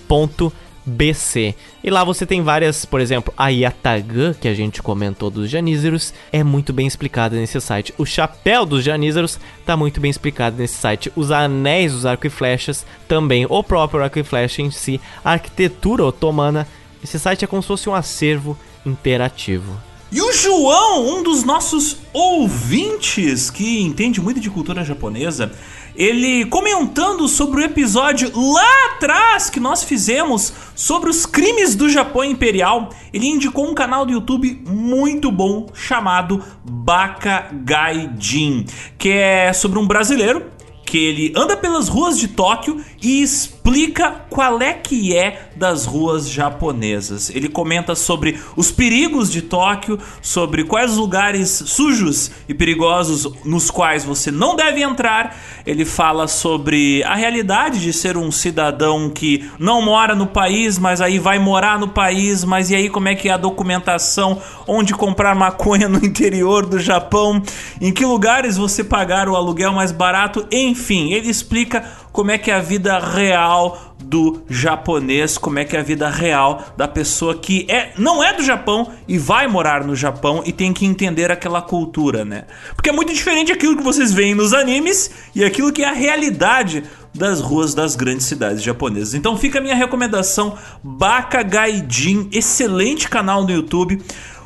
BC. E lá você tem várias, por exemplo, a Yatagã, que a gente comentou dos Janízeros, é muito bem explicada nesse site. O chapéu dos Janízeros tá muito bem explicado nesse site. Os anéis dos arco e flechas também, o próprio arco e flecha em si, a arquitetura otomana. Esse site é como se fosse um acervo interativo. E o João, um dos nossos ouvintes que entende muito de cultura japonesa, ele comentando sobre o episódio lá atrás que nós fizemos sobre os crimes do Japão Imperial, ele indicou um canal do YouTube muito bom chamado Baka Gaijin, que é sobre um brasileiro que ele anda pelas ruas de Tóquio e explica qual é que é das ruas japonesas. Ele comenta sobre os perigos de Tóquio, sobre quais lugares sujos e perigosos nos quais você não deve entrar. Ele fala sobre a realidade de ser um cidadão que não mora no país, mas aí vai morar no país, mas e aí como é que é a documentação, onde comprar maconha no interior do Japão, em que lugares você pagar o aluguel mais barato, enfim, ele explica como é que é a vida real do japonês, como é que é a vida real da pessoa que é não é do Japão e vai morar no Japão e tem que entender aquela cultura, né? Porque é muito diferente aquilo que vocês veem nos animes e aquilo que é a realidade das ruas das grandes cidades japonesas. Então fica a minha recomendação, Baka Gaijin, excelente canal no YouTube.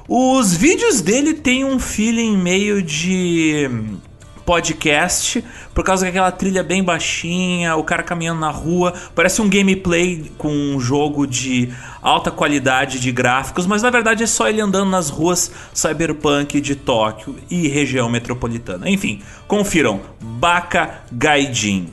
Os vídeos dele têm um feeling meio de podcast, por causa daquela trilha bem baixinha, o cara caminhando na rua, parece um gameplay com um jogo de alta qualidade de gráficos, mas na verdade é só ele andando nas ruas cyberpunk de Tóquio e região metropolitana. Enfim, confiram, Baka Gaijin.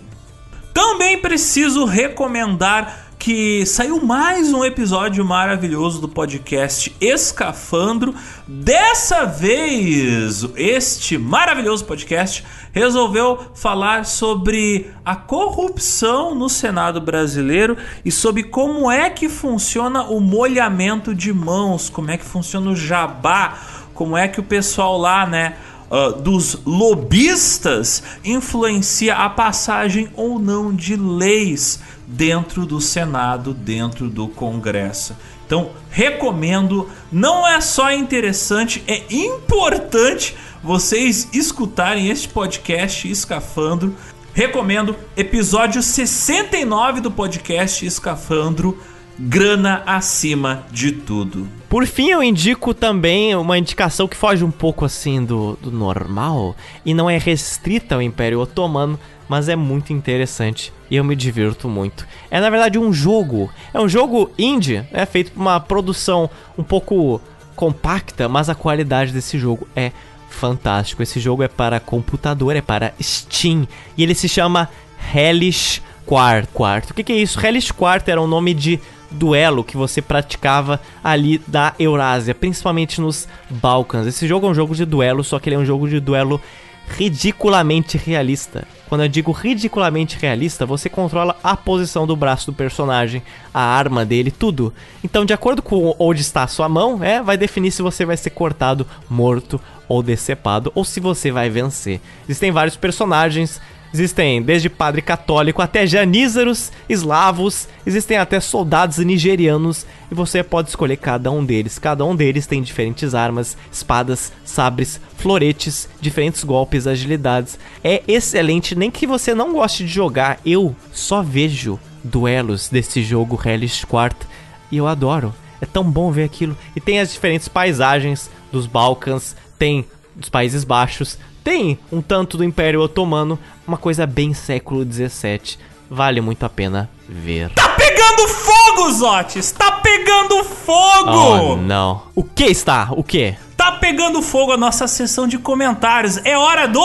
Também preciso recomendar que saiu mais um episódio maravilhoso do podcast Escafandro. Dessa vez, este maravilhoso podcast resolveu falar sobre a corrupção no Senado brasileiro e sobre como é que funciona o molhamento de mãos, como é que funciona o jabá, como é que o pessoal lá, né, uh, dos lobistas influencia a passagem ou não de leis dentro do Senado, dentro do Congresso. Então, recomendo, não é só interessante, é importante vocês escutarem este podcast Escafandro. Recomendo episódio 69 do podcast Escafandro grana acima de tudo. Por fim, eu indico também uma indicação que foge um pouco assim do, do normal e não é restrita ao Império Otomano, mas é muito interessante e eu me divirto muito. É na verdade um jogo, é um jogo indie, é feito por uma produção um pouco compacta, mas a qualidade desse jogo é fantástico. Esse jogo é para computador, é para Steam e ele se chama Hellish Quart. Quarto. O que, que é isso? Hellish Quart era um nome de duelo que você praticava ali da Eurásia, principalmente nos Balcãs. Esse jogo é um jogo de duelo, só que ele é um jogo de duelo ridiculamente realista. Quando eu digo ridiculamente realista, você controla a posição do braço do personagem, a arma dele, tudo. Então, de acordo com onde está a sua mão, é, vai definir se você vai ser cortado, morto ou decepado, ou se você vai vencer. Existem vários personagens Existem desde padre católico até janízaros, eslavos, existem até soldados nigerianos e você pode escolher cada um deles. Cada um deles tem diferentes armas, espadas, sabres, floretes, diferentes golpes, agilidades. É excelente, nem que você não goste de jogar, eu só vejo duelos desse jogo Hellish Quart e eu adoro. É tão bom ver aquilo. E tem as diferentes paisagens dos Balcãs, tem dos Países Baixos, tem um tanto do Império Otomano, uma coisa bem século 17. Vale muito a pena ver. Tá pegando fogo, Zotes! Tá pegando fogo! Oh, não. O que está? O que? Tá pegando fogo a nossa sessão de comentários. É hora do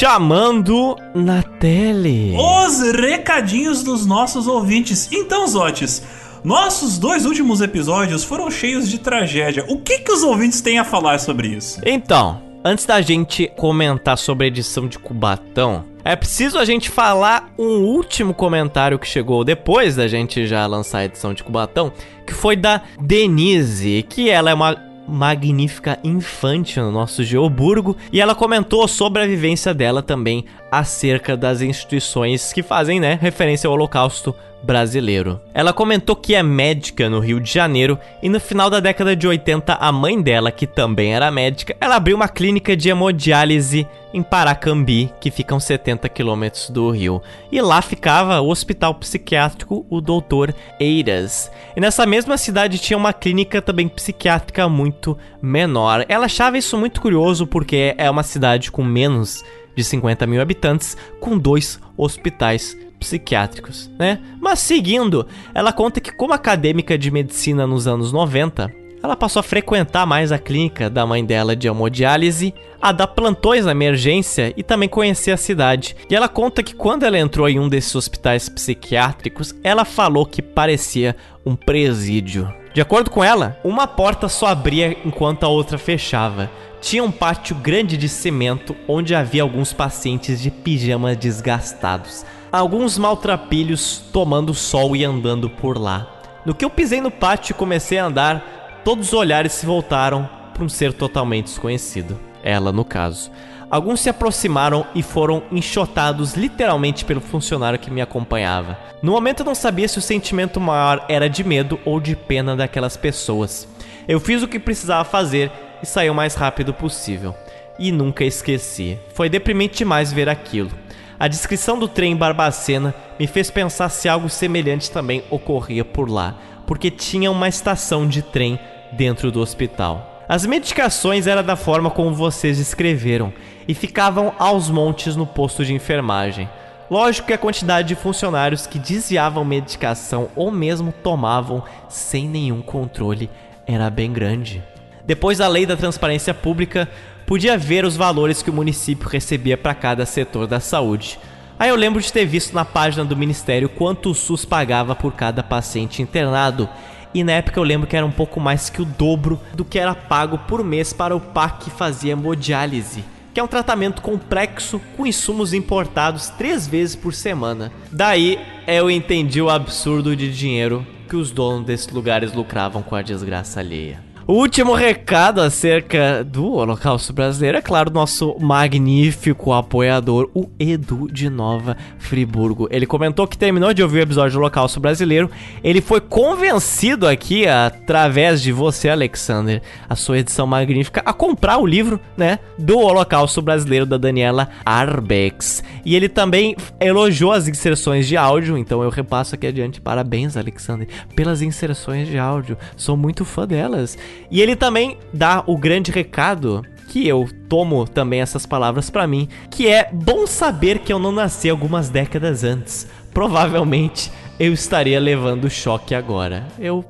chamando na tele. Os recadinhos dos nossos ouvintes. Então, Zotes, nossos dois últimos episódios foram cheios de tragédia. O que, que os ouvintes têm a falar sobre isso? Então, antes da gente comentar sobre a edição de Cubatão, é preciso a gente falar um último comentário que chegou depois da gente já lançar a edição de Cubatão, que foi da Denise, que ela é uma magnífica infante no nosso Geoburgo e ela comentou sobre a vivência dela também acerca das instituições que fazem, né, referência ao Holocausto brasileiro. Ela comentou que é médica no Rio de Janeiro e no final da década de 80 a mãe dela, que também era médica, ela abriu uma clínica de hemodiálise em Paracambi, que fica uns 70 quilômetros do Rio. E lá ficava o hospital psiquiátrico o Doutor Eiras. E nessa mesma cidade tinha uma clínica também psiquiátrica muito menor. Ela achava isso muito curioso porque é uma cidade com menos de 50 mil habitantes, com dois hospitais psiquiátricos, né? Mas seguindo, ela conta que como acadêmica de medicina nos anos 90, ela passou a frequentar mais a clínica da mãe dela de hemodiálise, a dar plantões na emergência e também conhecer a cidade. E ela conta que quando ela entrou em um desses hospitais psiquiátricos, ela falou que parecia um presídio. De acordo com ela, uma porta só abria enquanto a outra fechava. Tinha um pátio grande de cimento onde havia alguns pacientes de pijamas desgastados, alguns maltrapilhos tomando sol e andando por lá. No que eu pisei no pátio e comecei a andar, todos os olhares se voltaram para um ser totalmente desconhecido. Ela, no caso. Alguns se aproximaram e foram enxotados literalmente pelo funcionário que me acompanhava. No momento eu não sabia se o sentimento maior era de medo ou de pena daquelas pessoas. Eu fiz o que precisava fazer e saí o mais rápido possível. E nunca esqueci. Foi deprimente demais ver aquilo. A descrição do trem em Barbacena me fez pensar se algo semelhante também ocorria por lá, porque tinha uma estação de trem dentro do hospital. As medicações eram da forma como vocês descreveram e ficavam aos montes no posto de enfermagem. Lógico que a quantidade de funcionários que desviavam medicação ou mesmo tomavam sem nenhum controle era bem grande. Depois da lei da transparência pública, podia ver os valores que o município recebia para cada setor da saúde. Aí eu lembro de ter visto na página do ministério quanto o SUS pagava por cada paciente internado. E na época eu lembro que era um pouco mais que o dobro do que era pago por mês para o PAC que fazia hemodiálise, que é um tratamento complexo com insumos importados três vezes por semana. Daí eu entendi o absurdo de dinheiro que os donos desses lugares lucravam com a desgraça alheia. Último recado acerca do Holocausto Brasileiro é, claro, nosso magnífico apoiador, o Edu de Nova Friburgo. Ele comentou que terminou de ouvir o episódio do Holocausto Brasileiro. Ele foi convencido aqui, através de você, Alexander, a sua edição magnífica, a comprar o livro, né, do Holocausto Brasileiro da Daniela Arbex. E ele também elogiou as inserções de áudio, então eu repasso aqui adiante. Parabéns, Alexander, pelas inserções de áudio. Sou muito fã delas. E ele também dá o grande recado que eu tomo também essas palavras para mim, que é bom saber que eu não nasci algumas décadas antes. Provavelmente eu estaria levando choque agora. Eu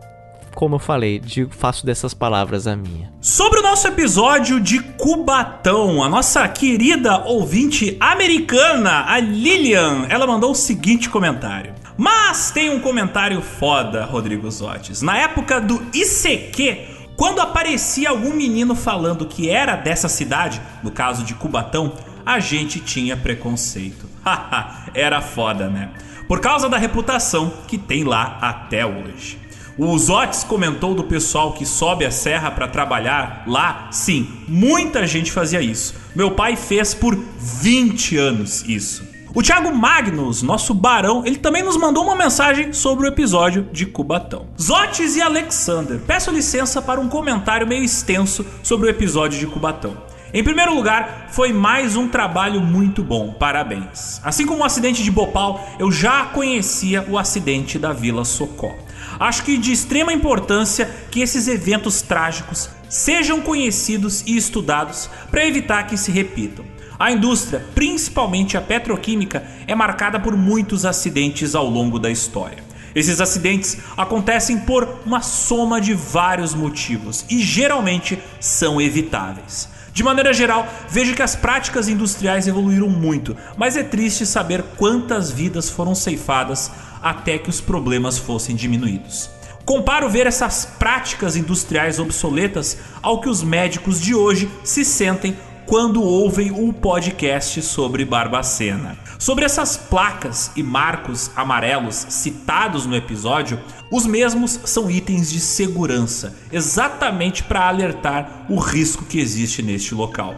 como eu falei, digo, faço dessas palavras a minha. Sobre o nosso episódio de Cubatão, a nossa querida ouvinte americana, a Lilian, ela mandou o seguinte comentário. Mas tem um comentário foda, Rodrigo Zotes. Na época do ICQ, quando aparecia algum menino falando que era dessa cidade, no caso de Cubatão, a gente tinha preconceito. Haha, era foda, né? Por causa da reputação que tem lá até hoje. O Zotes comentou do pessoal que sobe a serra para trabalhar lá. Sim, muita gente fazia isso. Meu pai fez por 20 anos isso. O Thiago Magnus, nosso barão, ele também nos mandou uma mensagem sobre o episódio de Cubatão. Zotes e Alexander, peço licença para um comentário meio extenso sobre o episódio de Cubatão. Em primeiro lugar, foi mais um trabalho muito bom, parabéns. Assim como o acidente de Bhopal, eu já conhecia o acidente da Vila Socó. Acho que de extrema importância que esses eventos trágicos sejam conhecidos e estudados para evitar que se repitam. A indústria, principalmente a petroquímica, é marcada por muitos acidentes ao longo da história. Esses acidentes acontecem por uma soma de vários motivos e geralmente são evitáveis. De maneira geral, vejo que as práticas industriais evoluíram muito, mas é triste saber quantas vidas foram ceifadas até que os problemas fossem diminuídos. Comparo ver essas práticas industriais obsoletas ao que os médicos de hoje se sentem quando ouvem o podcast sobre Barbacena. Sobre essas placas e marcos amarelos citados no episódio, os mesmos são itens de segurança, exatamente para alertar o risco que existe neste local.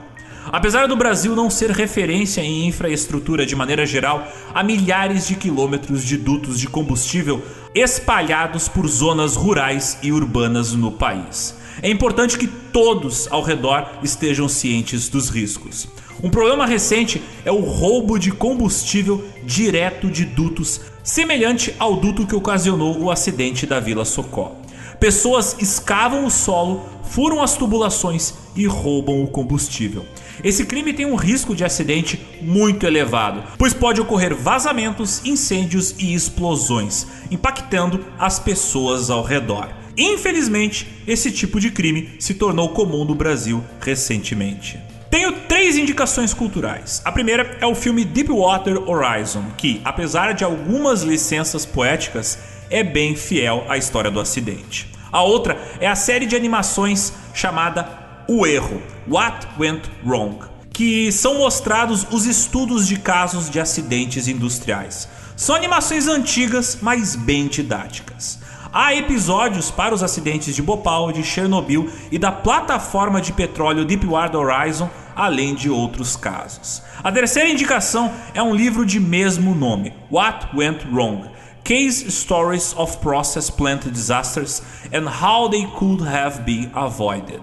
Apesar do Brasil não ser referência em infraestrutura de maneira geral, há milhares de quilômetros de dutos de combustível espalhados por zonas rurais e urbanas no país. É importante que todos ao redor estejam cientes dos riscos. Um problema recente é o roubo de combustível direto de dutos, semelhante ao duto que ocasionou o acidente da Vila Socó. Pessoas escavam o solo, furam as tubulações e roubam o combustível. Esse crime tem um risco de acidente muito elevado, pois pode ocorrer vazamentos, incêndios e explosões, impactando as pessoas ao redor. Infelizmente, esse tipo de crime se tornou comum no Brasil recentemente. Tenho três indicações culturais. A primeira é o filme Deepwater Horizon, que, apesar de algumas licenças poéticas, é bem fiel à história do acidente. A outra é a série de animações chamada o erro, What Went Wrong, que são mostrados os estudos de casos de acidentes industriais. São animações antigas, mas bem didáticas. Há episódios para os acidentes de Bhopal, de Chernobyl e da plataforma de petróleo Deepwater Horizon, além de outros casos. A terceira indicação é um livro de mesmo nome, What Went Wrong. Case Stories of Process Plant Disasters and How They Could Have Been Avoided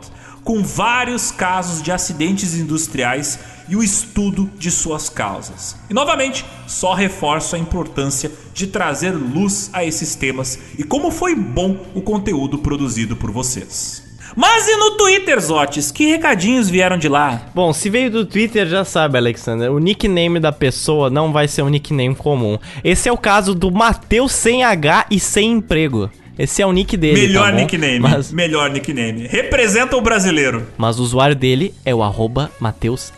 com vários casos de acidentes industriais e o estudo de suas causas. E novamente, só reforço a importância de trazer luz a esses temas e como foi bom o conteúdo produzido por vocês. Mas e no Twitter, Zotes? Que recadinhos vieram de lá? Bom, se veio do Twitter, já sabe, Alexander. O nickname da pessoa não vai ser um nickname comum. Esse é o caso do Matheus sem H e sem emprego. Esse é o nick dele. Melhor tá nickname. Mas... Melhor nickname. Representa o brasileiro. Mas o usuário dele é o arroba Mateus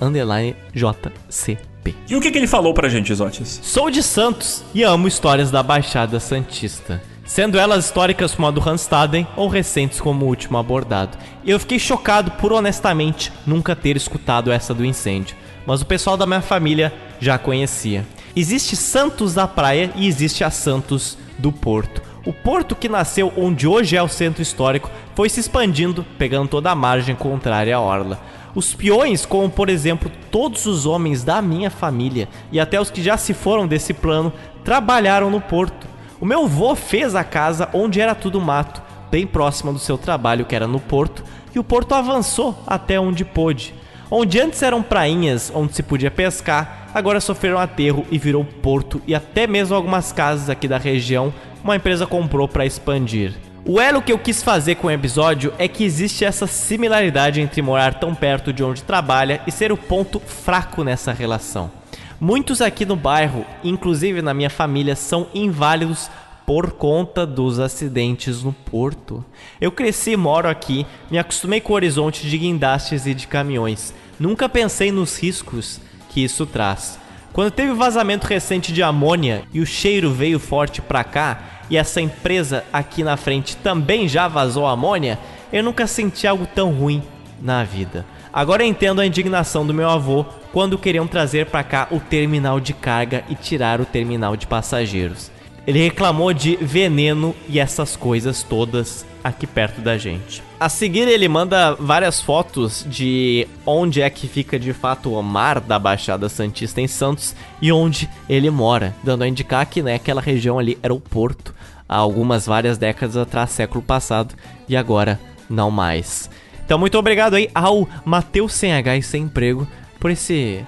JCP. E o que, que ele falou pra gente, Zotis? Sou de Santos e amo histórias da Baixada Santista. Sendo elas históricas como a do Hanstaden ou recentes como o último abordado. Eu fiquei chocado por honestamente nunca ter escutado essa do incêndio. Mas o pessoal da minha família já conhecia. Existe Santos da Praia e existe a Santos do Porto. O porto que nasceu onde hoje é o centro histórico foi se expandindo, pegando toda a margem contrária à orla. Os peões, como por exemplo todos os homens da minha família e até os que já se foram desse plano, trabalharam no porto. O meu avô fez a casa onde era tudo mato, bem próxima do seu trabalho, que era no porto, e o porto avançou até onde pôde. Onde antes eram prainhas onde se podia pescar, agora sofreram aterro e virou porto, e até mesmo algumas casas aqui da região uma empresa comprou para expandir. O elo que eu quis fazer com o episódio é que existe essa similaridade entre morar tão perto de onde trabalha e ser o ponto fraco nessa relação. Muitos aqui no bairro, inclusive na minha família, são inválidos por conta dos acidentes no porto. Eu cresci e moro aqui, me acostumei com o horizonte de guindastes e de caminhões. Nunca pensei nos riscos que isso traz. Quando teve vazamento recente de amônia e o cheiro veio forte pra cá, e essa empresa aqui na frente também já vazou amônia, eu nunca senti algo tão ruim na vida. Agora entendo a indignação do meu avô quando queriam trazer para cá o terminal de carga e tirar o terminal de passageiros. Ele reclamou de veneno e essas coisas todas aqui perto da gente. A seguir, ele manda várias fotos de onde é que fica de fato o mar da Baixada Santista em Santos e onde ele mora, dando a indicar que né, aquela região ali era o porto há algumas várias décadas atrás, século passado, e agora não mais. Então, muito obrigado aí ao Matheus Sem H e Sem Emprego por esse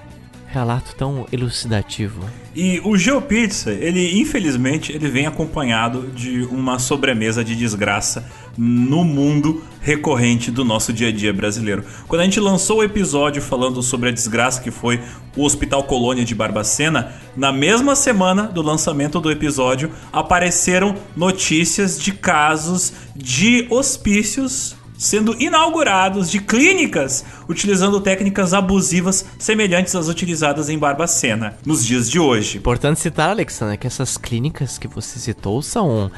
relato tão elucidativo. E o GeoPizza, ele infelizmente, ele vem acompanhado de uma sobremesa de desgraça no mundo recorrente do nosso dia a dia brasileiro. Quando a gente lançou o episódio falando sobre a desgraça que foi o Hospital Colônia de Barbacena, na mesma semana do lançamento do episódio apareceram notícias de casos de hospícios sendo inaugurados de clínicas utilizando técnicas abusivas semelhantes às utilizadas em Barbacena nos dias de hoje. Importante citar, Alexandre, que essas clínicas que você citou são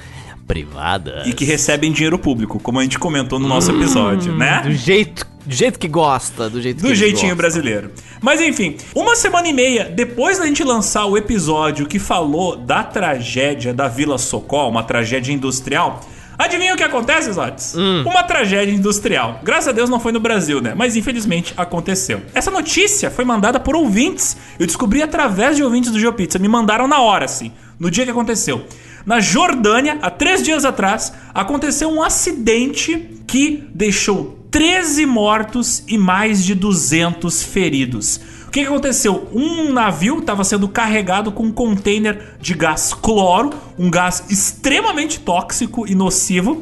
privadas e que recebem dinheiro público, como a gente comentou no nosso episódio, hum, né? Do jeito do jeito que gosta, do jeito do que jeitinho gosta. brasileiro. Mas enfim, uma semana e meia depois da gente lançar o episódio que falou da tragédia da Vila Socol, uma tragédia industrial, Adivinha o que acontece, Zotes? Hum. Uma tragédia industrial. Graças a Deus não foi no Brasil, né? Mas infelizmente aconteceu. Essa notícia foi mandada por ouvintes. Eu descobri através de ouvintes do GeoPizza. Me mandaram na hora, assim. No dia que aconteceu. Na Jordânia, há três dias atrás, aconteceu um acidente que deixou 13 mortos e mais de 200 feridos. O que, que aconteceu? Um navio estava sendo carregado com um container de gás cloro, um gás extremamente tóxico e nocivo,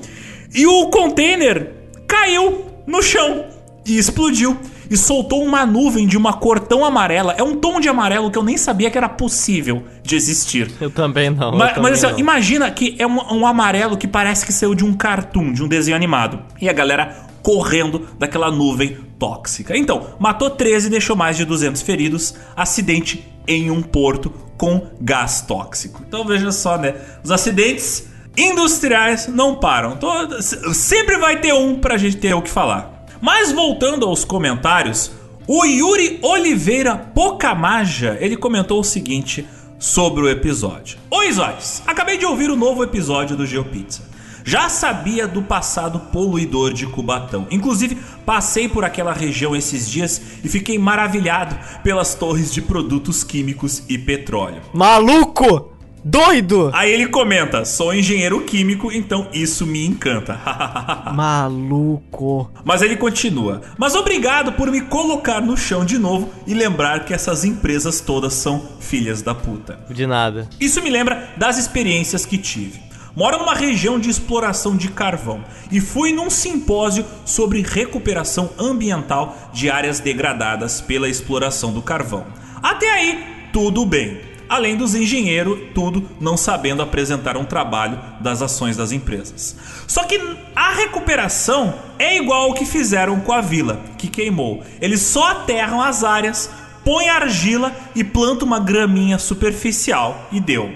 e o container caiu no chão e explodiu e soltou uma nuvem de uma cor tão amarela. É um tom de amarelo que eu nem sabia que era possível de existir. Eu também não. Mas, também mas assim, não. imagina que é um, um amarelo que parece que saiu de um cartoon, de um desenho animado. E a galera correndo daquela nuvem tóxica. Então, matou 13 e deixou mais de 200 feridos. Acidente em um porto com gás tóxico. Então veja só, né? Os acidentes industriais não param. Todo- sempre vai ter um pra gente ter o que falar. Mas voltando aos comentários, o Yuri Oliveira Pocamaja, ele comentou o seguinte sobre o episódio. Oi, Zóis! Acabei de ouvir o novo episódio do GeoPizza. Já sabia do passado poluidor de Cubatão. Inclusive, passei por aquela região esses dias e fiquei maravilhado pelas torres de produtos químicos e petróleo. Maluco! Doido! Aí ele comenta: sou engenheiro químico, então isso me encanta. Maluco! Mas ele continua. Mas obrigado por me colocar no chão de novo e lembrar que essas empresas todas são filhas da puta. De nada. Isso me lembra das experiências que tive. Moro numa região de exploração de carvão e fui num simpósio sobre recuperação ambiental de áreas degradadas pela exploração do carvão. Até aí, tudo bem. Além dos engenheiros, tudo não sabendo apresentar um trabalho das ações das empresas. Só que a recuperação é igual ao que fizeram com a vila, que queimou. Eles só aterram as áreas, põem argila e plantam uma graminha superficial e deu.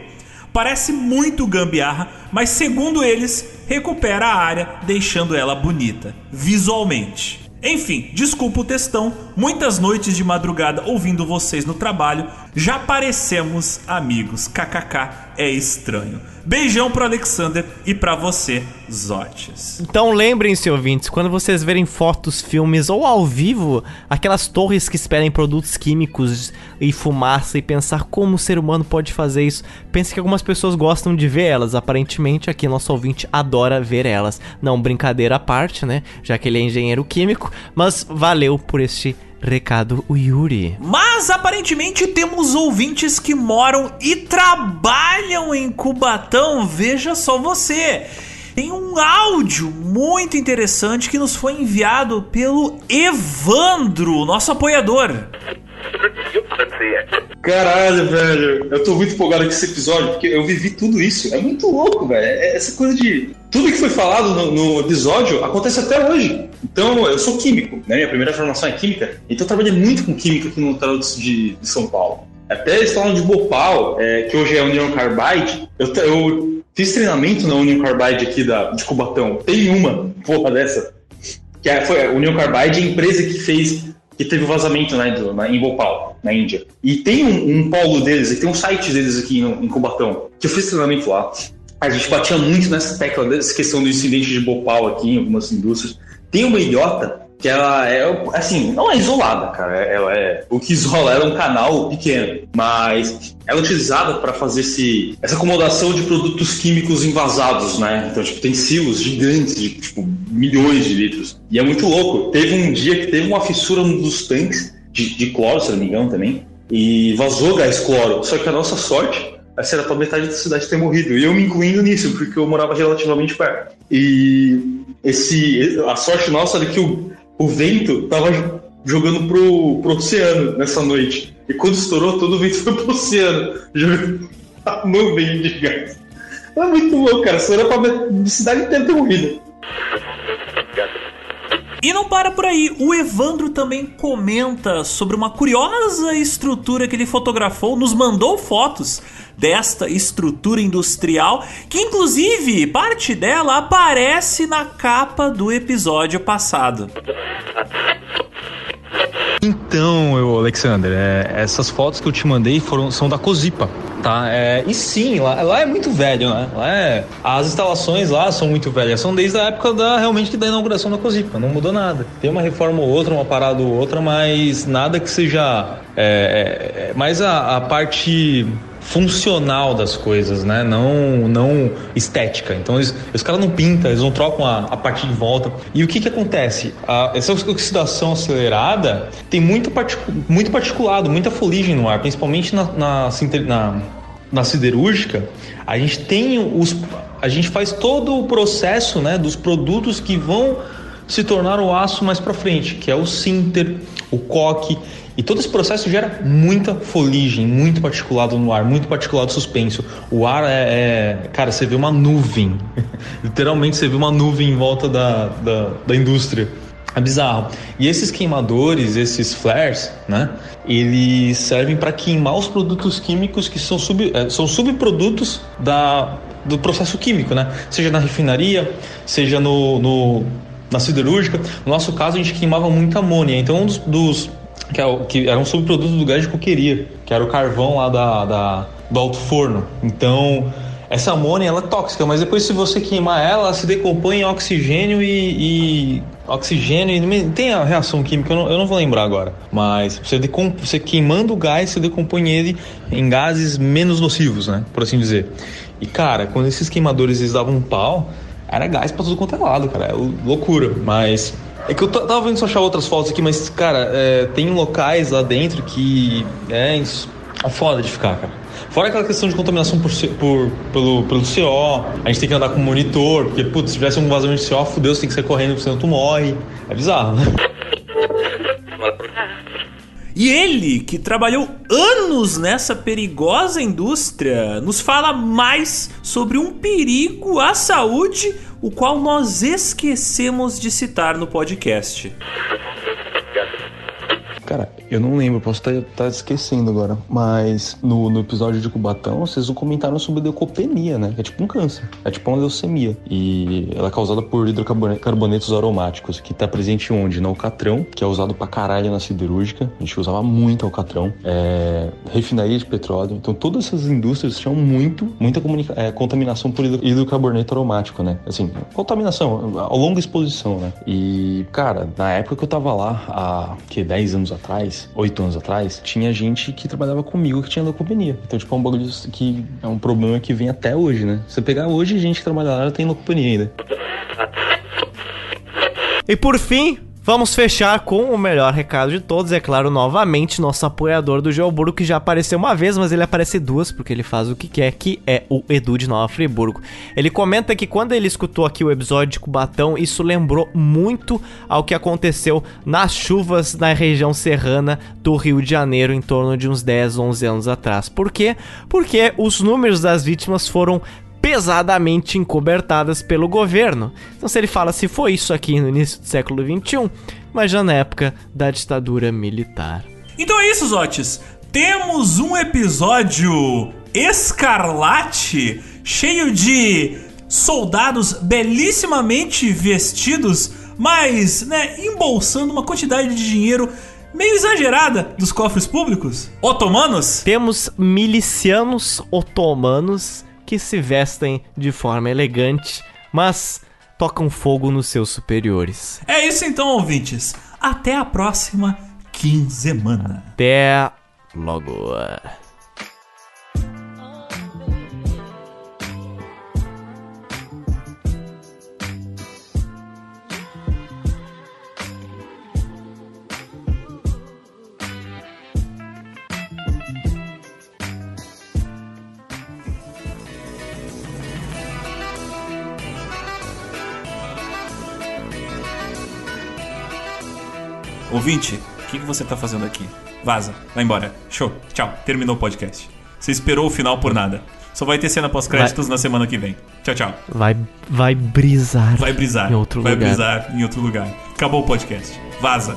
Parece muito gambiarra, mas segundo eles, recupera a área, deixando ela bonita, visualmente. Enfim, desculpa o textão, muitas noites de madrugada ouvindo vocês no trabalho, já parecemos amigos, kkk, é estranho. Beijão pro Alexander e pra você, Zotes. Então lembrem-se, ouvintes, quando vocês verem fotos, filmes ou ao vivo, aquelas torres que esperem produtos químicos e fumaça e pensar como o ser humano pode fazer isso, pense que algumas pessoas gostam de ver elas. Aparentemente, aqui nosso ouvinte adora ver elas. Não, brincadeira à parte, né? Já que ele é engenheiro químico, mas valeu por este recado, o Yuri. Mas aparentemente temos ouvintes que moram e trabalham em Cubatão, veja só você. tem um áudio muito interessante que nos foi enviado pelo Evandro, nosso apoiador. Caralho, velho. Eu tô muito empolgado com esse episódio, porque eu vivi tudo isso. É muito louco, velho. É essa coisa de. Tudo que foi falado no, no, episódio acontece até hoje. Então, eu sou químico, né? Minha primeira formação é química. Então, eu trabalhei muito com química aqui no Tarot de, de São Paulo. Até eles falam de Bopal, é, que hoje é Union Carbide. Eu, eu fiz treinamento na Union Carbide aqui da, de Cubatão. Tem uma porra dessa. Que é, foi a Union Carbide, a empresa que fez que teve o vazamento né, do, na, em Bhopal, na Índia. E tem um, um polo deles, tem um site deles aqui no, em Cubatão, que eu fiz treinamento lá. A gente batia muito nessa tecla dessa questão do incidente de Bhopal aqui em algumas indústrias. Tem uma ilhota que ela é, assim, não é isolada, cara. Ela é, o que isola ela é um canal pequeno, mas ela é utilizada para fazer esse, essa acomodação de produtos químicos envasados, né? Então, tipo, tem silos gigantes de, tipo, milhões de litros. E é muito louco. Teve um dia que teve uma fissura num dos tanques de, de cloro, se não me engano, também, e vazou gás cloro. Só que a nossa sorte essa era pra metade da cidade ter morrido. E eu me incluindo nisso, porque eu morava relativamente perto. E esse, a sorte nossa era que o, o vento tava jogando pro, pro oceano nessa noite. E quando estourou, todo o vento foi pro oceano, jogando a nuvem de gás. É muito louco, cara. Era pra cidade inteira ter morrido. E não para por aí, o Evandro também comenta sobre uma curiosa estrutura que ele fotografou, nos mandou fotos desta estrutura industrial, que inclusive parte dela aparece na capa do episódio passado. Então, eu, Alexander, é, essas fotos que eu te mandei foram, são da Cozipa, tá? É, e sim, lá, lá, é muito velho, né? Lá é, as instalações lá são muito velhas, são desde a época da realmente da inauguração da Cozipa, não mudou nada. Tem uma reforma ou outra, uma parada ou outra, mas nada que seja. É, é, é mais a, a parte funcional das coisas, né? Não, não estética. Então eles, os caras não pintam, eles não trocam a, a parte de volta. E o que que acontece? A, essa oxidação acelerada tem muito, particu muito particulado, muita fuligem no ar, principalmente na, na, na, na siderúrgica. A gente tem os, a gente faz todo o processo, né, dos produtos que vão se tornar o aço mais para frente, que é o sinter, o coque e todo esse processo gera muita foligem, muito particulado no ar, muito particulado suspenso. O ar é, é cara, você vê uma nuvem, literalmente você vê uma nuvem em volta da, da, da indústria. É bizarro. E esses queimadores, esses flares, né? Eles servem para queimar os produtos químicos que são, sub, é, são subprodutos da, do processo químico, né? Seja na refinaria, seja no, no na siderúrgica. No nosso caso, a gente queimava muita amônia. Então, um dos, dos que, é que era um subproduto do gás de coqueria, que era o carvão lá da, da do alto forno. Então, essa amônia ela é tóxica, mas depois se você queimar ela, ela se decompõe em oxigênio e, e oxigênio e tem a reação química, eu não, eu não vou lembrar agora, mas você, decomp, você queimando o gás, você decompõe ele em gases menos nocivos, né, por assim dizer. E cara, quando esses queimadores eles davam um pau, era gás para tudo quanto é lado, cara, é loucura, mas é que eu tava vendo só achar outras fotos aqui, mas, cara, é, tem locais lá dentro que é, é foda de ficar, cara. Fora aquela questão de contaminação por, por, pelo, pelo CO, a gente tem que andar com monitor, porque, putz, se tivesse um vazamento de CO, fudeu, você tem que sair correndo, senão tu morre. É bizarro, né? E ele, que trabalhou anos nessa perigosa indústria, nos fala mais sobre um perigo à saúde o qual nós esquecemos de citar no podcast. Cara, eu não lembro, posso estar, tá, tá esquecendo agora. Mas no, no episódio de Cubatão, vocês comentaram sobre leucopenia, né? É tipo um câncer. É tipo uma leucemia. E ela é causada por hidrocarbonetos aromáticos, que tá presente onde? No alcatrão, que é usado pra caralho na siderúrgica. A gente usava muito alcatrão. É, refinaria de petróleo. Então todas essas indústrias tinham muito, muita é, contaminação por hidrocarboneto aromático, né? Assim, contaminação, a longa exposição, né? E, cara, na época que eu tava lá, há que 10 anos atrás, 8 anos atrás, tinha gente que trabalhava comigo que tinha leucopenia. Então, tipo, é um bagulho que é um problema que vem até hoje, né? Você pegar hoje, gente que trabalha lá tem leucopenia ainda. E por fim, Vamos fechar com o melhor recado de todos, é claro, novamente, nosso apoiador do Geoburgo, que já apareceu uma vez, mas ele aparece duas, porque ele faz o que quer, que é o Edu de Nova Friburgo. Ele comenta que quando ele escutou aqui o episódio de Cubatão, isso lembrou muito ao que aconteceu nas chuvas na região serrana do Rio de Janeiro, em torno de uns 10, 11 anos atrás. Por quê? Porque os números das vítimas foram pesadamente encobertadas pelo governo. Então, se ele fala se foi isso aqui no início do século XXI, mas já na época da ditadura militar. Então é isso, Zotes. Temos um episódio escarlate, cheio de soldados belíssimamente vestidos, mas, né, embolsando uma quantidade de dinheiro meio exagerada dos cofres públicos. Otomanos? Temos milicianos otomanos que se vestem de forma elegante, mas tocam fogo nos seus superiores. É isso então, ouvintes. Até a próxima quinzena. Até logo. Ouvinte, o que, que você tá fazendo aqui? Vaza, vai embora. Show, tchau, terminou o podcast. Você esperou o final por nada. Só vai ter cena pós-créditos na semana que vem. Tchau, tchau. Vai, vai brisar. Vai brisar. Em outro vai lugar. brisar em outro lugar. Acabou o podcast. Vaza.